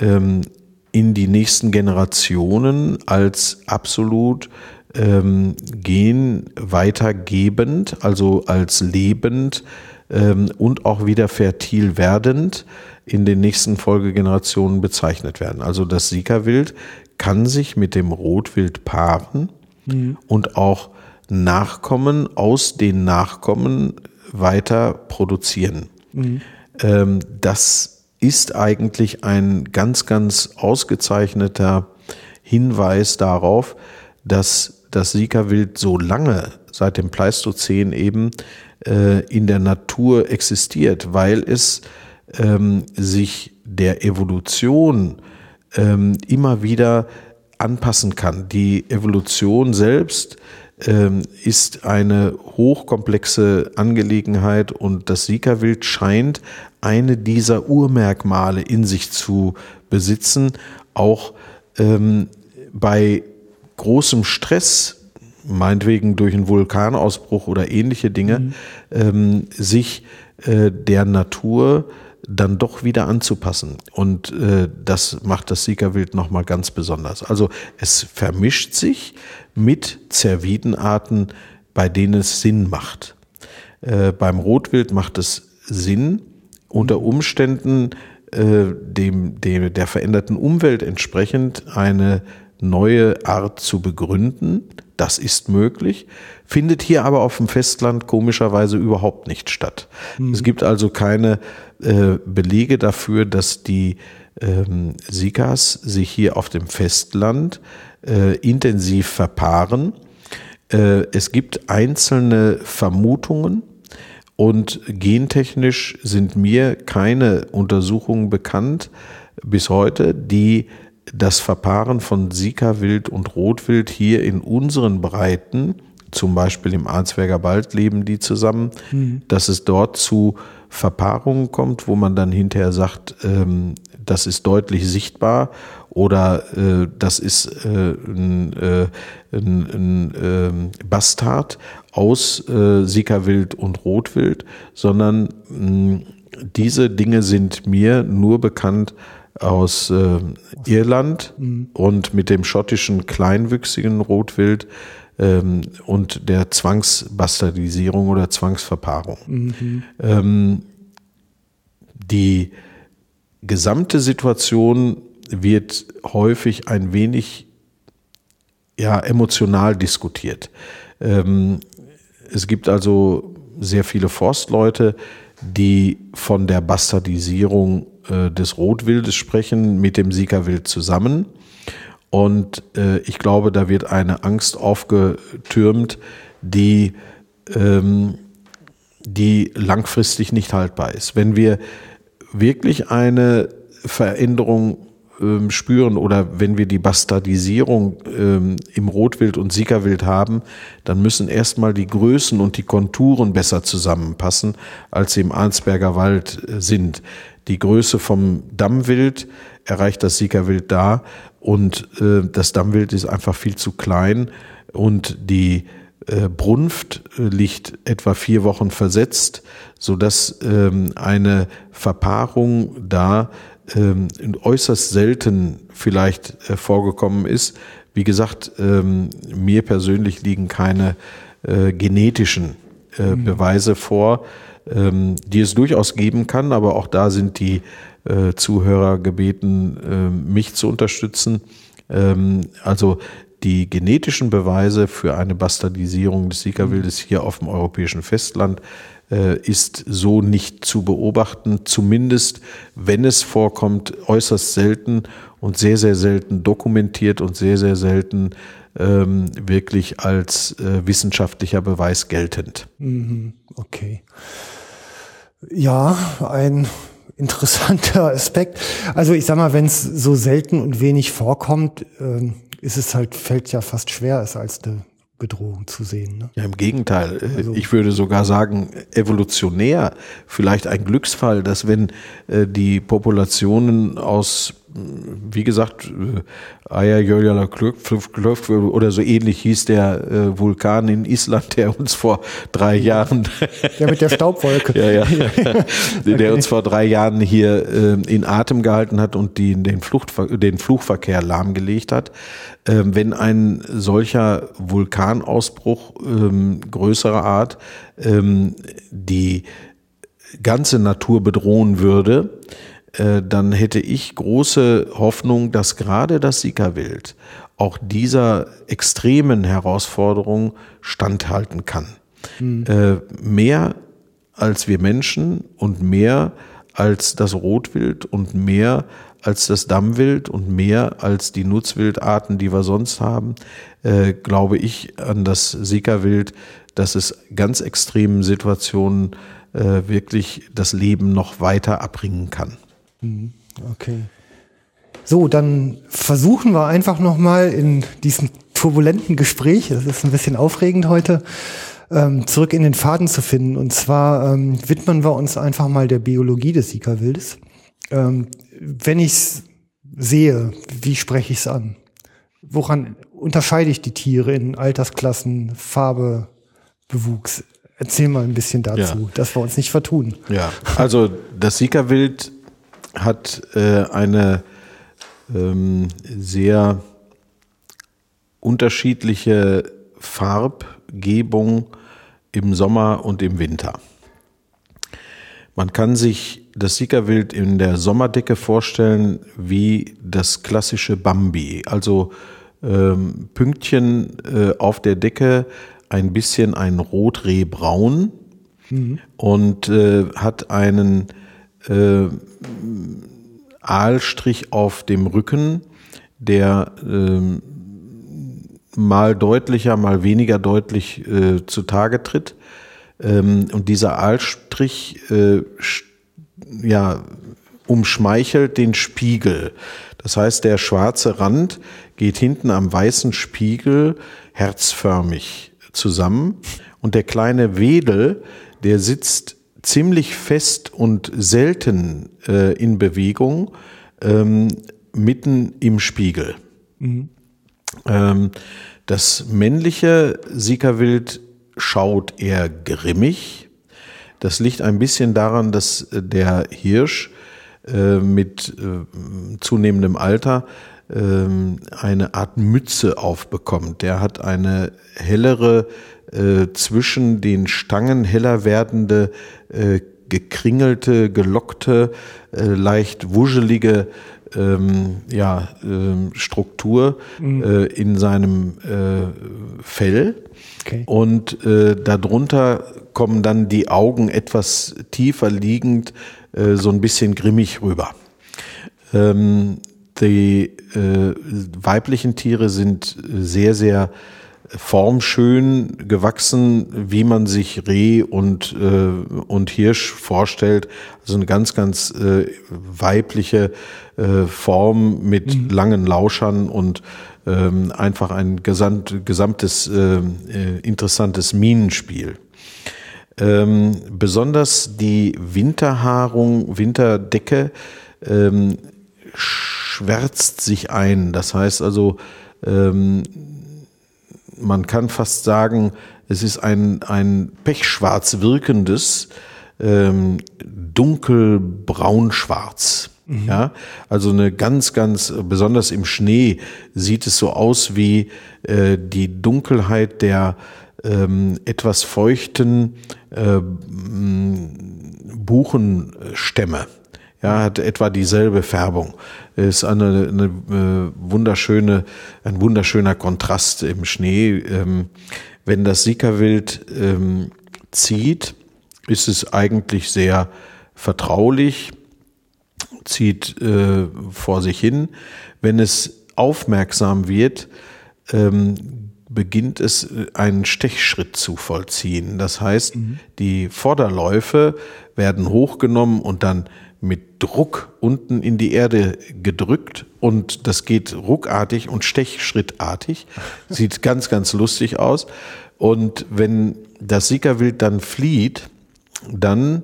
ähm, in die nächsten Generationen als absolut ähm, gen weitergebend, also als lebend ähm, und auch wieder fertil werdend in den nächsten Folgegenerationen bezeichnet werden. Also das Sika-Wild kann sich mit dem Rotwild paaren mhm. und auch Nachkommen aus den Nachkommen weiter produzieren. Mhm. Ähm, das ist eigentlich ein ganz, ganz ausgezeichneter Hinweis darauf, dass das Sika-Wild so lange seit dem Pleistozän eben äh, in der Natur existiert, weil es ähm, sich der Evolution ähm, immer wieder anpassen kann. Die Evolution selbst ähm, ist eine hochkomplexe Angelegenheit und das Sika-Wild scheint eine dieser Urmerkmale in sich zu besitzen, auch ähm, bei großem Stress, meinetwegen durch einen Vulkanausbruch oder ähnliche Dinge, mhm. ähm, sich äh, der Natur dann doch wieder anzupassen. Und äh, das macht das Siegerwild nochmal ganz besonders. Also es vermischt sich mit Zervidenarten, bei denen es Sinn macht. Äh, beim Rotwild macht es Sinn, unter Umständen äh, dem, dem, der veränderten Umwelt entsprechend eine neue Art zu begründen. Das ist möglich, findet hier aber auf dem Festland komischerweise überhaupt nicht statt. Mhm. Es gibt also keine äh, Belege dafür, dass die ähm, Sikas sich hier auf dem Festland äh, intensiv verpaaren. Äh, es gibt einzelne Vermutungen und gentechnisch sind mir keine Untersuchungen bekannt bis heute, die das Verpaaren von Sika-Wild und Rotwild hier in unseren Breiten, zum Beispiel im Arnsberger Wald leben die zusammen, mhm. dass es dort zu Verpaarungen kommt, wo man dann hinterher sagt, ähm, das ist deutlich sichtbar oder äh, das ist äh, ein, äh, ein, ein äh, Bastard aus äh, Sika-Wild und Rotwild, sondern mh, mm, diese Dinge sind mir nur bekannt aus äh, Irland mhm. und mit dem schottischen kleinwüchsigen Rotwild ähm, und der Zwangsbastardisierung oder Zwangsverpaarung. Mhm. Ähm, die gesamte Situation wird häufig ein wenig ja, emotional diskutiert. Ähm, es gibt also sehr viele Forstleute, die von der Bastardisierung äh, des Rotwildes sprechen mit dem Siegerwild zusammen. Und äh, ich glaube, da wird eine Angst aufgetürmt, die, ähm, die langfristig nicht haltbar ist. Wenn wir wirklich eine Veränderung ähm, spüren oder wenn wir die Bastardisierung ähm, im Rotwild und Siegerwild haben, dann müssen erstmal die Größen und die Konturen besser zusammenpassen, als sie im Arnsberger Wald äh, sind. Die Größe vom Dammwild erreicht das Siegerwild da und äh, das Dammwild ist einfach viel zu klein und die äh, Brunft äh, liegt etwa vier Wochen versetzt, so dass ähm, eine Verpaarung da ähm, äußerst selten vielleicht äh, vorgekommen ist. Wie gesagt, ähm, mir persönlich liegen keine äh, genetischen äh, mhm. Beweise vor, ähm, die es durchaus geben kann, aber auch da sind die äh, Zuhörer gebeten, äh, mich zu unterstützen. Ähm, also die genetischen Beweise für eine Bastardisierung des Siegerwildes hier auf dem europäischen Festland äh, ist so nicht zu beobachten, zumindest wenn es vorkommt, äußerst selten und sehr, sehr selten dokumentiert und sehr, sehr selten ähm, wirklich als äh, wissenschaftlicher Beweis geltend. Mhm. Okay. Ja, ein interessanter Aspekt. Also ich sag mal, wenn es so selten und wenig vorkommt, äh, ist es halt, fällt ja fast schwer, es als eine Bedrohung zu sehen. Ne? Ja, im Gegenteil. Also, ich würde sogar sagen, evolutionär vielleicht ein Glücksfall, dass wenn äh, die Populationen aus wie gesagt, äh, Ayajolala Klöf oder so ähnlich hieß der äh, Vulkan in Island, der uns vor drei Jahren. Der mit der Staubwolke. ja, ja. Der uns vor drei Jahren hier äh, in Atem gehalten hat und die, den, Flucht, den Flugverkehr lahmgelegt hat. Ähm, wenn ein solcher Vulkanausbruch ähm, größerer Art ähm, die ganze Natur bedrohen würde, äh, dann hätte ich große Hoffnung, dass gerade das Sika-Wild auch dieser extremen Herausforderung standhalten kann. Mhm. Äh, mehr als wir Menschen und mehr als das Rotwild und mehr als das Dammwild und mehr als die Nutzwildarten, die wir sonst haben, äh, glaube ich an das Sika-Wild, dass es ganz extremen Situationen äh, wirklich das Leben noch weiter abbringen kann. Mhm. Okay. So, dann versuchen wir einfach nochmal in diesem turbulenten Gespräch, das ist ein bisschen aufregend heute, ähm, zurück in den Faden zu finden. Und zwar ähm, widmen wir uns einfach mal der Biologie des Sika-Wildes. Ähm, wenn ich es sehe, wie spreche ich es an? Woran unterscheide ich die Tiere in Altersklassen, Farbe, Bewuchs? Erzähl mal ein bisschen dazu, ja. dass wir uns nicht vertun. Ja, also das Sika-Wild hat äh, eine ähm, sehr unterschiedliche Farbgebung im Sommer und im Winter. Man kann sich das Siegerwild in der Sommerdecke vorstellen wie das klassische Bambi, also ähm, Pünktchen äh, auf der Decke, ein bisschen ein Rotrehbraun mhm. und äh, hat einen äh, Aalstrich auf dem Rücken, der äh, mal deutlicher, mal weniger deutlich äh, zutage tritt. Ähm, und dieser Aalstrich äh, ja, umschmeichelt den Spiegel. Das heißt, der schwarze Rand geht hinten am weißen Spiegel herzförmig zusammen und der kleine Wedel, der sitzt ziemlich fest und selten äh, in Bewegung ähm, mitten im Spiegel. Mhm. Ähm, das männliche Sikawild schaut eher grimmig. Das liegt ein bisschen daran, dass der Hirsch äh, mit äh, zunehmendem Alter äh, eine Art Mütze aufbekommt. Der hat eine hellere äh, zwischen den Stangen heller werdende, äh, gekringelte, gelockte, äh, leicht wuschelige ähm, ja, äh, Struktur mhm. äh, in seinem äh, Fell. Okay. Und äh, darunter kommen dann die Augen etwas tiefer liegend, äh, so ein bisschen grimmig rüber. Ähm, die äh, weiblichen Tiere sind sehr, sehr formschön gewachsen, wie man sich Reh und, äh, und Hirsch vorstellt. Also eine ganz, ganz äh, weibliche äh, Form mit mhm. langen Lauschern und ähm, einfach ein gesamt, gesamtes äh, äh, interessantes Minenspiel. Ähm, besonders die Winterhaarung, Winterdecke ähm, schwärzt sich ein. Das heißt also, ähm, man kann fast sagen, es ist ein, ein pechschwarz wirkendes, ähm, dunkelbraunschwarz. Mhm. Ja, also eine ganz, ganz, besonders im Schnee sieht es so aus wie äh, die Dunkelheit der ähm, etwas feuchten äh, Buchenstämme. Ja, hat etwa dieselbe Färbung. Ist eine, eine äh, wunderschöne, ein wunderschöner Kontrast im Schnee. Ähm, wenn das Sikawild ähm, zieht, ist es eigentlich sehr vertraulich, zieht äh, vor sich hin. Wenn es aufmerksam wird, ähm, beginnt es äh, einen Stechschritt zu vollziehen. Das heißt, mhm. die Vorderläufe werden hochgenommen und dann mit Druck unten in die Erde gedrückt und das geht ruckartig und stechschrittartig. Sieht ganz, ganz lustig aus. Und wenn das Siegerwild dann flieht, dann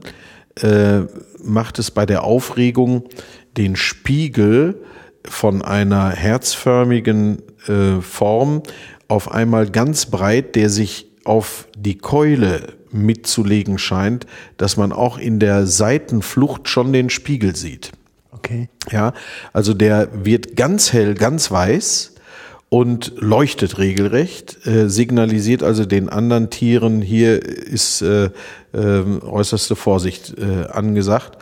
äh, macht es bei der Aufregung den Spiegel von einer herzförmigen äh, Form auf einmal ganz breit, der sich auf die Keule mitzulegen scheint, dass man auch in der Seitenflucht schon den Spiegel sieht. Okay. Ja, also der wird ganz hell, ganz weiß und leuchtet regelrecht, äh, signalisiert also den anderen Tieren, hier ist äh, äh, äußerste Vorsicht äh, angesagt.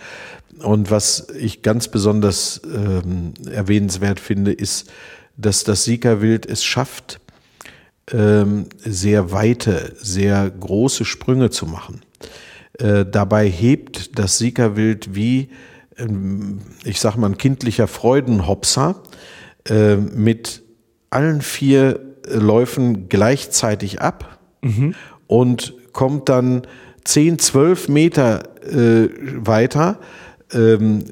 Und was ich ganz besonders ähm, erwähnenswert finde, ist, dass das Sika-Wild es schafft, ähm, sehr weite, sehr große Sprünge zu machen. Äh, dabei hebt das Sika-Wild wie, ähm, ich sag mal, ein kindlicher Freudenhopser äh, mit allen vier Läufen gleichzeitig ab mhm. und kommt dann 10, 12 Meter äh, weiter, ähm,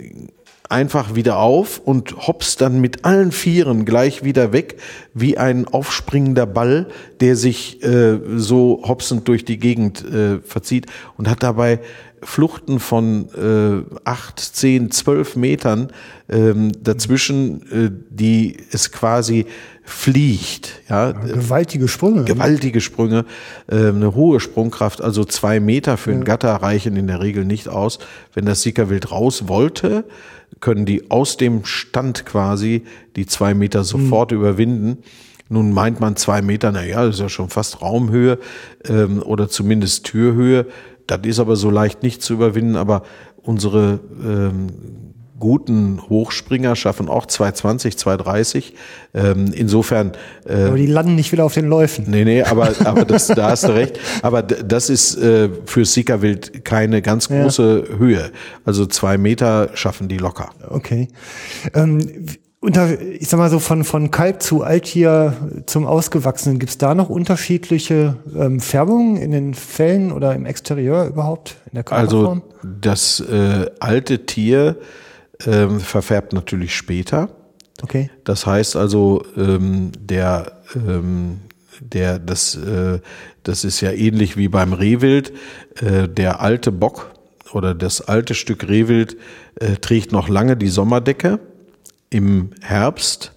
einfach wieder auf und hops dann mit allen Vieren gleich wieder weg, wie ein aufspringender Ball, der sich äh, so hopsend durch die Gegend äh, verzieht und hat dabei Fluchten von äh, acht, zehn, zwölf Metern ähm, dazwischen, äh, die es quasi fliegt. Ja, ja gewaltige Sprünge. Gewaltige Sprünge, äh, eine hohe Sprungkraft, also zwei Meter für ja. einen Gatter reichen in der Regel nicht aus. Wenn das Sickerwild raus wollte, können die aus dem Stand quasi die zwei Meter sofort mhm. überwinden. Nun meint man zwei Meter, na ja, das ist ja schon fast Raumhöhe ähm, oder zumindest Türhöhe. Das ist aber so leicht nicht zu überwinden, aber unsere ähm, guten Hochspringer schaffen auch 220, 230. Ähm, insofern. Äh, aber die landen nicht wieder auf den Läufen. Nee, nee, aber, aber das, da hast du recht. Aber das ist äh, für Sickerwild keine ganz große ja. Höhe. Also zwei Meter schaffen die locker. Okay. Ähm, unter, ich sag mal so von, von Kalb zu Alttier zum Ausgewachsenen, gibt's da noch unterschiedliche ähm, Färbungen in den Fällen oder im Exterieur überhaupt? In der Körperform? Also das äh, alte Tier ähm, verfärbt natürlich später. Okay. Das heißt also, ähm, der, ähm, der, das, äh, das ist ja ähnlich wie beim Rehwild. Äh, der alte Bock oder das alte Stück Rehwild äh, trägt noch lange die Sommerdecke im Herbst,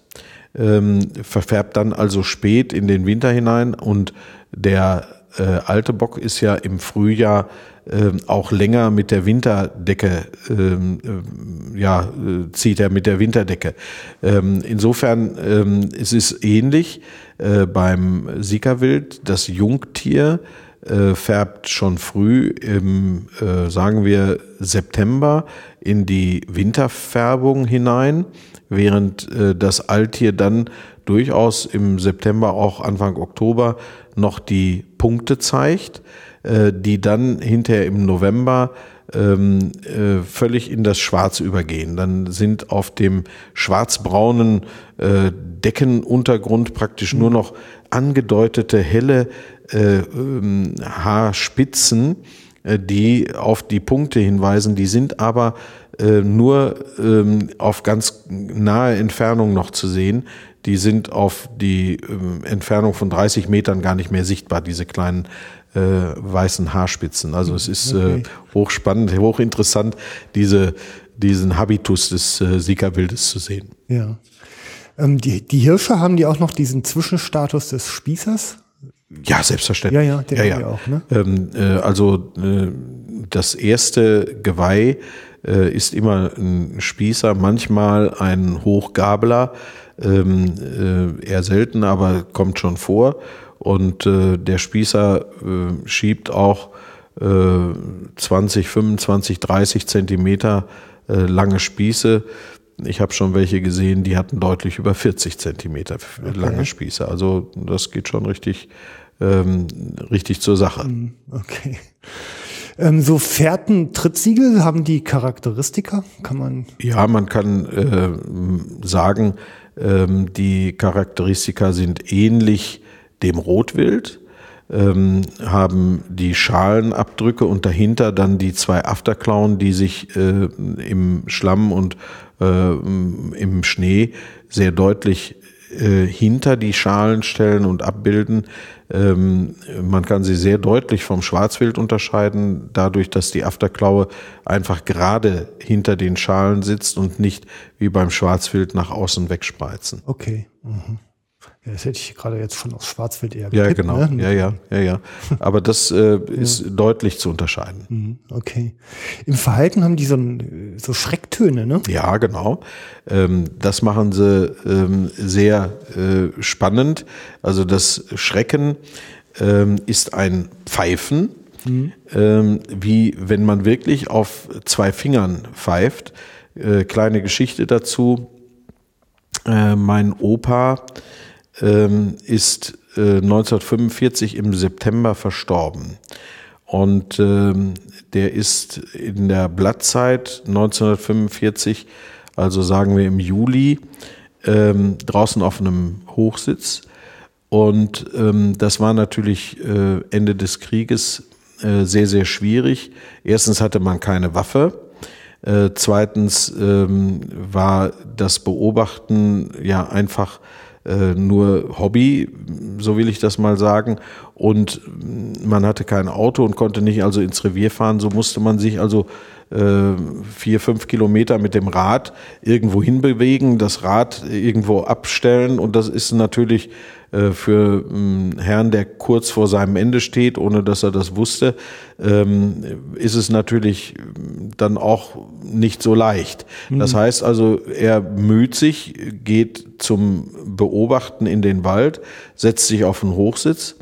ähm, verfärbt dann also spät in den Winter hinein und der äh, alte Bock ist ja im Frühjahr äh, auch länger mit der Winterdecke, ähm, äh, ja, zieht er mit der Winterdecke. Ähm, insofern ähm, es ist ähnlich äh, beim Sikawild. Das Jungtier äh, färbt schon früh im, äh, sagen wir, September in die Winterfärbung hinein während äh, das Alttier dann durchaus im September, auch Anfang Oktober noch die Punkte zeigt, äh, die dann hinterher im November ähm, äh, völlig in das Schwarz übergehen. Dann sind auf dem schwarzbraunen äh, Deckenuntergrund praktisch nur noch angedeutete helle äh, ähm, Haarspitzen, die auf die Punkte hinweisen. Die sind aber nur ähm, auf ganz nahe Entfernung noch zu sehen. Die sind auf die ähm, Entfernung von 30 Metern gar nicht mehr sichtbar, diese kleinen äh, weißen Haarspitzen. Also es ist okay. äh, hochspannend, hochinteressant, diese, diesen Habitus des äh, Sika-Wildes zu sehen. Ja. Ähm, die, die Hirsche haben die auch noch diesen Zwischenstatus des Spießers? Ja, selbstverständlich. Ja, ja, den ja, ja. auch. Ne? Ähm, äh, also äh, das erste Geweih äh, ist immer ein Spießer, manchmal ein Hochgabler, ähm, äh, eher selten, aber kommt schon vor. Und äh, der Spießer äh, schiebt auch äh, 20, 25, 30 Zentimeter äh, lange Spieße. Ich habe schon welche gesehen, die hatten deutlich über 40 Zentimeter okay. lange Spieße. Also das geht schon richtig, ähm, richtig zur Sache. Hm, okay. Ähm, so Fährten, Trittsiegel haben die Charakteristika? Kann man? Ja, man kann äh, sagen, ähm, die Charakteristika sind ähnlich dem Rotwild, ähm, haben die Schalenabdrücke und dahinter dann die zwei Afterklauen, die sich äh, im Schlamm und äh, im Schnee sehr deutlich äh, hinter die Schalen stellen und abbilden. Ähm, man kann sie sehr deutlich vom Schwarzwild unterscheiden, dadurch, dass die Afterklaue einfach gerade hinter den Schalen sitzt und nicht wie beim Schwarzwild nach außen wegspreizen. Okay. Mhm. Das hätte ich gerade jetzt schon aus Schwarzwild eher getippt, Ja, genau. Ne? Ja, ja, ja, ja. Aber das äh, ist ja. deutlich zu unterscheiden. Mhm, okay. Im Verhalten haben die so, so Schrecktöne, ne? Ja, genau. Ähm, das machen sie ähm, sehr äh, spannend. Also das Schrecken ähm, ist ein Pfeifen, mhm. ähm, wie wenn man wirklich auf zwei Fingern pfeift. Äh, kleine Geschichte dazu. Äh, mein Opa ähm, ist äh, 1945 im September verstorben. Und ähm, der ist in der Blattzeit 1945, also sagen wir im Juli, ähm, draußen auf einem Hochsitz. Und ähm, das war natürlich äh, Ende des Krieges äh, sehr, sehr schwierig. Erstens hatte man keine Waffe. Äh, zweitens ähm, war das Beobachten ja einfach äh, nur Hobby, so will ich das mal sagen. Und man hatte kein Auto und konnte nicht also ins Revier fahren. So musste man sich also äh, vier, fünf Kilometer mit dem Rad irgendwo hinbewegen, das Rad irgendwo abstellen. Und das ist natürlich äh, für einen ähm, Herrn, der kurz vor seinem Ende steht, ohne dass er das wusste, ähm, ist es natürlich dann auch nicht so leicht. Das mhm. heißt also, er müht sich, geht zum Beobachten in den Wald, setzt sich auf einen Hochsitz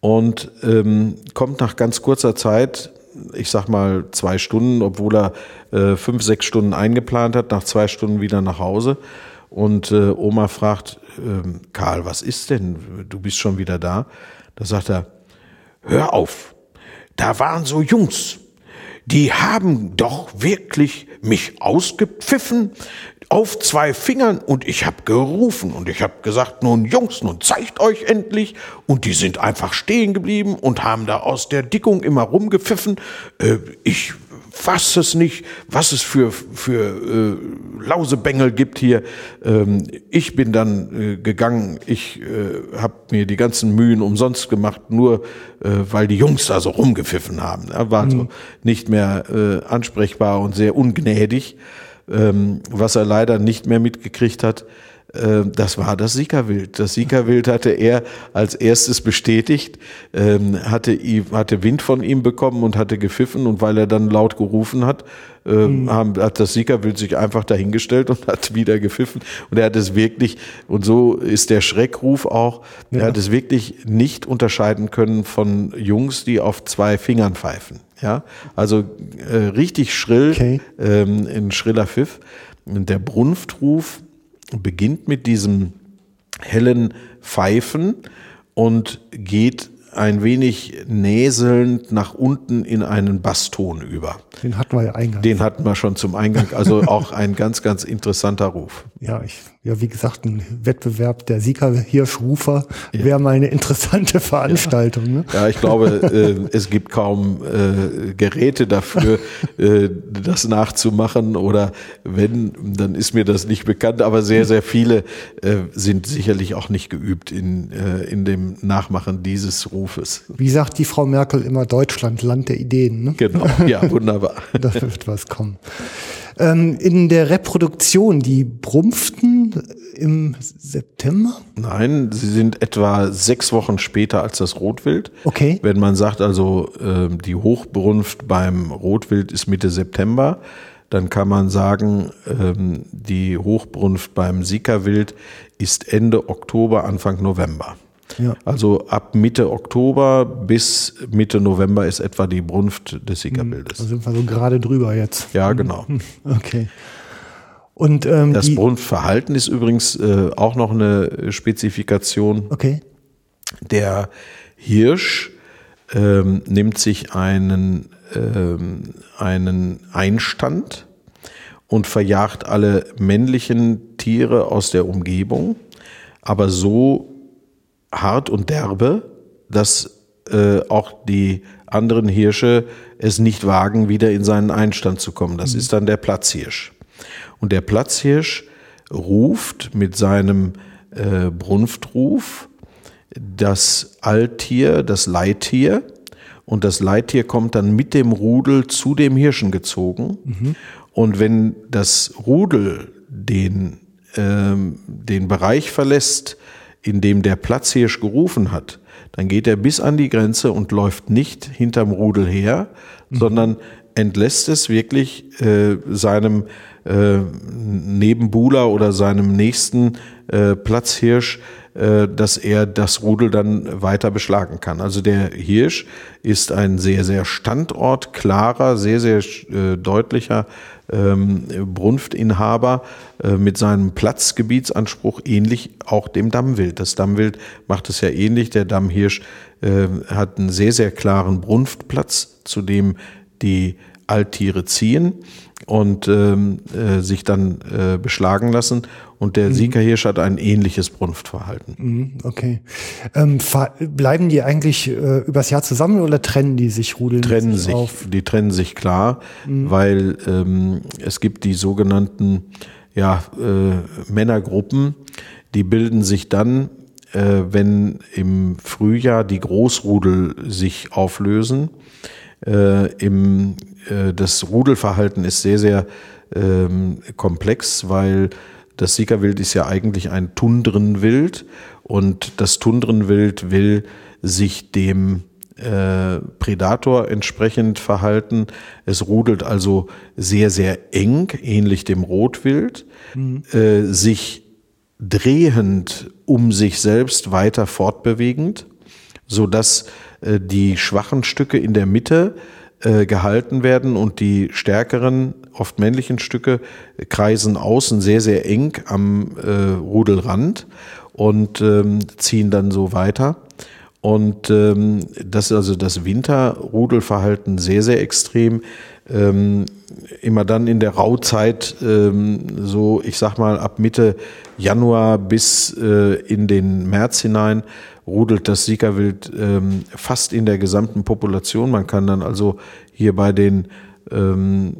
und ähm, kommt nach ganz kurzer Zeit ich sag mal zwei Stunden, obwohl er äh, fünf, sechs Stunden eingeplant hat, nach zwei Stunden wieder nach Hause. Und äh, Oma fragt, ähm, Karl, was ist denn? Du bist schon wieder da. Da sagt er, hör auf, da waren so Jungs, die haben doch wirklich mich ausgepfiffen auf zwei Fingern und ich habe gerufen und ich habe gesagt, nun Jungs, nun zeigt euch endlich. Und die sind einfach stehen geblieben und haben da aus der Dickung immer rumgepfiffen. Äh, ich fass es nicht, was es für, für äh, Lausebengel gibt hier. Ähm, ich bin dann äh, gegangen, ich äh, habe mir die ganzen Mühen umsonst gemacht, nur äh, weil die Jungs da so rumgepfiffen haben. Er war mhm. also nicht mehr äh, ansprechbar und sehr ungnädig, ähm, was er leider nicht mehr mitgekriegt hat das war das Siegerwild. Das Siegerwild hatte er als erstes bestätigt, ähm, hatte, hatte Wind von ihm bekommen und hatte gepfiffen und weil er dann laut gerufen hat, mhm. hat das Siegerwild sich einfach dahingestellt und hat wieder gepfiffen und er hat es wirklich, und so ist der Schreckruf auch, ja. er hat es wirklich nicht unterscheiden können von Jungs, die auf zwei Fingern pfeifen. Ja, also äh, richtig schrill, okay. ähm, ein schriller Pfiff. Der Brunftruf beginnt mit diesem hellen Pfeifen und geht ein wenig näselnd nach unten in einen Basston über. Den hatten wir ja eingangs. Den hatten wir schon zum Eingang. Also auch ein ganz, ganz interessanter Ruf. Ja, ich, ja, wie gesagt, ein Wettbewerb der Sieger-Hirschrufer ja. wäre mal eine interessante Veranstaltung. Ja, ne? ja ich glaube, äh, es gibt kaum äh, Geräte dafür, äh, das nachzumachen. Oder wenn, dann ist mir das nicht bekannt. Aber sehr, sehr viele äh, sind sicherlich auch nicht geübt in, äh, in dem Nachmachen dieses Rufes. Wie sagt die Frau Merkel immer, Deutschland, Land der Ideen. Ne? Genau, ja, wunderbar. da wird was kommen. Ähm, in der Reproduktion, die brumpften im September? Nein, sie sind etwa sechs Wochen später als das Rotwild. Okay. Wenn man sagt, also äh, die Hochbrunft beim Rotwild ist Mitte September, dann kann man sagen, ähm, die Hochbrunft beim Sikawild ist Ende Oktober, Anfang November. Ja. Also ab Mitte Oktober bis Mitte November ist etwa die Brunft des Sikabildes. Da sind wir so gerade drüber jetzt. Ja, genau. Okay. Und, ähm, das Brunftverhalten ist übrigens äh, auch noch eine Spezifikation. Okay. Der Hirsch ähm, nimmt sich einen, ähm, einen Einstand und verjagt alle männlichen Tiere aus der Umgebung, aber so hart und derbe, dass äh, auch die anderen Hirsche es nicht wagen, wieder in seinen Einstand zu kommen. Das mhm. ist dann der Platzhirsch. Und der Platzhirsch ruft mit seinem äh, Brunftruf das Alttier, das Leittier, und das Leittier kommt dann mit dem Rudel zu dem Hirschen gezogen. Mhm. Und wenn das Rudel den, ähm, den Bereich verlässt, in dem der Platzhirsch gerufen hat, dann geht er bis an die Grenze und läuft nicht hinterm Rudel her, mhm. sondern entlässt es wirklich äh, seinem äh, Nebenbuhler oder seinem nächsten äh, Platzhirsch, äh, dass er das Rudel dann weiter beschlagen kann. Also der Hirsch ist ein sehr, sehr standortklarer, sehr, sehr äh, deutlicher ähm, Brunftinhaber äh, mit seinem Platzgebietsanspruch ähnlich auch dem Dammwild. Das Dammwild macht es ja ähnlich. Der Dammhirsch hat einen sehr, sehr klaren Brunftplatz, zu dem die Alttiere ziehen und ähm, äh, sich dann äh, beschlagen lassen. Und der mhm. Siegerhirsch hat ein ähnliches Brunftverhalten. Mhm, okay. Ähm, bleiben die eigentlich äh, übers Jahr zusammen oder trennen die sich, rudeln trennen sich, auf? Die trennen sich klar, mhm. weil ähm, es gibt die sogenannten ja, äh, Männergruppen, die bilden sich dann, äh, wenn im Frühjahr die Großrudel sich auflösen. Äh, im äh, das Rudelverhalten ist sehr, sehr ähm, komplex, weil das Siegerwild ist ja eigentlich ein Tundrenwild und das Tundrenwild will sich dem äh, Predator entsprechend verhalten. Es rudelt also sehr, sehr eng, ähnlich dem Rotwild, mhm. äh, sich drehend um sich selbst weiter fortbewegend, so dass die schwachen Stücke in der Mitte äh, gehalten werden und die stärkeren, oft männlichen Stücke kreisen außen sehr, sehr eng am äh, Rudelrand und ähm, ziehen dann so weiter. Und ähm, das ist also das Winterrudelverhalten sehr, sehr extrem. Ähm, immer dann in der Rautzeit, ähm, so ich sag mal ab Mitte Januar bis äh, in den März hinein, rudelt das Siegerwild ähm, fast in der gesamten Population. Man kann dann also hier bei den, ähm,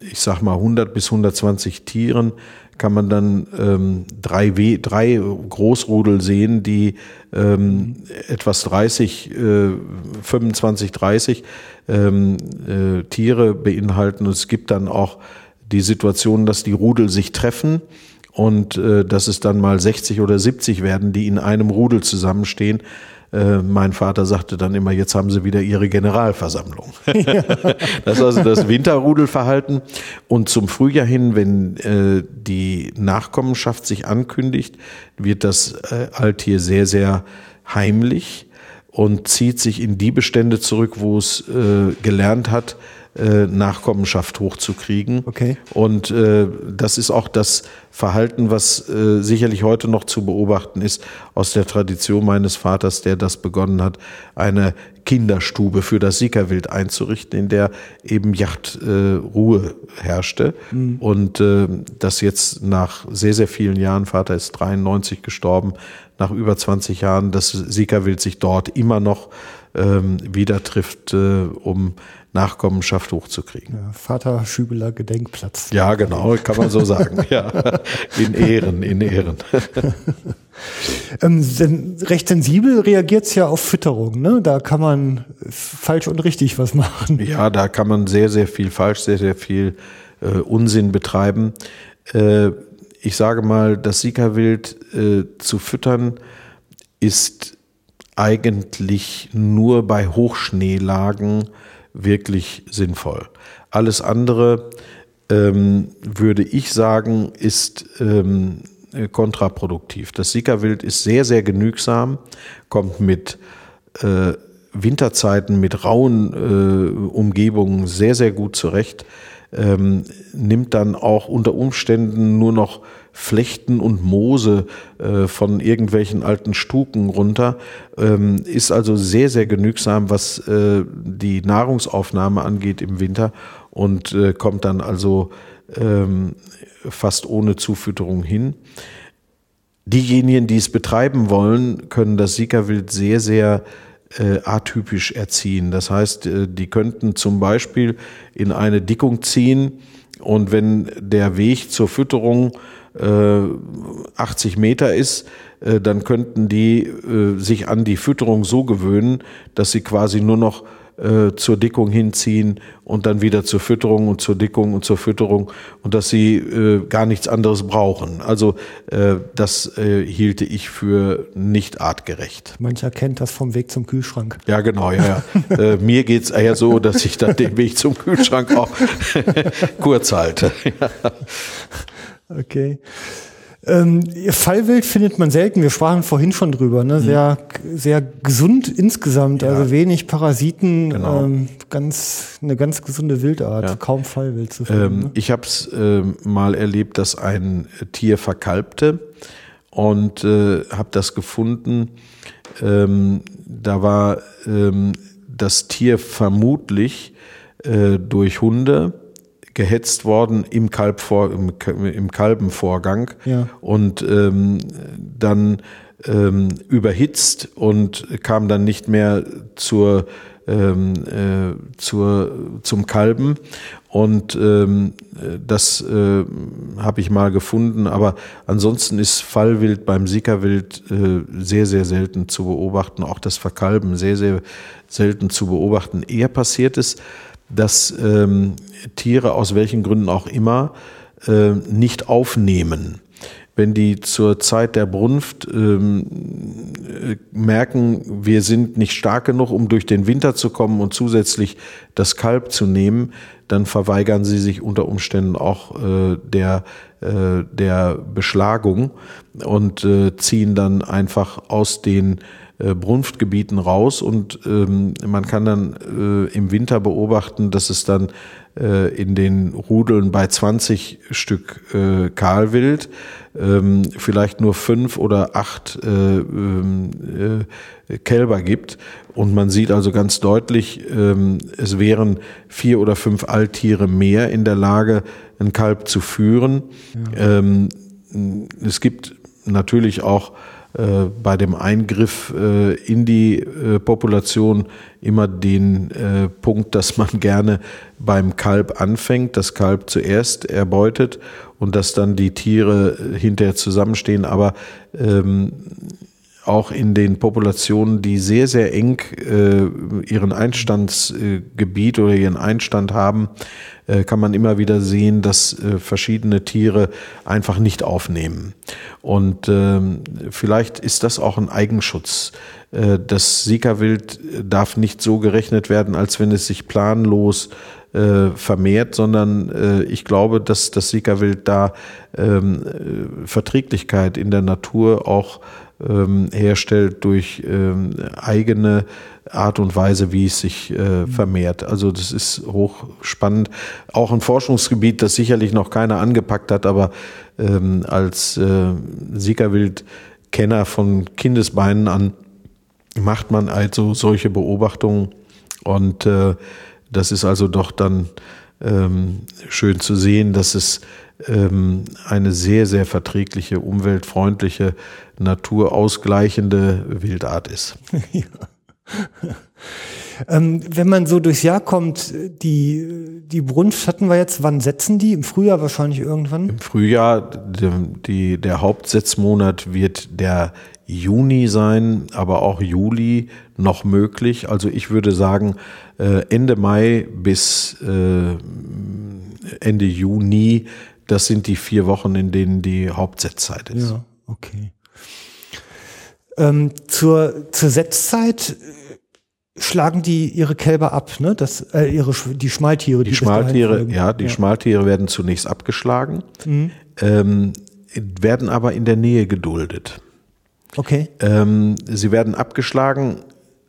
ich sag mal, 100 bis 120 Tieren kann man dann ähm, drei, w drei Großrudel sehen, die ähm, etwas 30, äh, 25, 30 ähm, äh, Tiere beinhalten. Und es gibt dann auch die Situation, dass die Rudel sich treffen und äh, dass es dann mal 60 oder 70 werden, die in einem Rudel zusammenstehen. Äh, mein Vater sagte dann immer, jetzt haben sie wieder ihre Generalversammlung. Ja. das ist also das Winterrudelverhalten. Und zum Frühjahr hin, wenn äh, die Nachkommenschaft sich ankündigt, wird das äh, Alttier sehr, sehr heimlich und zieht sich in die Bestände zurück, wo es äh, gelernt hat, äh, Nachkommenschaft hochzukriegen. Okay. Und äh, das ist auch das Verhalten, was äh, sicherlich heute noch zu beobachten ist aus der Tradition meines Vaters, der das begonnen hat, eine Kinderstube für das Siegerwild einzurichten, in der eben Yachtruhe äh, herrschte. Mhm. Und äh, das jetzt nach sehr, sehr vielen Jahren, Vater ist 93 gestorben, nach über 20 Jahren, das Siegerwild sich dort immer noch ähm, wieder trifft, äh, um Nachkommenschaft hochzukriegen. Ja, Vater Schübeler Gedenkplatz. Ja, genau, kann man so sagen. ja, in Ehren, in Ehren. ähm, recht sensibel reagiert es ja auf Fütterung. Ne? Da kann man falsch und richtig was machen. Ja, da kann man sehr, sehr viel falsch, sehr, sehr viel äh, Unsinn betreiben. Äh, ich sage mal, das Siegerwild äh, zu füttern ist eigentlich nur bei Hochschneelagen wirklich sinnvoll. Alles andere, ähm, würde ich sagen, ist ähm, kontraproduktiv. Das Sickerwild ist sehr, sehr genügsam, kommt mit äh, Winterzeiten, mit rauen äh, Umgebungen sehr, sehr gut zurecht, ähm, nimmt dann auch unter Umständen nur noch Flechten und Moose äh, von irgendwelchen alten Stuken runter, ähm, ist also sehr, sehr genügsam, was äh, die Nahrungsaufnahme angeht im Winter und äh, kommt dann also ähm, fast ohne Zufütterung hin. Diejenigen, die es betreiben wollen, können das Siegerwild sehr, sehr äh, atypisch erziehen. Das heißt, äh, die könnten zum Beispiel in eine Dickung ziehen und wenn der Weg zur Fütterung 80 äh, Meter ist, äh, dann könnten die äh, sich an die Fütterung so gewöhnen, dass sie quasi nur noch zur Dickung hinziehen und dann wieder zur Fütterung und zur Dickung und zur Fütterung und dass sie äh, gar nichts anderes brauchen. Also äh, das äh, hielte ich für nicht artgerecht. Mancher kennt das vom Weg zum Kühlschrank. Ja, genau, ja. ja. äh, mir geht's eher so, dass ich dann den Weg zum Kühlschrank auch kurz halte. Okay. Ähm, Fallwild findet man selten. Wir sprachen vorhin schon drüber. Ne? Sehr, mhm. sehr gesund insgesamt, ja. also wenig Parasiten, genau. ähm, ganz eine ganz gesunde Wildart, ja. kaum Fallwild zu finden. Ähm, ne? Ich habe es äh, mal erlebt, dass ein Tier verkalbte und äh, habe das gefunden. Ähm, da war ähm, das Tier vermutlich äh, durch Hunde gehetzt worden im, Kalbvor, im, im Kalbenvorgang ja. und ähm, dann ähm, überhitzt und kam dann nicht mehr zur, ähm, äh, zur, zum Kalben. Und ähm, das äh, habe ich mal gefunden, aber ansonsten ist Fallwild beim Sickerwild äh, sehr, sehr selten zu beobachten, auch das Verkalben sehr, sehr selten zu beobachten. Eher passiert es, dass ähm, Tiere aus welchen Gründen auch immer äh, nicht aufnehmen. Wenn die zur Zeit der Brunft ähm, äh, merken, wir sind nicht stark genug, um durch den Winter zu kommen und zusätzlich das Kalb zu nehmen, dann verweigern sie sich unter Umständen auch äh, der, äh, der Beschlagung und äh, ziehen dann einfach aus den äh, Brunftgebieten raus und ähm, man kann dann äh, im Winter beobachten, dass es dann äh, in den Rudeln bei 20 Stück äh, Kahlwild ähm, vielleicht nur fünf oder acht äh, ähm, äh, Kälber gibt. Und man sieht also ganz deutlich, ähm, es wären vier oder fünf Alttiere mehr in der Lage, ein Kalb zu führen. Ja. Ähm, es gibt natürlich auch äh, bei dem Eingriff äh, in die äh, Population immer den Punkt, dass man gerne beim Kalb anfängt, das Kalb zuerst erbeutet und dass dann die Tiere hinterher zusammenstehen. Aber ähm, auch in den Populationen, die sehr, sehr eng äh, ihren Einstandsgebiet oder ihren Einstand haben, äh, kann man immer wieder sehen, dass äh, verschiedene Tiere einfach nicht aufnehmen. Und ähm, vielleicht ist das auch ein Eigenschutz. Äh, das Sika-Wild darf nicht so gerechnet werden, als wenn es sich planlos äh, vermehrt, sondern äh, ich glaube, dass das Sika-Wild da ähm, Verträglichkeit in der Natur auch ähm, herstellt durch ähm, eigene Art und Weise, wie es sich äh, vermehrt. Also das ist hochspannend. Auch ein Forschungsgebiet, das sicherlich noch keiner angepackt hat, aber ähm, als äh, Siegerwild-Kenner von Kindesbeinen an macht man also solche Beobachtungen und äh, das ist also doch dann ähm, schön zu sehen, dass es ähm, eine sehr, sehr verträgliche, umweltfreundliche, naturausgleichende Wildart ist. ja. ähm, wenn man so durchs Jahr kommt, die, die Brunft hatten wir jetzt, wann setzen die? Im Frühjahr wahrscheinlich irgendwann? Im Frühjahr, die, die, der Hauptsetzmonat wird der Juni sein, aber auch Juli noch möglich. Also ich würde sagen, äh, Ende Mai bis äh, Ende Juni, das sind die vier Wochen, in denen die Hauptsetzzeit ist. Ja, okay. Ähm, zur, zur Setzzeit äh, schlagen die ihre Kälber ab, ne? Das, äh, ihre, die Schmaltiere. Die, die Schmaltiere, ja, die ja. Schmaltiere werden zunächst abgeschlagen, mhm. ähm, werden aber in der Nähe geduldet. Okay. Ähm, sie werden abgeschlagen,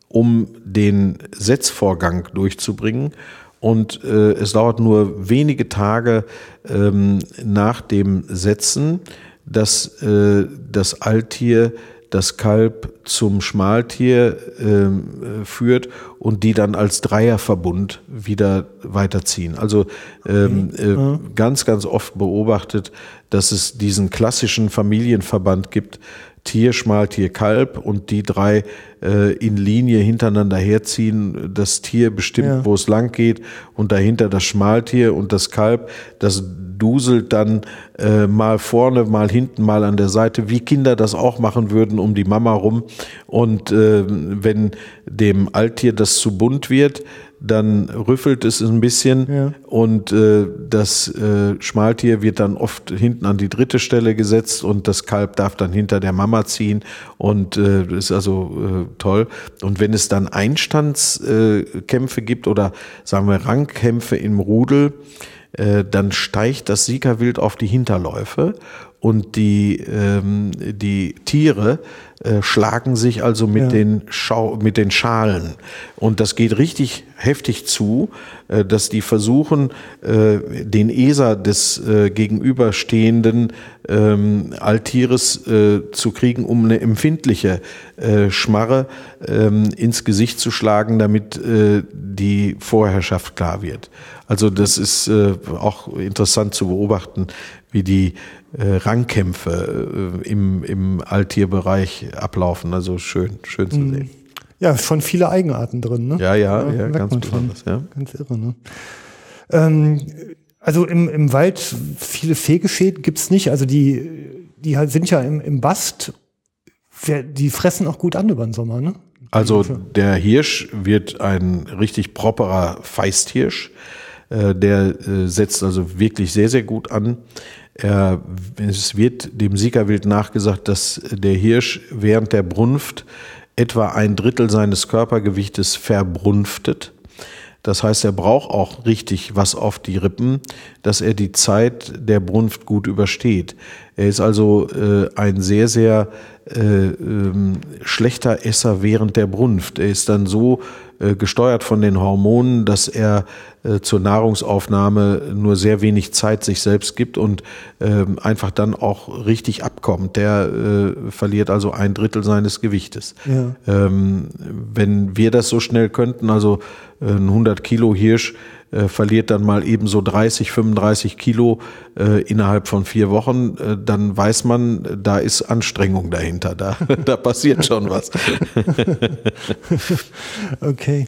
um den Setzvorgang durchzubringen. Und äh, es dauert nur wenige Tage ähm, nach dem Setzen, dass äh, das Alttier das Kalb zum Schmaltier äh, führt und die dann als Dreierverbund wieder weiterziehen. Also ähm, äh, ganz, ganz oft beobachtet, dass es diesen klassischen Familienverband gibt, Tier, Schmaltier, Kalb und die drei äh, in Linie hintereinander herziehen. Das Tier bestimmt, ja. wo es lang geht und dahinter das Schmaltier und das Kalb, das duselt dann äh, mal vorne, mal hinten, mal an der Seite, wie Kinder das auch machen würden um die Mama rum. Und äh, wenn dem Alttier das zu bunt wird, dann rüffelt es ein bisschen ja. und äh, das äh, Schmaltier wird dann oft hinten an die dritte Stelle gesetzt und das Kalb darf dann hinter der Mama ziehen und äh, ist also äh, toll. Und wenn es dann Einstandskämpfe äh, gibt oder sagen wir Rangkämpfe im Rudel, äh, dann steigt das Siegerwild auf die Hinterläufe und die, ähm, die Tiere äh, schlagen sich also mit, ja. den Schau mit den Schalen. Und das geht richtig heftig zu, äh, dass die versuchen, äh, den Eser des äh, gegenüberstehenden ähm, Altieres äh, zu kriegen, um eine empfindliche äh, Schmarre ähm, ins Gesicht zu schlagen, damit äh, die Vorherrschaft klar wird. Also das ist äh, auch interessant zu beobachten, wie die äh, Rangkämpfe äh, im, im Alttierbereich ablaufen. Also schön, schön zu mhm. sehen. Ja, schon viele Eigenarten drin, ne? Ja, ja, ja, ja ganz besonders, ja. Ganz irre, ne? Ähm, also im, im Wald viele Fehlgeschehen gibt's nicht. Also die, die halt sind ja im, im Bast, die fressen auch gut an über den Sommer, ne? Also der Hirsch wird ein richtig properer Feisthirsch. Äh, der äh, setzt also wirklich sehr, sehr gut an. Er, es wird dem Siegerwild nachgesagt, dass der Hirsch während der Brunft etwa ein Drittel seines Körpergewichtes verbrunftet. Das heißt, er braucht auch richtig was auf die Rippen, dass er die Zeit der Brunft gut übersteht. Er ist also äh, ein sehr, sehr äh, ähm, schlechter Esser während der Brunft. Er ist dann so äh, gesteuert von den Hormonen, dass er äh, zur Nahrungsaufnahme nur sehr wenig Zeit sich selbst gibt und ähm, einfach dann auch richtig abkommt. Der äh, verliert also ein Drittel seines Gewichtes. Ja. Ähm, wenn wir das so schnell könnten, also ein 100 Kilo Hirsch äh, verliert dann mal eben so 30, 35 Kilo äh, innerhalb von vier Wochen, äh, dann weiß man, da ist Anstrengung dahinter, da, da passiert schon was. okay.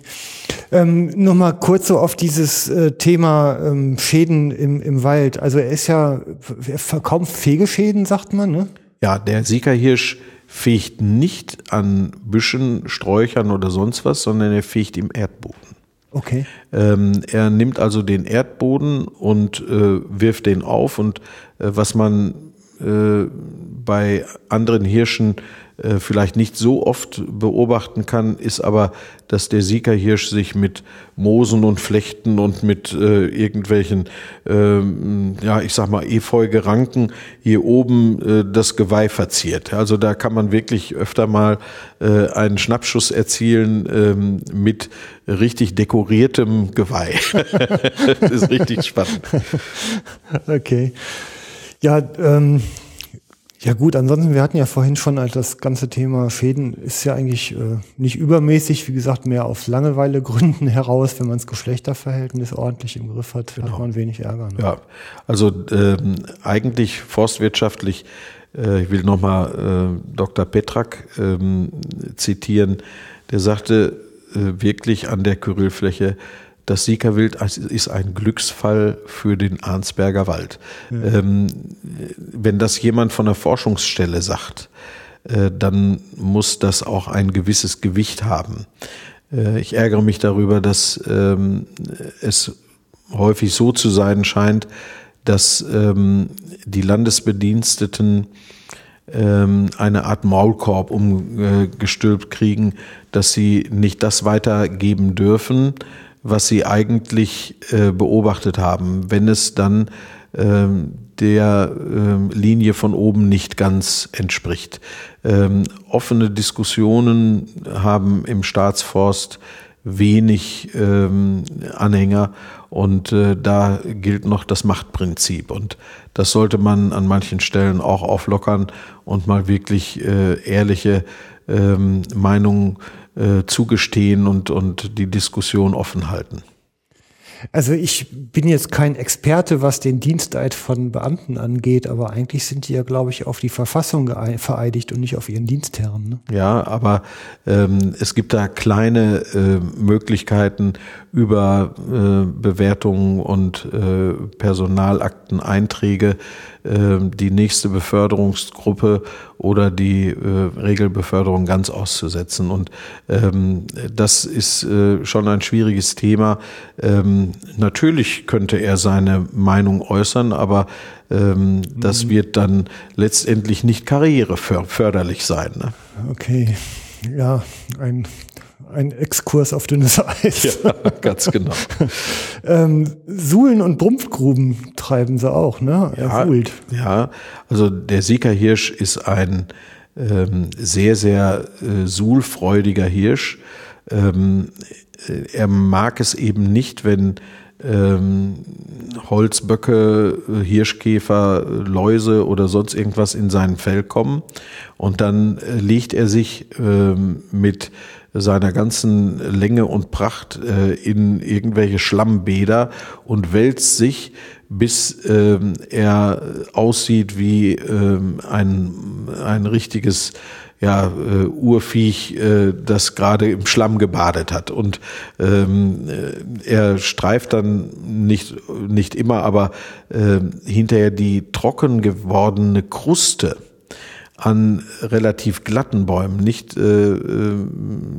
Ähm, Nochmal kurz so auf dieses äh, Thema ähm, Schäden im, im Wald. Also er ist ja er kaum Fehlgeschäden, sagt man, ne? Ja, der Siegerhirsch fegt nicht an Büschen, Sträuchern oder sonst was, sondern er fegt im Erdboden. Okay. Ähm, er nimmt also den Erdboden und äh, wirft den auf und äh, was man äh, bei anderen Hirschen vielleicht nicht so oft beobachten kann, ist aber, dass der Siegerhirsch sich mit Moosen und Flechten und mit äh, irgendwelchen, ähm, ja, ich sag mal, Efeu-Geranken hier oben äh, das Geweih verziert. Also da kann man wirklich öfter mal äh, einen Schnappschuss erzielen ähm, mit richtig dekoriertem Geweih. das ist richtig spannend. Okay. Ja, ähm, ja gut, ansonsten, wir hatten ja vorhin schon halt das ganze Thema Fäden ist ja eigentlich äh, nicht übermäßig, wie gesagt, mehr aus Langeweilegründen heraus. Wenn man das Geschlechterverhältnis ordentlich im Griff hat, genau. hat man wenig Ärger. Ne? Ja, also ähm, eigentlich forstwirtschaftlich, äh, ich will nochmal äh, Dr. Petrak ähm, zitieren, der sagte äh, wirklich an der Kyrillfläche, das Siegerwild ist ein Glücksfall für den Arnsberger Wald. Ja. Ähm, wenn das jemand von der Forschungsstelle sagt, äh, dann muss das auch ein gewisses Gewicht haben. Äh, ich ärgere mich darüber, dass ähm, es häufig so zu sein scheint, dass ähm, die Landesbediensteten ähm, eine Art Maulkorb umgestülpt kriegen, dass sie nicht das weitergeben dürfen, was sie eigentlich äh, beobachtet haben, wenn es dann ähm, der ähm, Linie von oben nicht ganz entspricht. Ähm, offene Diskussionen haben im Staatsforst wenig ähm, Anhänger und äh, da gilt noch das Machtprinzip und das sollte man an manchen Stellen auch auflockern und mal wirklich äh, ehrliche ähm, Meinungen äh, zugestehen und, und die Diskussion offen halten. Also ich bin jetzt kein Experte, was den Diensteid von Beamten angeht, aber eigentlich sind die ja, glaube ich, auf die Verfassung vereidigt und nicht auf ihren Dienstherren. Ne? Ja, aber ähm, es gibt da kleine äh, Möglichkeiten über äh, Bewertungen und äh, Personalakteneinträge ähm, die nächste Beförderungsgruppe oder die äh, Regelbeförderung ganz auszusetzen. Und ähm, das ist äh, schon ein schwieriges Thema. Ähm, natürlich könnte er seine Meinung äußern, aber ähm, das mhm. wird dann letztendlich nicht karriereförderlich sein. Ne? Okay. Ja, ein ein Exkurs auf dünnes Eis. Ja, ganz genau. ähm, Suhlen und Brumpfgruben treiben sie auch, ne? Er ja. Ja, also der Siegerhirsch ist ein ähm, sehr, sehr äh, suhlfreudiger Hirsch. Ähm, äh, er mag es eben nicht, wenn ähm, Holzböcke, Hirschkäfer, Läuse oder sonst irgendwas in sein Fell kommen. Und dann äh, legt er sich ähm, mit seiner ganzen Länge und Pracht äh, in irgendwelche Schlammbäder und wälzt sich, bis ähm, er aussieht wie ähm, ein, ein richtiges ja, äh, Urviech, äh, das gerade im Schlamm gebadet hat. Und ähm, äh, er streift dann nicht, nicht immer, aber äh, hinterher die trocken gewordene Kruste an relativ glatten Bäumen, nicht äh, äh,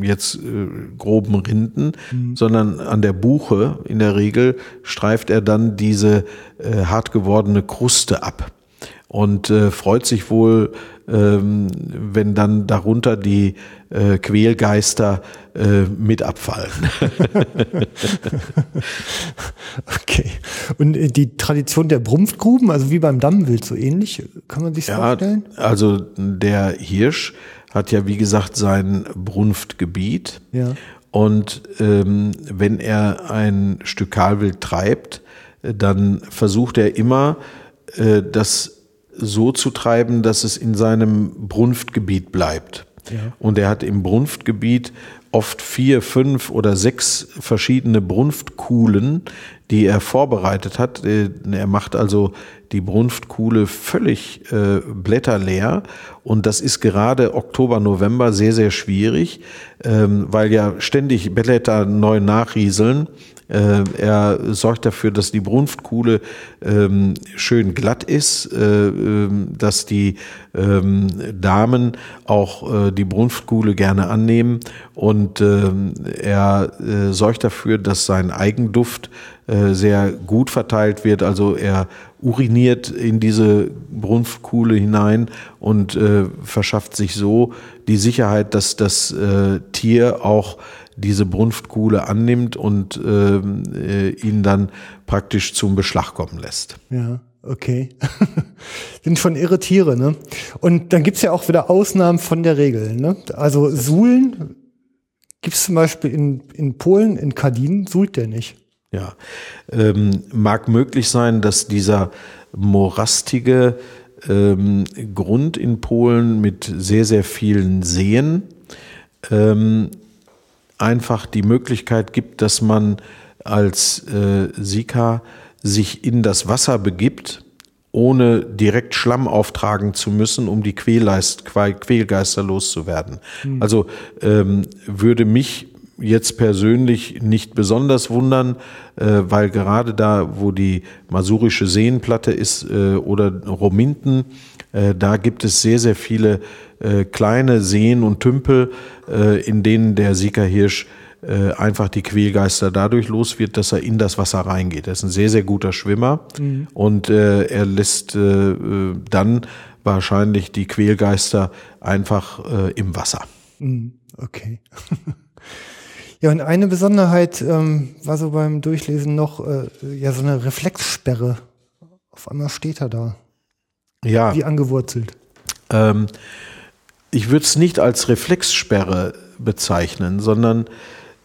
jetzt äh, groben Rinden, mhm. sondern an der Buche in der Regel streift er dann diese äh, hart gewordene Kruste ab und äh, freut sich wohl, ähm, wenn dann darunter die äh, Quälgeister äh, mit abfallen. okay. Und äh, die Tradition der Brumpfgruben, also wie beim Dammwild, so ähnlich, kann man sich ja, vorstellen? Also der Hirsch hat ja, wie gesagt, sein Brunftgebiet. Ja. Und ähm, wenn er ein Stück Kahlwild treibt, äh, dann versucht er immer, äh, das so zu treiben, dass es in seinem Brunftgebiet bleibt. Ja. Und er hat im Brunftgebiet oft vier, fünf oder sechs verschiedene Brunftkuhlen, die er vorbereitet hat. Äh, er macht also die Brunftkuhle völlig äh, blätterleer und das ist gerade Oktober, November sehr, sehr schwierig, ähm, weil ja ständig Blätter neu nachrieseln äh, er sorgt dafür, dass die Brunftkuhle ähm, schön glatt ist, äh, ähm, dass die ähm, Damen auch äh, die Brunftkuhle gerne annehmen und ähm, er äh, sorgt dafür, dass sein Eigenduft äh, sehr gut verteilt wird. Also er uriniert in diese Brunftkuhle hinein und äh, verschafft sich so die Sicherheit, dass das Tier auch diese Brunftkuhle annimmt und ähm, äh, ihn dann praktisch zum Beschlag kommen lässt. Ja, okay. Sind schon irre Tiere, ne? Und dann gibt's ja auch wieder Ausnahmen von der Regel, ne? Also Suhlen gibt's zum Beispiel in, in Polen, in Kadin, suhlt der nicht. Ja, ähm, mag möglich sein, dass dieser morastige ähm, Grund in Polen mit sehr, sehr vielen Seen ähm, einfach die Möglichkeit gibt, dass man als äh, Sika sich in das Wasser begibt, ohne direkt Schlamm auftragen zu müssen, um die Quälgeist, Quälgeister loszuwerden. Mhm. Also ähm, würde mich jetzt persönlich nicht besonders wundern, äh, weil gerade da, wo die masurische Seenplatte ist äh, oder Rominten, äh, da gibt es sehr, sehr viele äh, kleine Seen und Tümpel, äh, in denen der Siegerhirsch äh, einfach die Quälgeister dadurch los wird, dass er in das Wasser reingeht. Er ist ein sehr, sehr guter Schwimmer mhm. und äh, er lässt äh, äh, dann wahrscheinlich die Quälgeister einfach im Wasser. Mhm. Okay. ja, und eine Besonderheit ähm, war so beim Durchlesen noch äh, ja so eine Reflexsperre. Auf einmal steht er da. Ja. Wie angewurzelt. Ähm, ich würde es nicht als Reflexsperre bezeichnen, sondern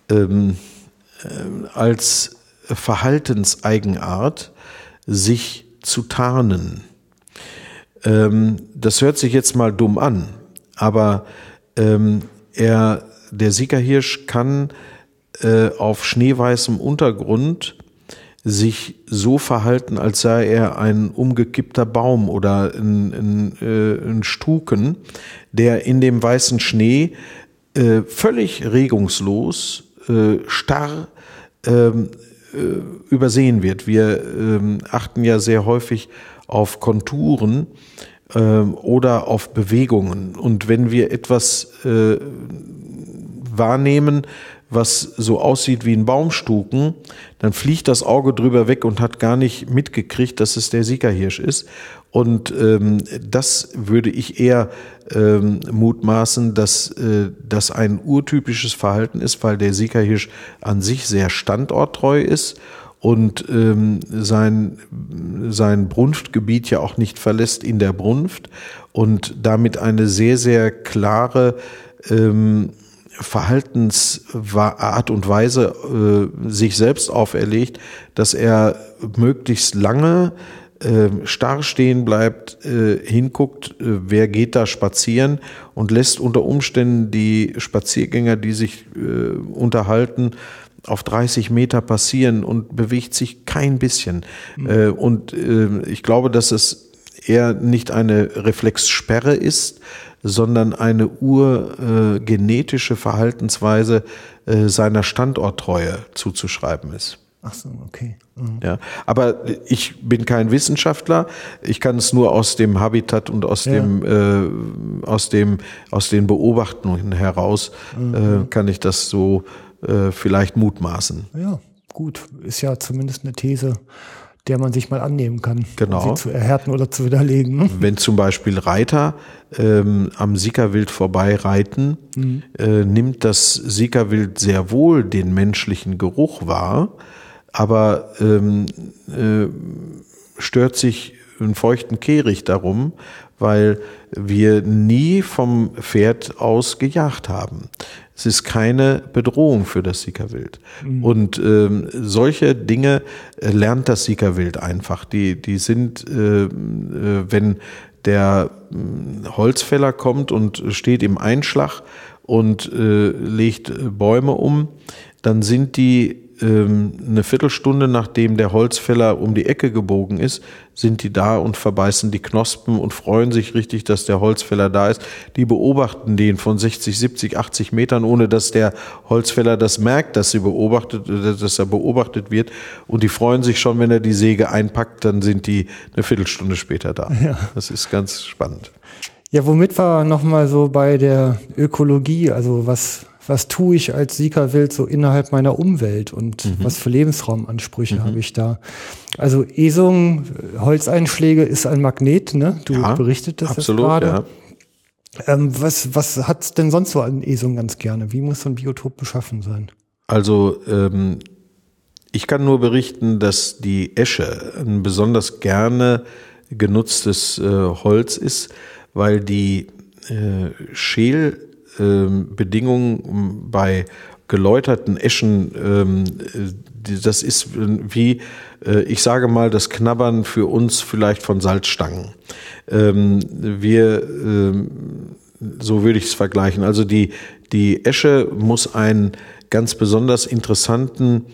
ähm, äh, als Verhaltenseigenart, sich zu tarnen. Ähm, das hört sich jetzt mal dumm an, aber ähm, er, der Siegerhirsch kann äh, auf schneeweißem Untergrund sich so verhalten, als sei er ein umgekippter Baum oder ein, ein, äh, ein Stuken, der in dem weißen Schnee äh, völlig regungslos, äh, starr ähm, äh, übersehen wird. Wir ähm, achten ja sehr häufig auf Konturen ähm, oder auf Bewegungen. Und wenn wir etwas äh, wahrnehmen, was so aussieht wie ein Baumstuken, dann fliegt das Auge drüber weg und hat gar nicht mitgekriegt, dass es der Siegerhirsch ist. Und ähm, das würde ich eher ähm, mutmaßen, dass äh, das ein urtypisches Verhalten ist, weil der Siegerhirsch an sich sehr standorttreu ist und ähm, sein, sein Brunftgebiet ja auch nicht verlässt in der Brunft und damit eine sehr, sehr klare ähm, Verhaltensart und Weise äh, sich selbst auferlegt, dass er möglichst lange äh, starr stehen bleibt, äh, hinguckt, äh, wer geht da spazieren und lässt unter Umständen die Spaziergänger, die sich äh, unterhalten, auf 30 Meter passieren und bewegt sich kein bisschen. Mhm. Äh, und äh, ich glaube, dass es eher nicht eine Reflexsperre ist, sondern eine urgenetische Verhaltensweise äh, seiner Standorttreue zuzuschreiben ist. Ach so, okay. Mhm. Ja, aber ich bin kein Wissenschaftler. Ich kann es nur aus dem Habitat und aus ja. dem äh, aus dem aus den Beobachtungen heraus mhm. äh, kann ich das so äh, vielleicht mutmaßen. Ja, gut, ist ja zumindest eine These der man sich mal annehmen kann, genau. um sie zu erhärten oder zu widerlegen. Ne? Wenn zum Beispiel Reiter ähm, am Siegerwild vorbei reiten, mhm. äh, nimmt das Siegerwild sehr wohl den menschlichen Geruch wahr, aber ähm, äh, stört sich einen feuchten Kehricht darum, weil wir nie vom Pferd aus gejagt haben. Es ist keine Bedrohung für das Siegerwild. Mhm. Und ähm, solche Dinge äh, lernt das Siegerwild einfach. Die, die sind, äh, äh, wenn der äh, Holzfäller kommt und steht im Einschlag und äh, legt Bäume um, dann sind die ähm, eine Viertelstunde nachdem der Holzfäller um die Ecke gebogen ist, sind die da und verbeißen die Knospen und freuen sich richtig, dass der Holzfäller da ist. Die beobachten den von 60, 70, 80 Metern, ohne dass der Holzfäller das merkt, dass sie beobachtet, dass er beobachtet wird. Und die freuen sich schon, wenn er die Säge einpackt, dann sind die eine Viertelstunde später da. Ja. Das ist ganz spannend. Ja, womit wir nochmal so bei der Ökologie, also was was tue ich als Siegerwild so innerhalb meiner Umwelt und mhm. was für Lebensraumansprüche mhm. habe ich da. Also Esung, Holzeinschläge ist ein Magnet, ne? Du ja, berichtetest absolut, gerade. Ja. Ähm, was, was hat's denn sonst so an Esung ganz gerne? Wie muss so ein Biotop beschaffen sein? Also ähm, ich kann nur berichten, dass die Esche ein besonders gerne genutztes äh, Holz ist, weil die äh, Schälbedingungen ähm, bei geläuterten Eschen, ähm, das ist wie, äh, ich sage mal, das Knabbern für uns vielleicht von Salzstangen. Ähm, wir, so würde ich es vergleichen. Also die, die Esche muss einen ganz besonders interessanten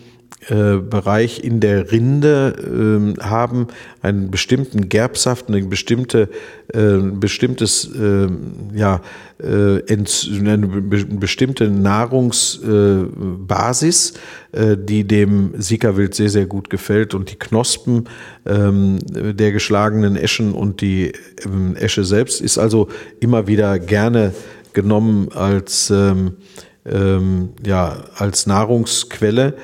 äh, Bereich in der Rinde äh, haben, einen bestimmten Gerbsaft, eine bestimmte, äh, bestimmtes, ähm, ja, äh, eine bestimmte Nahrungsbasis, äh, die dem Sikawild sehr, sehr gut gefällt und die Knospen ähm, der geschlagenen Eschen und die ähm, Esche selbst ist also immer wieder gerne genommen als, ähm, ähm, ja, als Nahrungsquelle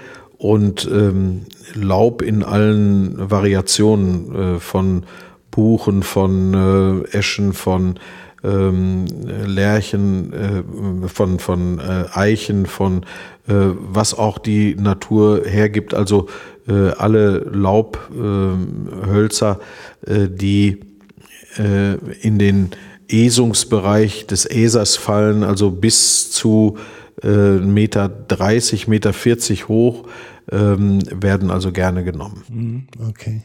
und ähm, Laub in allen Variationen äh, von Buchen, von äh, Eschen, von ähm, Lärchen, äh, von, von äh, Eichen, von äh, was auch die Natur hergibt, also äh, alle Laubhölzer, äh, die in den Esungsbereich des Äsers fallen, also bis zu äh, Meter 30, Meter 40 hoch, ähm, werden also gerne genommen. Mhm, okay.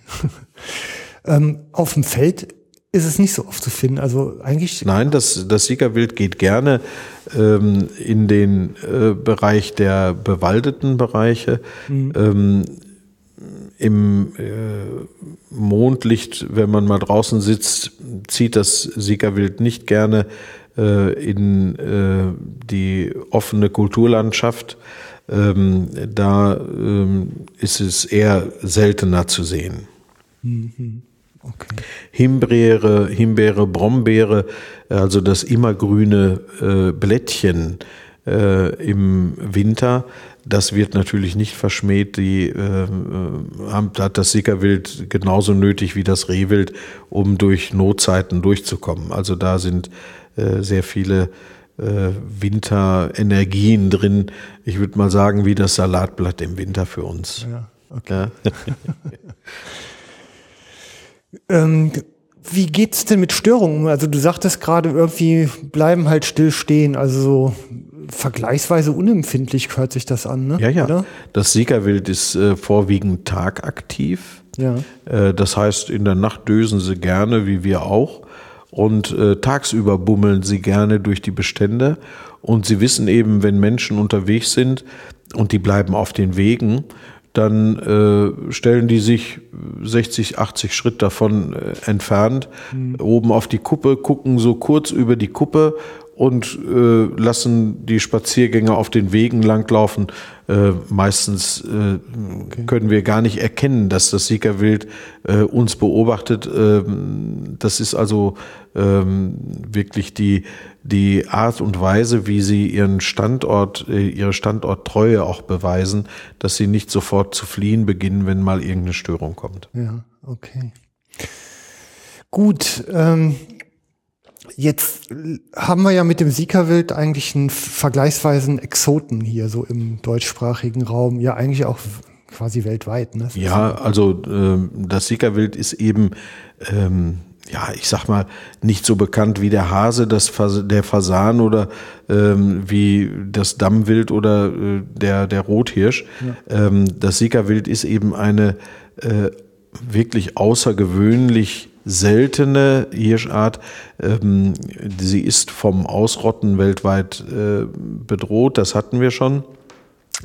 ähm, auf dem Feld ist es nicht so oft zu finden. Also eigentlich. Nein, das, das Siegerwild geht gerne ähm, in den äh, Bereich der bewaldeten Bereiche. Mhm. Ähm, Im äh, Mondlicht, wenn man mal draußen sitzt, zieht das Siegerwild nicht gerne äh, in äh, die offene Kulturlandschaft ähm, da ähm, ist es eher seltener zu sehen. Mhm. Okay. Himbeere, Himbeere, Brombeere, also das immergrüne äh, Blättchen äh, im Winter, das wird natürlich nicht verschmäht. Die äh, hat das Sickerwild genauso nötig wie das Rehwild, um durch Notzeiten durchzukommen. Also da sind äh, sehr viele äh, Winterenergien drin. Ich würde mal sagen, wie das Salatblatt im Winter für uns. Ja, okay. Ja. ähm, wie geht's denn mit Störungen? Also du sagtest gerade irgendwie bleiben halt still stehen, also so vergleichsweise unempfindlich hört sich das an, ne? Ja, ja. Oder? Das Siegerwild ist äh, vorwiegend tagaktiv. Ja. Äh, das heißt, in der Nacht dösen sie gerne, wie wir auch und äh, tagsüber bummeln sie gerne durch die Bestände und sie wissen eben, wenn Menschen unterwegs sind und die bleiben auf den Wegen, dann äh, stellen die sich 60, 80 Schritt davon äh, entfernt, mhm. oben auf die Kuppe, gucken so kurz über die Kuppe und äh, lassen die Spaziergänger auf den Wegen langlaufen. Äh, meistens äh, okay. können wir gar nicht erkennen, dass das Siegerwild äh, uns beobachtet. Ähm, das ist also ähm, wirklich die, die Art und Weise, wie sie ihren Standort, äh, ihre Standorttreue auch beweisen, dass sie nicht sofort zu fliehen beginnen, wenn mal irgendeine Störung kommt. Ja, okay. Gut, ähm Jetzt haben wir ja mit dem Siegerwild eigentlich einen vergleichsweise Exoten hier so im deutschsprachigen Raum, ja eigentlich auch quasi weltweit. Ne? Ja, also äh, das Siegerwild ist eben, ähm, ja, ich sag mal, nicht so bekannt wie der Hase, das Fas der Fasan oder ähm, wie das Dammwild oder äh, der, der Rothirsch. Ja. Ähm, das Siegerwild ist eben eine äh, wirklich außergewöhnlich seltene Hirschart. Ähm, sie ist vom Ausrotten weltweit äh, bedroht, das hatten wir schon.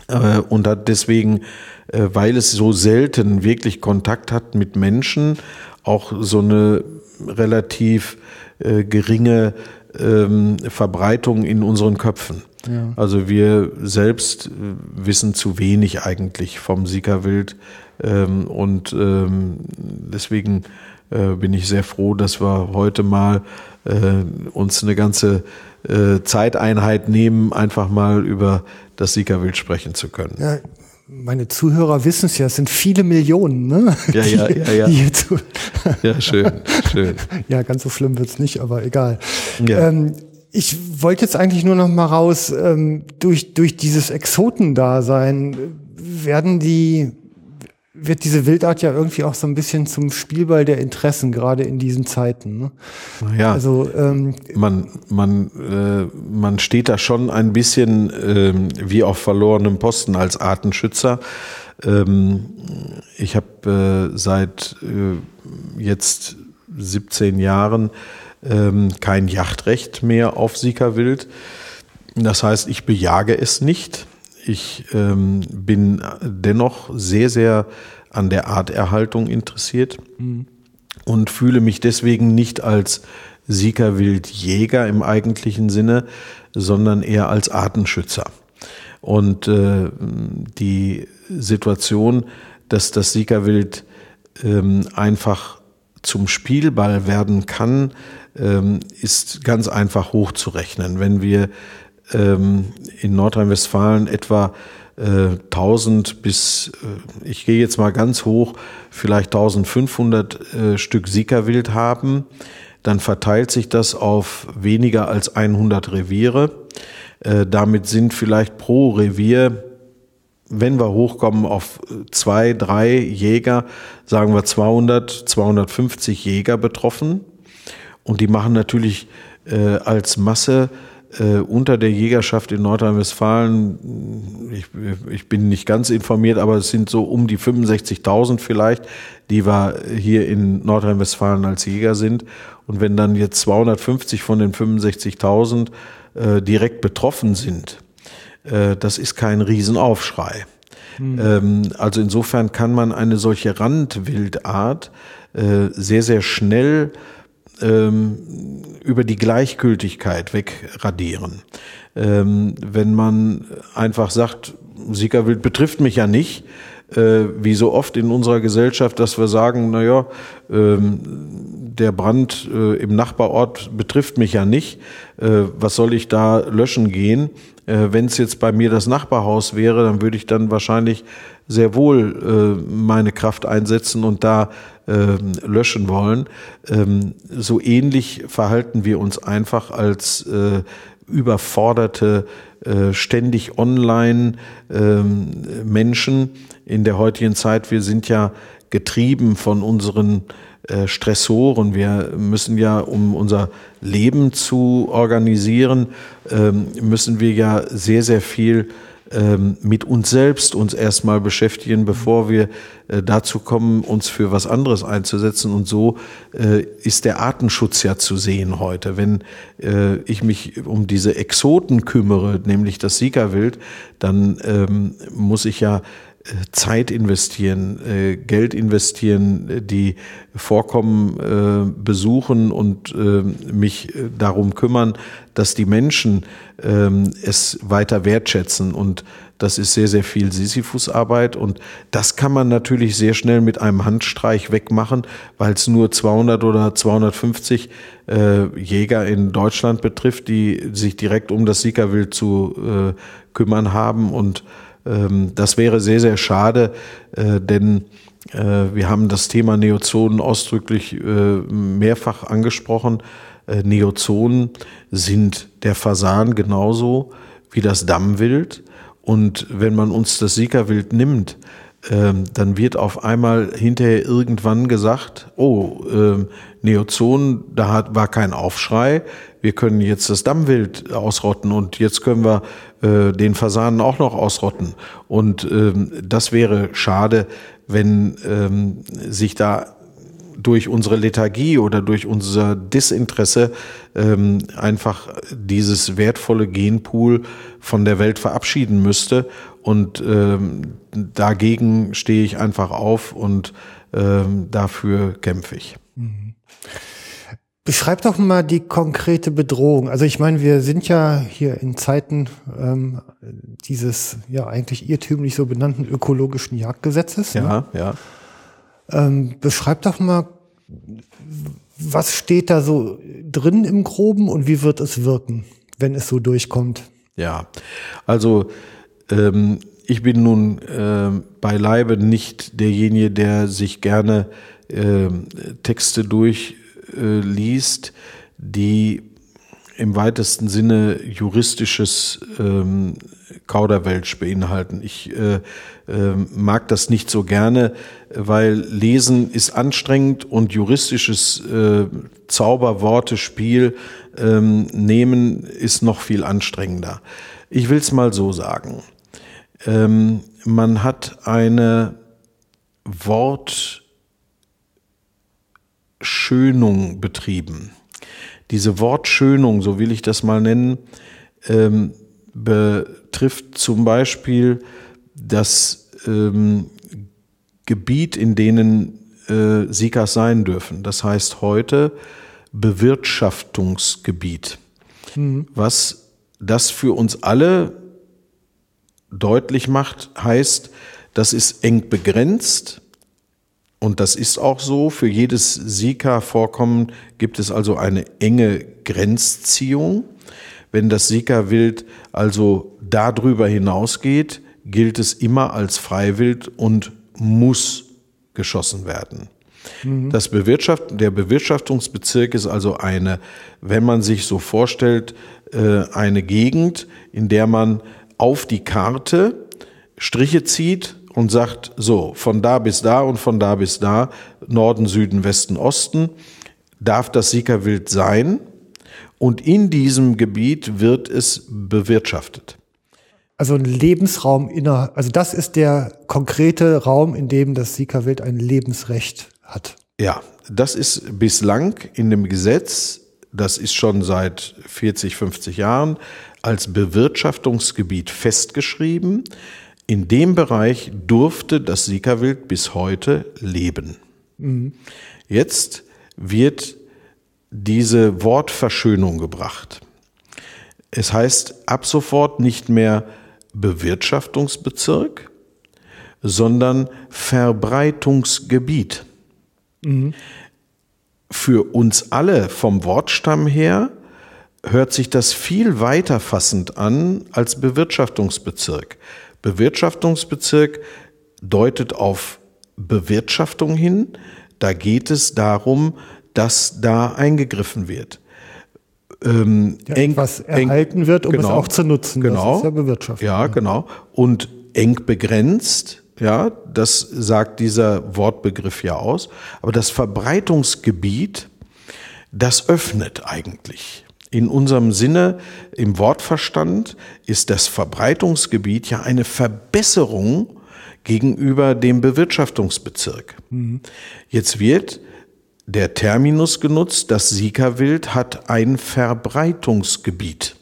Äh, und hat deswegen, äh, weil es so selten wirklich Kontakt hat mit Menschen, auch so eine relativ äh, geringe ähm, Verbreitung in unseren Köpfen. Ja. Also wir selbst äh, wissen zu wenig eigentlich vom Siegerwild ähm, und ähm, deswegen äh, bin ich sehr froh, dass wir heute mal äh, uns eine ganze äh, Zeiteinheit nehmen, einfach mal über das Siegerwild sprechen zu können. Ja, meine Zuhörer wissen es ja, es sind viele Millionen, ne? Ja, ja, ja, ja. ja, schön, schön. Ja, ganz so schlimm wird's nicht, aber egal. Ja. Ähm, ich wollte jetzt eigentlich nur noch mal raus, ähm, durch, durch dieses Exotendasein werden die wird diese Wildart ja irgendwie auch so ein bisschen zum Spielball der Interessen, gerade in diesen Zeiten. Ne? Ja, also ähm, man, man, äh, man steht da schon ein bisschen äh, wie auf verlorenem Posten als Artenschützer. Ähm, ich habe äh, seit äh, jetzt 17 Jahren ähm, kein Yachtrecht mehr auf Sikawild. Das heißt, ich bejage es nicht. Ich ähm, bin dennoch sehr, sehr an der Arterhaltung interessiert mhm. und fühle mich deswegen nicht als Siegerwildjäger im eigentlichen Sinne, sondern eher als Artenschützer. Und äh, die Situation, dass das Siegerwild ähm, einfach zum Spielball werden kann, ähm, ist ganz einfach hochzurechnen. Wenn wir ähm, in Nordrhein-Westfalen etwa äh, 1000 bis, äh, ich gehe jetzt mal ganz hoch, vielleicht 1500 äh, Stück Siegerwild haben, dann verteilt sich das auf weniger als 100 Reviere. Äh, damit sind vielleicht pro Revier wenn wir hochkommen auf zwei, drei Jäger, sagen wir 200, 250 Jäger betroffen. Und die machen natürlich äh, als Masse äh, unter der Jägerschaft in Nordrhein-Westfalen, ich, ich, bin nicht ganz informiert, aber es sind so um die 65.000 vielleicht, die wir hier in Nordrhein-Westfalen als Jäger sind. Und wenn dann jetzt 250 von den 65.000 äh, direkt betroffen sind, äh, das ist kein Riesenaufschrei. Mhm. Also insofern kann man eine solche Randwildart äh, sehr, sehr schnell ähm, über die Gleichgültigkeit wegradieren. Ähm, wenn man einfach sagt, Siegerwild betrifft mich ja nicht, äh, wie so oft in unserer Gesellschaft, dass wir sagen, naja, ähm, der Brand äh, im Nachbarort betrifft mich ja nicht, äh, was soll ich da löschen gehen? Äh, Wenn es jetzt bei mir das Nachbarhaus wäre, dann würde ich dann wahrscheinlich sehr wohl äh, meine Kraft einsetzen und da äh, löschen wollen. Ähm, so ähnlich verhalten wir uns einfach als äh, überforderte, äh, ständig online ähm, Menschen in der heutigen Zeit. Wir sind ja getrieben von unseren äh, Stressoren. Wir müssen ja, um unser Leben zu organisieren, ähm, müssen wir ja sehr, sehr viel ähm, mit uns selbst uns erstmal beschäftigen, bevor wir äh, dazu kommen, uns für was anderes einzusetzen. Und so äh, ist der Artenschutz ja zu sehen heute. Wenn äh, ich mich um diese Exoten kümmere, nämlich das Siegerwild, dann ähm, muss ich ja Zeit investieren, Geld investieren, die Vorkommen besuchen und mich darum kümmern, dass die Menschen ähm, es weiter wertschätzen. Und das ist sehr, sehr viel Sisyphusarbeit. Und das kann man natürlich sehr schnell mit einem Handstreich wegmachen, weil es nur 200 oder 250 äh, Jäger in Deutschland betrifft, die sich direkt um das Siegerwild zu äh, kümmern haben. Und das wäre sehr, sehr schade, äh, denn äh, wir haben das Thema Neozonen ausdrücklich äh, mehrfach angesprochen. Neozonen sind der Fasan genauso wie das Dammwild. Und wenn man uns das Siegerwild nimmt, ähm, dann wird auf einmal hinterher irgendwann gesagt, oh, ähm, Neozon, da hat, war kein Aufschrei, wir können jetzt das Dammwild ausrotten und jetzt können wir äh, den Fasanen auch noch ausrotten. Und ähm, das wäre schade, wenn ähm, sich da durch unsere Lethargie oder durch unser Disinteresse ähm, einfach dieses wertvolle Genpool von der Welt verabschieden müsste. Und ähm, dagegen stehe ich einfach auf und ähm, dafür kämpfe ich. Mhm. Beschreib doch mal die konkrete Bedrohung. Also ich meine, wir sind ja hier in Zeiten ähm, dieses ja eigentlich irrtümlich so benannten ökologischen Jagdgesetzes. Ja, ne? ja. Ähm, beschreib doch mal, was steht da so drin im Groben und wie wird es wirken? wenn es so durchkommt. Ja, also ähm, ich bin nun äh, beileibe nicht derjenige, der sich gerne äh, Texte durchliest, äh, die im weitesten Sinne juristisches ähm, Kauderwelsch beinhalten. Ich äh, äh, mag das nicht so gerne, weil Lesen ist anstrengend und juristisches äh, Zauberwortespiel ähm, nehmen ist noch viel anstrengender. Ich will es mal so sagen. Ähm, man hat eine Wortschönung betrieben. Diese Wortschönung, so will ich das mal nennen, ähm, betrifft zum Beispiel das ähm, Gebiet, in denen äh, Sikas sein dürfen. Das heißt heute Bewirtschaftungsgebiet, mhm. was das für uns alle deutlich macht, heißt, das ist eng begrenzt und das ist auch so. Für jedes Sika-Vorkommen gibt es also eine enge Grenzziehung. Wenn das Sika-Wild also darüber hinausgeht, gilt es immer als Freiwild und muss geschossen werden. Mhm. Das Bewirtschaft, der Bewirtschaftungsbezirk ist also eine, wenn man sich so vorstellt, äh, eine Gegend, in der man auf die Karte Striche zieht und sagt, so, von da bis da und von da bis da, Norden, Süden, Westen, Osten, darf das Sika-Wild sein. Und in diesem Gebiet wird es bewirtschaftet. Also ein Lebensraum inner, also das ist der konkrete Raum, in dem das Sika-Wild ein Lebensrecht hat. Ja, das ist bislang in dem Gesetz, das ist schon seit 40, 50 Jahren, als Bewirtschaftungsgebiet festgeschrieben. In dem Bereich durfte das Sikawild bis heute leben. Mhm. Jetzt wird diese Wortverschönung gebracht. Es heißt ab sofort nicht mehr Bewirtschaftungsbezirk, sondern Verbreitungsgebiet. Mhm. Für uns alle vom Wortstamm her hört sich das viel weiter fassend an als Bewirtschaftungsbezirk. Bewirtschaftungsbezirk deutet auf Bewirtschaftung hin. Da geht es darum, dass da eingegriffen wird. Ähm, ja, eng, was erhalten eng, wird, um genau, es auch zu nutzen. Genau, das ist ja Bewirtschaftung. Ja, genau. Und eng begrenzt, ja, das sagt dieser Wortbegriff ja aus. Aber das Verbreitungsgebiet, das öffnet eigentlich. In unserem Sinne, im Wortverstand, ist das Verbreitungsgebiet ja eine Verbesserung gegenüber dem Bewirtschaftungsbezirk. Mhm. Jetzt wird der Terminus genutzt, das Sika-Wild hat ein Verbreitungsgebiet.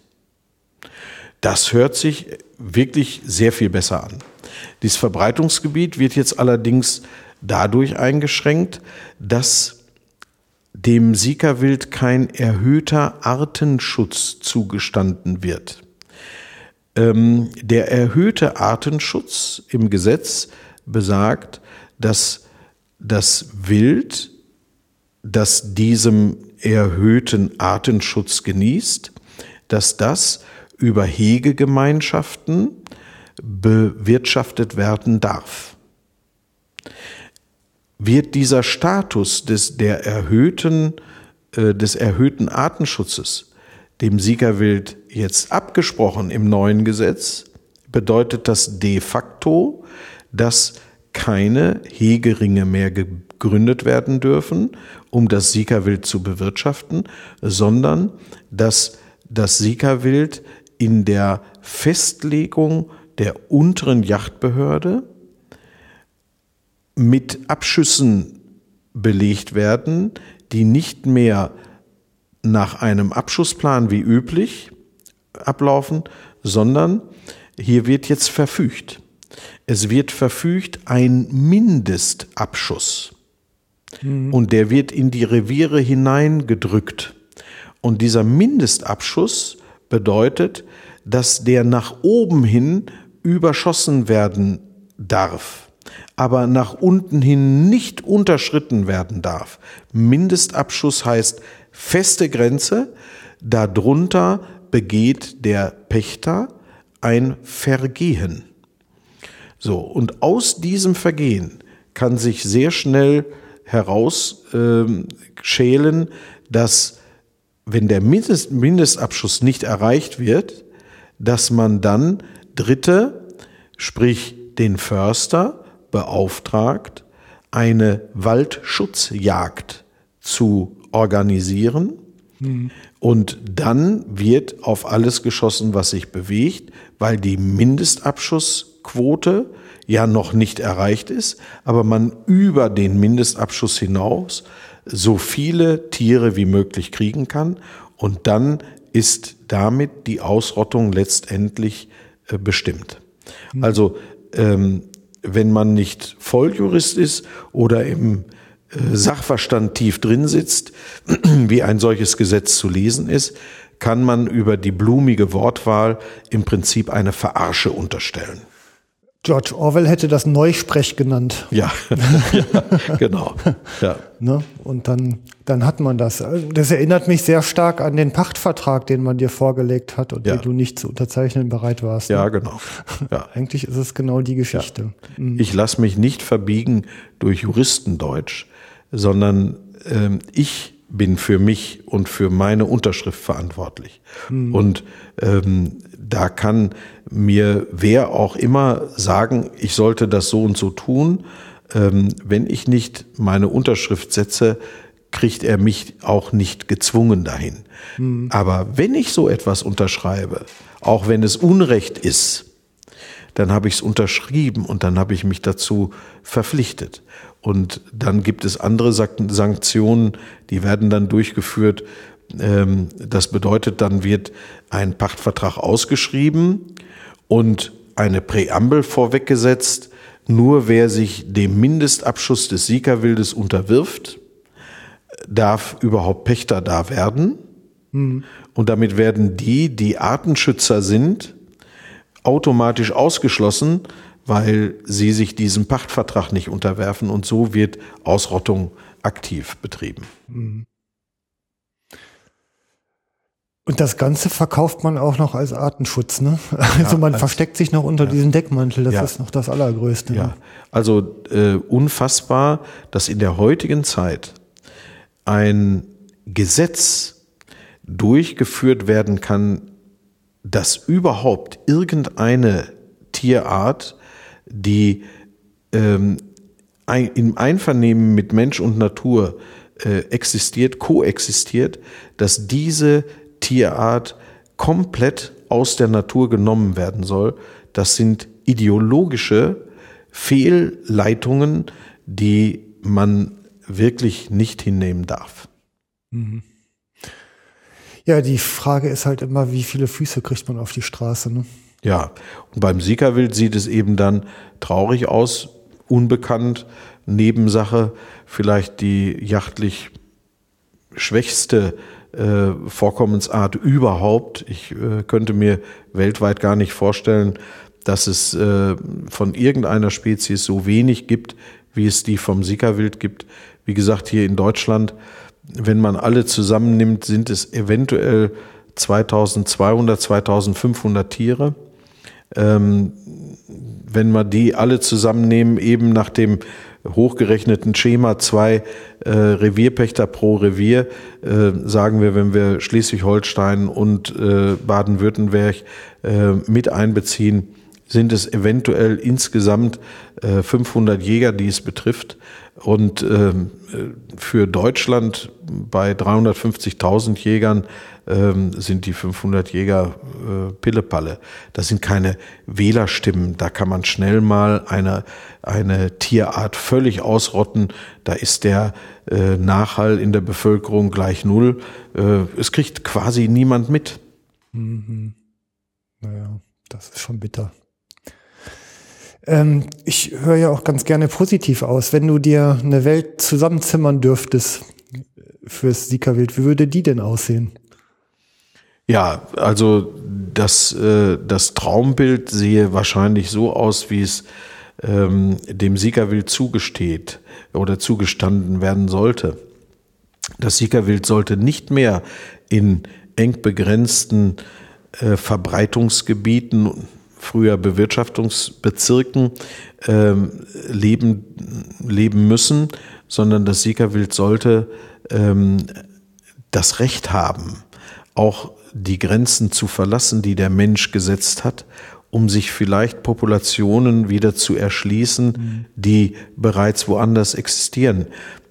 Das hört sich wirklich sehr viel besser an. Dieses Verbreitungsgebiet wird jetzt allerdings dadurch eingeschränkt, dass dem Sika-Wild kein erhöhter Artenschutz zugestanden wird. Ähm, der erhöhte Artenschutz im Gesetz besagt, dass das Wild, das diesem erhöhten Artenschutz genießt, dass das über Hegegemeinschaften bewirtschaftet werden darf. Wird dieser Status des, der erhöhten, äh, des erhöhten Artenschutzes dem Siegerwild jetzt abgesprochen im neuen Gesetz, bedeutet das de facto, dass keine Hegeringe mehr gegründet werden dürfen, um das Siegerwild zu bewirtschaften, sondern dass das Siegerwild in der Festlegung der unteren Yachtbehörde mit Abschüssen belegt werden, die nicht mehr nach einem Abschussplan wie üblich ablaufen, sondern hier wird jetzt verfügt. Es wird verfügt ein Mindestabschuss. Mhm. Und der wird in die Reviere hineingedrückt. Und dieser Mindestabschuss bedeutet, dass der nach oben hin überschossen werden darf aber nach unten hin nicht unterschritten werden darf. Mindestabschuss heißt feste Grenze, darunter begeht der Pächter ein Vergehen. So, und aus diesem Vergehen kann sich sehr schnell herausschälen, äh, dass wenn der Mindest, Mindestabschuss nicht erreicht wird, dass man dann Dritte, sprich den Förster, beauftragt, eine Waldschutzjagd zu organisieren. Mhm. Und dann wird auf alles geschossen, was sich bewegt, weil die Mindestabschussquote ja noch nicht erreicht ist, aber man über den Mindestabschuss hinaus so viele Tiere wie möglich kriegen kann. Und dann ist damit die Ausrottung letztendlich äh, bestimmt. Mhm. Also ähm, wenn man nicht Volljurist ist oder im äh, Sachverstand tief drin sitzt, wie ein solches Gesetz zu lesen ist, kann man über die blumige Wortwahl im Prinzip eine Verarsche unterstellen. George Orwell hätte das Neusprech genannt. Ja, ja genau. Ja. Ne? Und dann, dann hat man das. Das erinnert mich sehr stark an den Pachtvertrag, den man dir vorgelegt hat und ja. den du nicht zu unterzeichnen bereit warst. Ne? Ja, genau. Ja. Eigentlich ist es genau die Geschichte. Mhm. Ich lasse mich nicht verbiegen durch Juristendeutsch, sondern ähm, ich bin für mich und für meine Unterschrift verantwortlich. Mhm. Und ähm, da kann mir wer auch immer sagen, ich sollte das so und so tun. Ähm, wenn ich nicht meine Unterschrift setze, kriegt er mich auch nicht gezwungen dahin. Mhm. Aber wenn ich so etwas unterschreibe, auch wenn es Unrecht ist, dann habe ich es unterschrieben und dann habe ich mich dazu verpflichtet. Und dann gibt es andere Sanktionen, die werden dann durchgeführt. Ähm, das bedeutet, dann wird ein Pachtvertrag ausgeschrieben und eine Präambel vorweggesetzt. Nur wer sich dem Mindestabschuss des Siegerwildes unterwirft, darf überhaupt Pächter da werden. Mhm. Und damit werden die, die Artenschützer sind, automatisch ausgeschlossen, weil sie sich diesem Pachtvertrag nicht unterwerfen und so wird Ausrottung aktiv betrieben. Mhm. Und das Ganze verkauft man auch noch als Artenschutz, ne? Also ja, man versteckt sich noch unter ja. diesem Deckmantel, das ja. ist noch das Allergrößte. Ja, also äh, unfassbar, dass in der heutigen Zeit ein Gesetz durchgeführt werden kann, dass überhaupt irgendeine Tierart die ähm, ein, im Einvernehmen mit Mensch und Natur äh, existiert, koexistiert, dass diese Tierart komplett aus der Natur genommen werden soll. Das sind ideologische Fehlleitungen, die man wirklich nicht hinnehmen darf. Mhm. Ja, die Frage ist halt immer, wie viele Füße kriegt man auf die Straße? Ne? Ja, und beim Siegerwild sieht es eben dann traurig aus, unbekannt, Nebensache, vielleicht die jachtlich schwächste äh, Vorkommensart überhaupt. Ich äh, könnte mir weltweit gar nicht vorstellen, dass es äh, von irgendeiner Spezies so wenig gibt, wie es die vom Sickerwild gibt. Wie gesagt, hier in Deutschland, wenn man alle zusammennimmt, sind es eventuell 2200, 2500 Tiere. Ähm, wenn wir die alle zusammennehmen, eben nach dem hochgerechneten Schema zwei äh, Revierpächter pro Revier, äh, sagen wir, wenn wir Schleswig-Holstein und äh, Baden-Württemberg äh, mit einbeziehen, sind es eventuell insgesamt 500 äh, Jäger, die es betrifft. Und ähm, für Deutschland bei 350.000 Jägern ähm, sind die 500 Jäger äh, Pillepalle. Das sind keine Wählerstimmen. Da kann man schnell mal eine, eine Tierart völlig ausrotten. Da ist der äh, Nachhall in der Bevölkerung gleich null. Äh, es kriegt quasi niemand mit. Mhm. Naja, das ist schon bitter. Ähm, ich höre ja auch ganz gerne positiv aus. Wenn du dir eine Welt zusammenzimmern dürftest fürs Siegerwild, wie würde die denn aussehen? Ja, also das, äh, das Traumbild sehe wahrscheinlich so aus, wie es ähm, dem Siegerwild zugesteht oder zugestanden werden sollte. Das Siegerwild sollte nicht mehr in eng begrenzten äh, Verbreitungsgebieten, früher Bewirtschaftungsbezirken, äh, leben, leben müssen, sondern das Siegerwild sollte ähm, das Recht haben, auch die Grenzen zu verlassen, die der Mensch gesetzt hat, um sich vielleicht Populationen wieder zu erschließen, mhm. die bereits woanders existieren.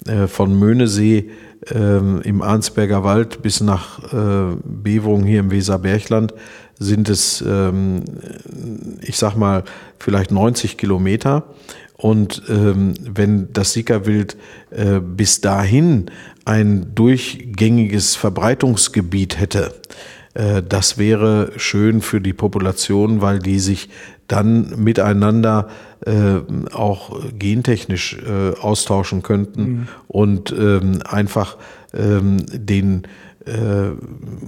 Äh, von Möhnesee ähm, im Arnsberger Wald bis nach äh, Beverung hier im Weserbergland sind es, ähm, ich sag mal, vielleicht 90 Kilometer. Und ähm, wenn das Siegerwild äh, bis dahin ein durchgängiges Verbreitungsgebiet hätte, äh, das wäre schön für die Population, weil die sich dann miteinander äh, auch gentechnisch äh, austauschen könnten mhm. und ähm, einfach ähm, den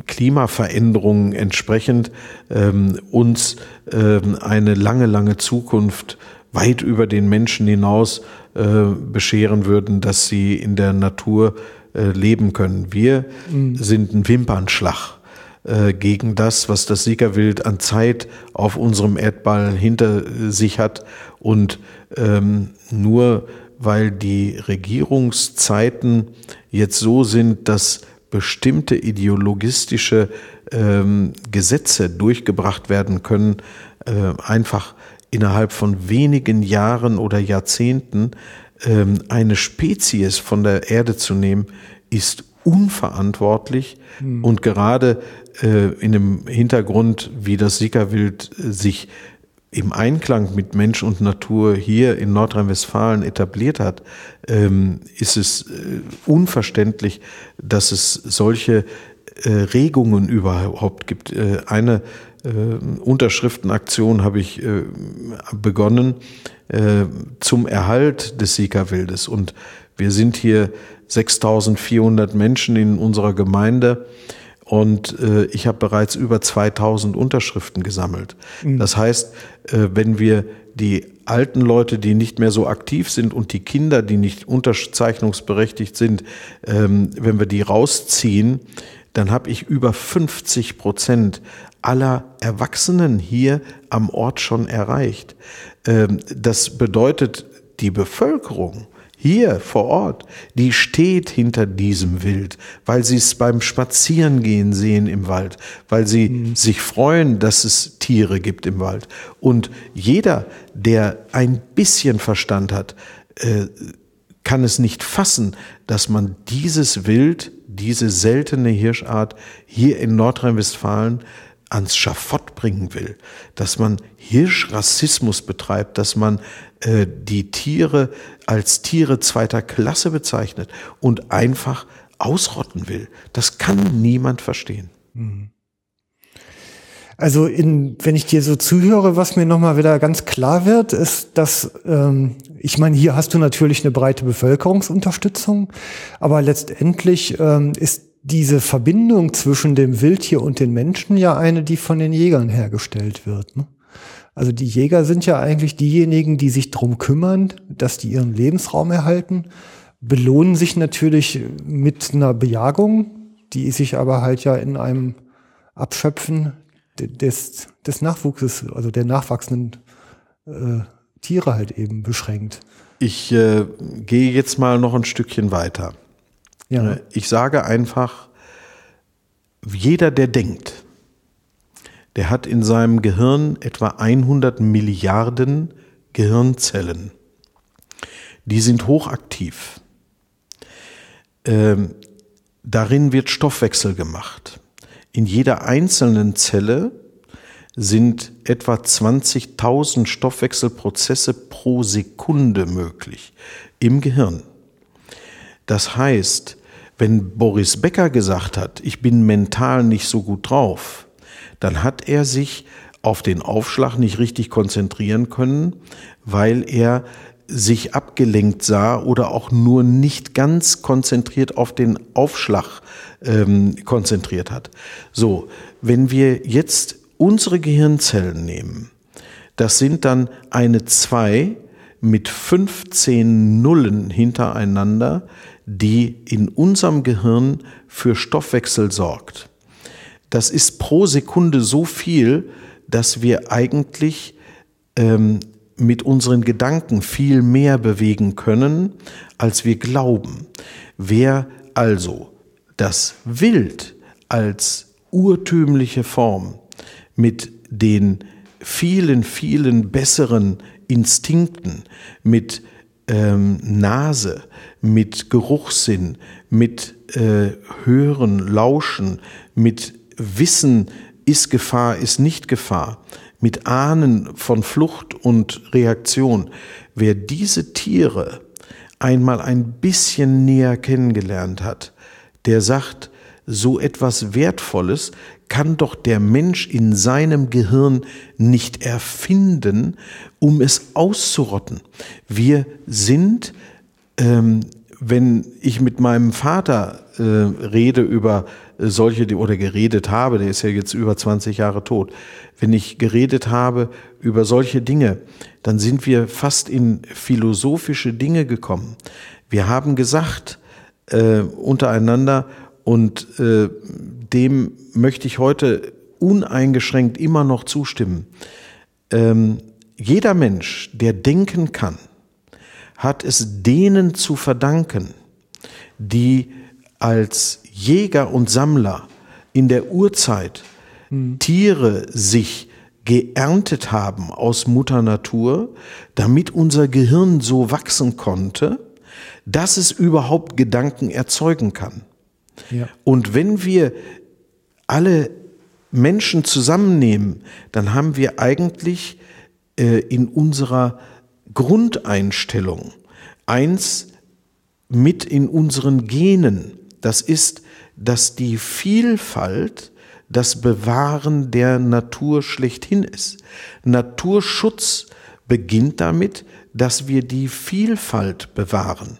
Klimaveränderungen entsprechend ähm, uns ähm, eine lange, lange Zukunft weit über den Menschen hinaus äh, bescheren würden, dass sie in der Natur äh, leben können. Wir mhm. sind ein Wimpernschlag äh, gegen das, was das Siegerwild an Zeit auf unserem Erdball hinter sich hat. Und ähm, nur weil die Regierungszeiten jetzt so sind, dass bestimmte ideologistische ähm, Gesetze durchgebracht werden können, äh, einfach innerhalb von wenigen Jahren oder Jahrzehnten ähm, eine Spezies von der Erde zu nehmen, ist unverantwortlich mhm. und gerade äh, in dem Hintergrund, wie das Sickerwild äh, sich im Einklang mit Mensch und Natur hier in Nordrhein-Westfalen etabliert hat, ähm, ist es äh, unverständlich, dass es solche äh, Regungen überhaupt gibt. Äh, eine Unterschriftenaktion habe ich begonnen zum Erhalt des Sika-Wildes. Und wir sind hier 6400 Menschen in unserer Gemeinde. Und äh, ich habe bereits über 2000 Unterschriften gesammelt. Mhm. Das heißt, äh, wenn wir die alten Leute, die nicht mehr so aktiv sind und die Kinder, die nicht unterzeichnungsberechtigt sind, ähm, wenn wir die rausziehen, dann habe ich über 50 Prozent aller Erwachsenen hier am Ort schon erreicht. Ähm, das bedeutet, die Bevölkerung hier vor Ort, die steht hinter diesem Wild, weil sie es beim Spazierengehen sehen im Wald, weil sie mhm. sich freuen, dass es Tiere gibt im Wald. Und jeder, der ein bisschen Verstand hat, äh, kann es nicht fassen, dass man dieses Wild, diese seltene Hirschart hier in Nordrhein-Westfalen ans Schafott bringen will, dass man Hirschrassismus betreibt, dass man äh, die Tiere als Tiere zweiter Klasse bezeichnet und einfach ausrotten will. Das kann niemand verstehen. Mhm. Also in, wenn ich dir so zuhöre, was mir nochmal wieder ganz klar wird, ist, dass, ähm, ich meine, hier hast du natürlich eine breite Bevölkerungsunterstützung, aber letztendlich ähm, ist diese Verbindung zwischen dem Wildtier und den Menschen ja eine, die von den Jägern hergestellt wird. Ne? Also die Jäger sind ja eigentlich diejenigen, die sich drum kümmern, dass die ihren Lebensraum erhalten, belohnen sich natürlich mit einer Bejagung, die sich aber halt ja in einem Abschöpfen des, des Nachwuchses, also der nachwachsenden äh, Tiere halt eben beschränkt. Ich äh, gehe jetzt mal noch ein Stückchen weiter. Ja. Äh, ich sage einfach, jeder, der denkt, der hat in seinem Gehirn etwa 100 Milliarden Gehirnzellen. Die sind hochaktiv. Ähm, darin wird Stoffwechsel gemacht. In jeder einzelnen Zelle sind etwa 20.000 Stoffwechselprozesse pro Sekunde möglich im Gehirn. Das heißt, wenn Boris Becker gesagt hat, ich bin mental nicht so gut drauf, dann hat er sich auf den Aufschlag nicht richtig konzentrieren können, weil er sich abgelenkt sah oder auch nur nicht ganz konzentriert auf den Aufschlag ähm, konzentriert hat. So, wenn wir jetzt unsere Gehirnzellen nehmen, das sind dann eine 2 mit 15 Nullen hintereinander, die in unserem Gehirn für Stoffwechsel sorgt. Das ist pro Sekunde so viel, dass wir eigentlich ähm, mit unseren Gedanken viel mehr bewegen können, als wir glauben. Wer also das Wild als urtümliche Form mit den vielen, vielen besseren Instinkten, mit ähm, Nase, mit Geruchssinn, mit äh, Hören, Lauschen, mit Wissen, ist Gefahr, ist nicht Gefahr, mit Ahnen von Flucht und Reaktion, wer diese Tiere einmal ein bisschen näher kennengelernt hat, der sagt, so etwas Wertvolles kann doch der Mensch in seinem Gehirn nicht erfinden, um es auszurotten. Wir sind, ähm, wenn ich mit meinem Vater äh, rede über solche oder geredet habe, der ist ja jetzt über 20 Jahre tot, wenn ich geredet habe über solche Dinge, dann sind wir fast in philosophische Dinge gekommen. Wir haben gesagt äh, untereinander und äh, dem möchte ich heute uneingeschränkt immer noch zustimmen. Ähm, jeder Mensch, der denken kann, hat es denen zu verdanken, die als Jäger und Sammler in der Urzeit hm. Tiere sich geerntet haben aus Mutter Natur, damit unser Gehirn so wachsen konnte, dass es überhaupt Gedanken erzeugen kann. Ja. Und wenn wir alle Menschen zusammennehmen, dann haben wir eigentlich äh, in unserer Grundeinstellung eins mit in unseren Genen. Das ist, dass die Vielfalt das Bewahren der Natur schlechthin ist. Naturschutz beginnt damit, dass wir die Vielfalt bewahren.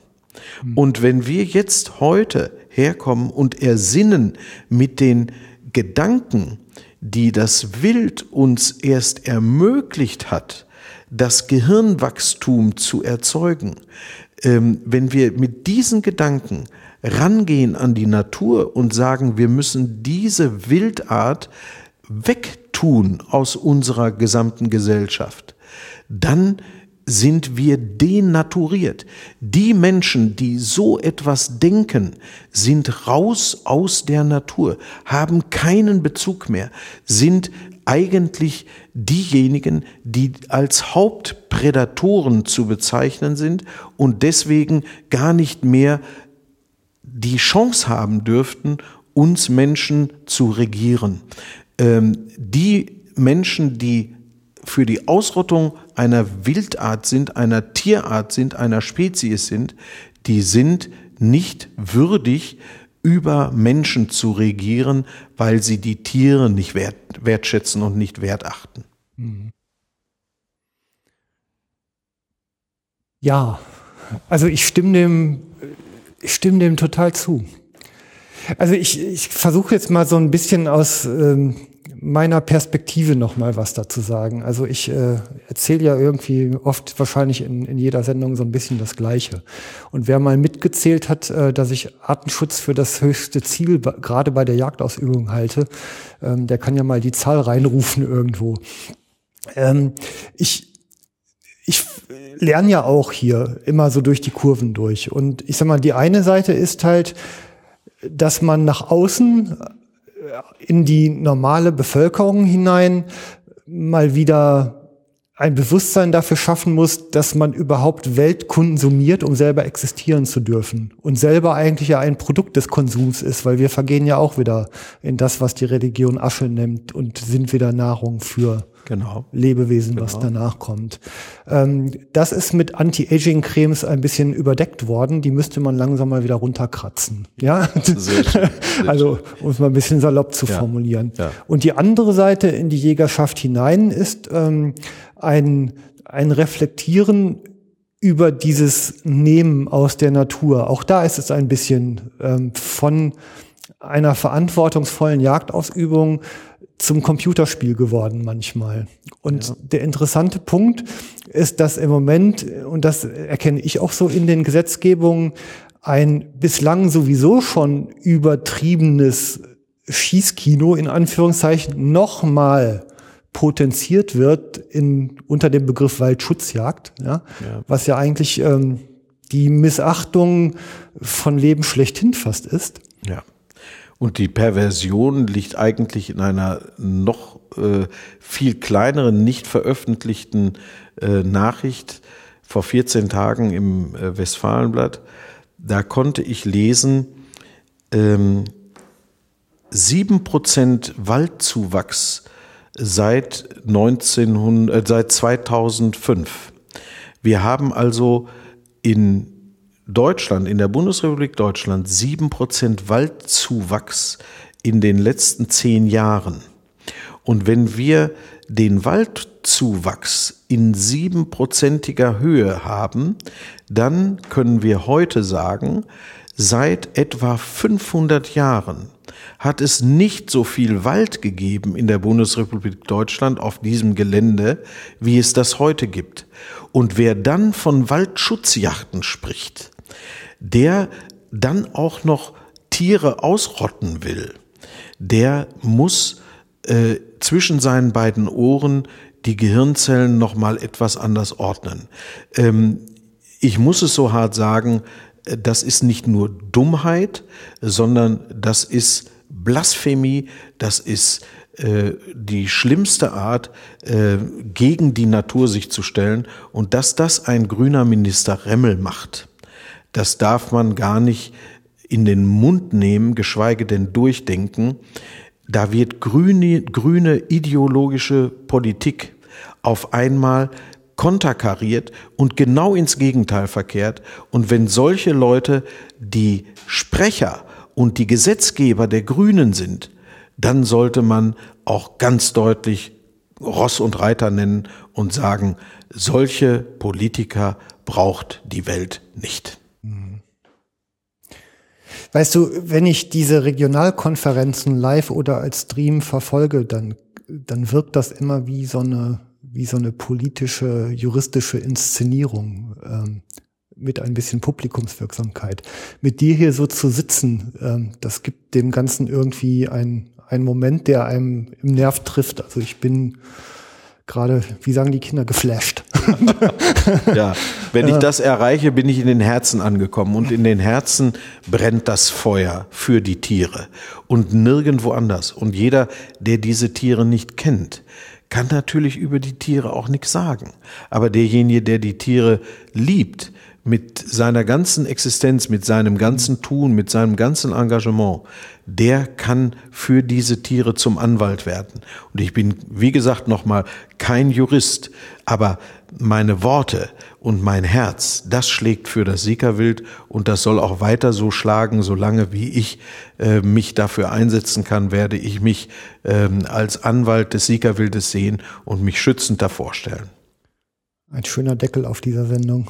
Hm. Und wenn wir jetzt heute herkommen und ersinnen mit den Gedanken, die das Wild uns erst ermöglicht hat, das Gehirnwachstum zu erzeugen, ähm, wenn wir mit diesen Gedanken rangehen an die Natur und sagen, wir müssen diese Wildart wegtun aus unserer gesamten Gesellschaft, dann sind wir denaturiert. Die Menschen, die so etwas denken, sind raus aus der Natur, haben keinen Bezug mehr, sind eigentlich diejenigen, die als Hauptprädatoren zu bezeichnen sind und deswegen gar nicht mehr die Chance haben dürften, uns Menschen zu regieren. Ähm, die Menschen, die für die Ausrottung einer Wildart sind, einer Tierart sind, einer Spezies sind, die sind nicht würdig, über Menschen zu regieren, weil sie die Tiere nicht wert, wertschätzen und nicht wertachten. Mhm. Ja, also ich stimme dem, ich stimme dem total zu. Also ich, ich versuche jetzt mal so ein bisschen aus ähm, meiner Perspektive noch mal was dazu sagen. Also ich äh, erzähle ja irgendwie oft wahrscheinlich in, in jeder Sendung so ein bisschen das Gleiche. Und wer mal mitgezählt hat, äh, dass ich Artenschutz für das höchste Ziel gerade bei der Jagdausübung halte, ähm, der kann ja mal die Zahl reinrufen irgendwo. Ähm, ich ich lerne ja auch hier immer so durch die Kurven durch. Und ich sag mal, die eine Seite ist halt, dass man nach außen in die normale Bevölkerung hinein mal wieder ein Bewusstsein dafür schaffen muss, dass man überhaupt Welt konsumiert, um selber existieren zu dürfen. Und selber eigentlich ja ein Produkt des Konsums ist, weil wir vergehen ja auch wieder in das, was die Religion Asche nimmt und sind wieder Nahrung für genau. Lebewesen, genau. was danach kommt. Ähm, das ist mit Anti-Aging-Cremes ein bisschen überdeckt worden. Die müsste man langsam mal wieder runterkratzen. Ja, sehr schön, sehr also um es mal ein bisschen salopp zu ja. formulieren. Ja. Und die andere Seite in die Jägerschaft hinein ist ähm, ein ein Reflektieren über dieses Nehmen aus der Natur. Auch da ist es ein bisschen ähm, von einer verantwortungsvollen Jagdausübung zum Computerspiel geworden manchmal. Und ja. der interessante Punkt ist, dass im Moment, und das erkenne ich auch so in den Gesetzgebungen, ein bislang sowieso schon übertriebenes Schießkino in Anführungszeichen nochmal potenziert wird in, unter dem Begriff Waldschutzjagd, ja, ja. was ja eigentlich ähm, die Missachtung von Leben schlechthin fast ist. Ja. Und die Perversion liegt eigentlich in einer noch äh, viel kleineren, nicht veröffentlichten äh, Nachricht vor 14 Tagen im äh, Westfalenblatt. Da konnte ich lesen, ähm, 7% Waldzuwachs seit, 1900, äh, seit 2005. Wir haben also in Deutschland, in der Bundesrepublik Deutschland, sieben Prozent Waldzuwachs in den letzten zehn Jahren. Und wenn wir den Waldzuwachs in siebenprozentiger Höhe haben, dann können wir heute sagen, seit etwa 500 Jahren hat es nicht so viel Wald gegeben in der Bundesrepublik Deutschland auf diesem Gelände, wie es das heute gibt. Und wer dann von Waldschutzjachten spricht, der dann auch noch Tiere ausrotten will, der muss äh, zwischen seinen beiden Ohren die Gehirnzellen noch mal etwas anders ordnen. Ähm, ich muss es so hart sagen, äh, das ist nicht nur Dummheit, sondern das ist Blasphemie, das ist äh, die schlimmste Art, äh, gegen die Natur sich zu stellen. Und dass das ein grüner Minister Remmel macht, das darf man gar nicht in den Mund nehmen, geschweige denn durchdenken. Da wird grüne, grüne ideologische Politik auf einmal konterkariert und genau ins Gegenteil verkehrt. Und wenn solche Leute die Sprecher und die Gesetzgeber der Grünen sind, dann sollte man auch ganz deutlich Ross und Reiter nennen und sagen, solche Politiker braucht die Welt nicht. Weißt du, wenn ich diese Regionalkonferenzen live oder als Stream verfolge, dann, dann wirkt das immer wie so eine, wie so eine politische, juristische Inszenierung ähm, mit ein bisschen Publikumswirksamkeit. Mit dir hier so zu sitzen, ähm, das gibt dem Ganzen irgendwie ein, ein Moment, der einem im Nerv trifft. Also ich bin gerade, wie sagen die Kinder, geflasht. ja, wenn ich das erreiche, bin ich in den Herzen angekommen und in den Herzen brennt das Feuer für die Tiere und nirgendwo anders. Und jeder, der diese Tiere nicht kennt, kann natürlich über die Tiere auch nichts sagen. Aber derjenige, der die Tiere liebt, mit seiner ganzen Existenz, mit seinem ganzen Tun, mit seinem ganzen Engagement, der kann für diese Tiere zum Anwalt werden. Und ich bin, wie gesagt, nochmal kein Jurist, aber meine Worte und mein Herz, das schlägt für das Siegerwild und das soll auch weiter so schlagen, solange wie ich äh, mich dafür einsetzen kann, werde ich mich ähm, als Anwalt des Siegerwildes sehen und mich schützend davor stellen. Ein schöner Deckel auf dieser Sendung.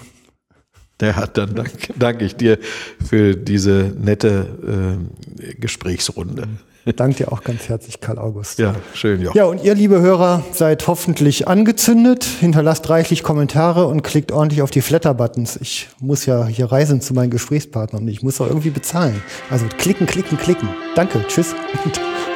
Ja, dann danke, danke ich dir für diese nette äh, Gesprächsrunde. Danke dir auch ganz herzlich, Karl August. Ja, schön, Joch. Ja, und ihr, liebe Hörer, seid hoffentlich angezündet, hinterlasst reichlich Kommentare und klickt ordentlich auf die Flatter-Buttons. Ich muss ja hier reisen zu meinen Gesprächspartnern und ich muss auch irgendwie bezahlen. Also klicken, klicken, klicken. Danke, tschüss.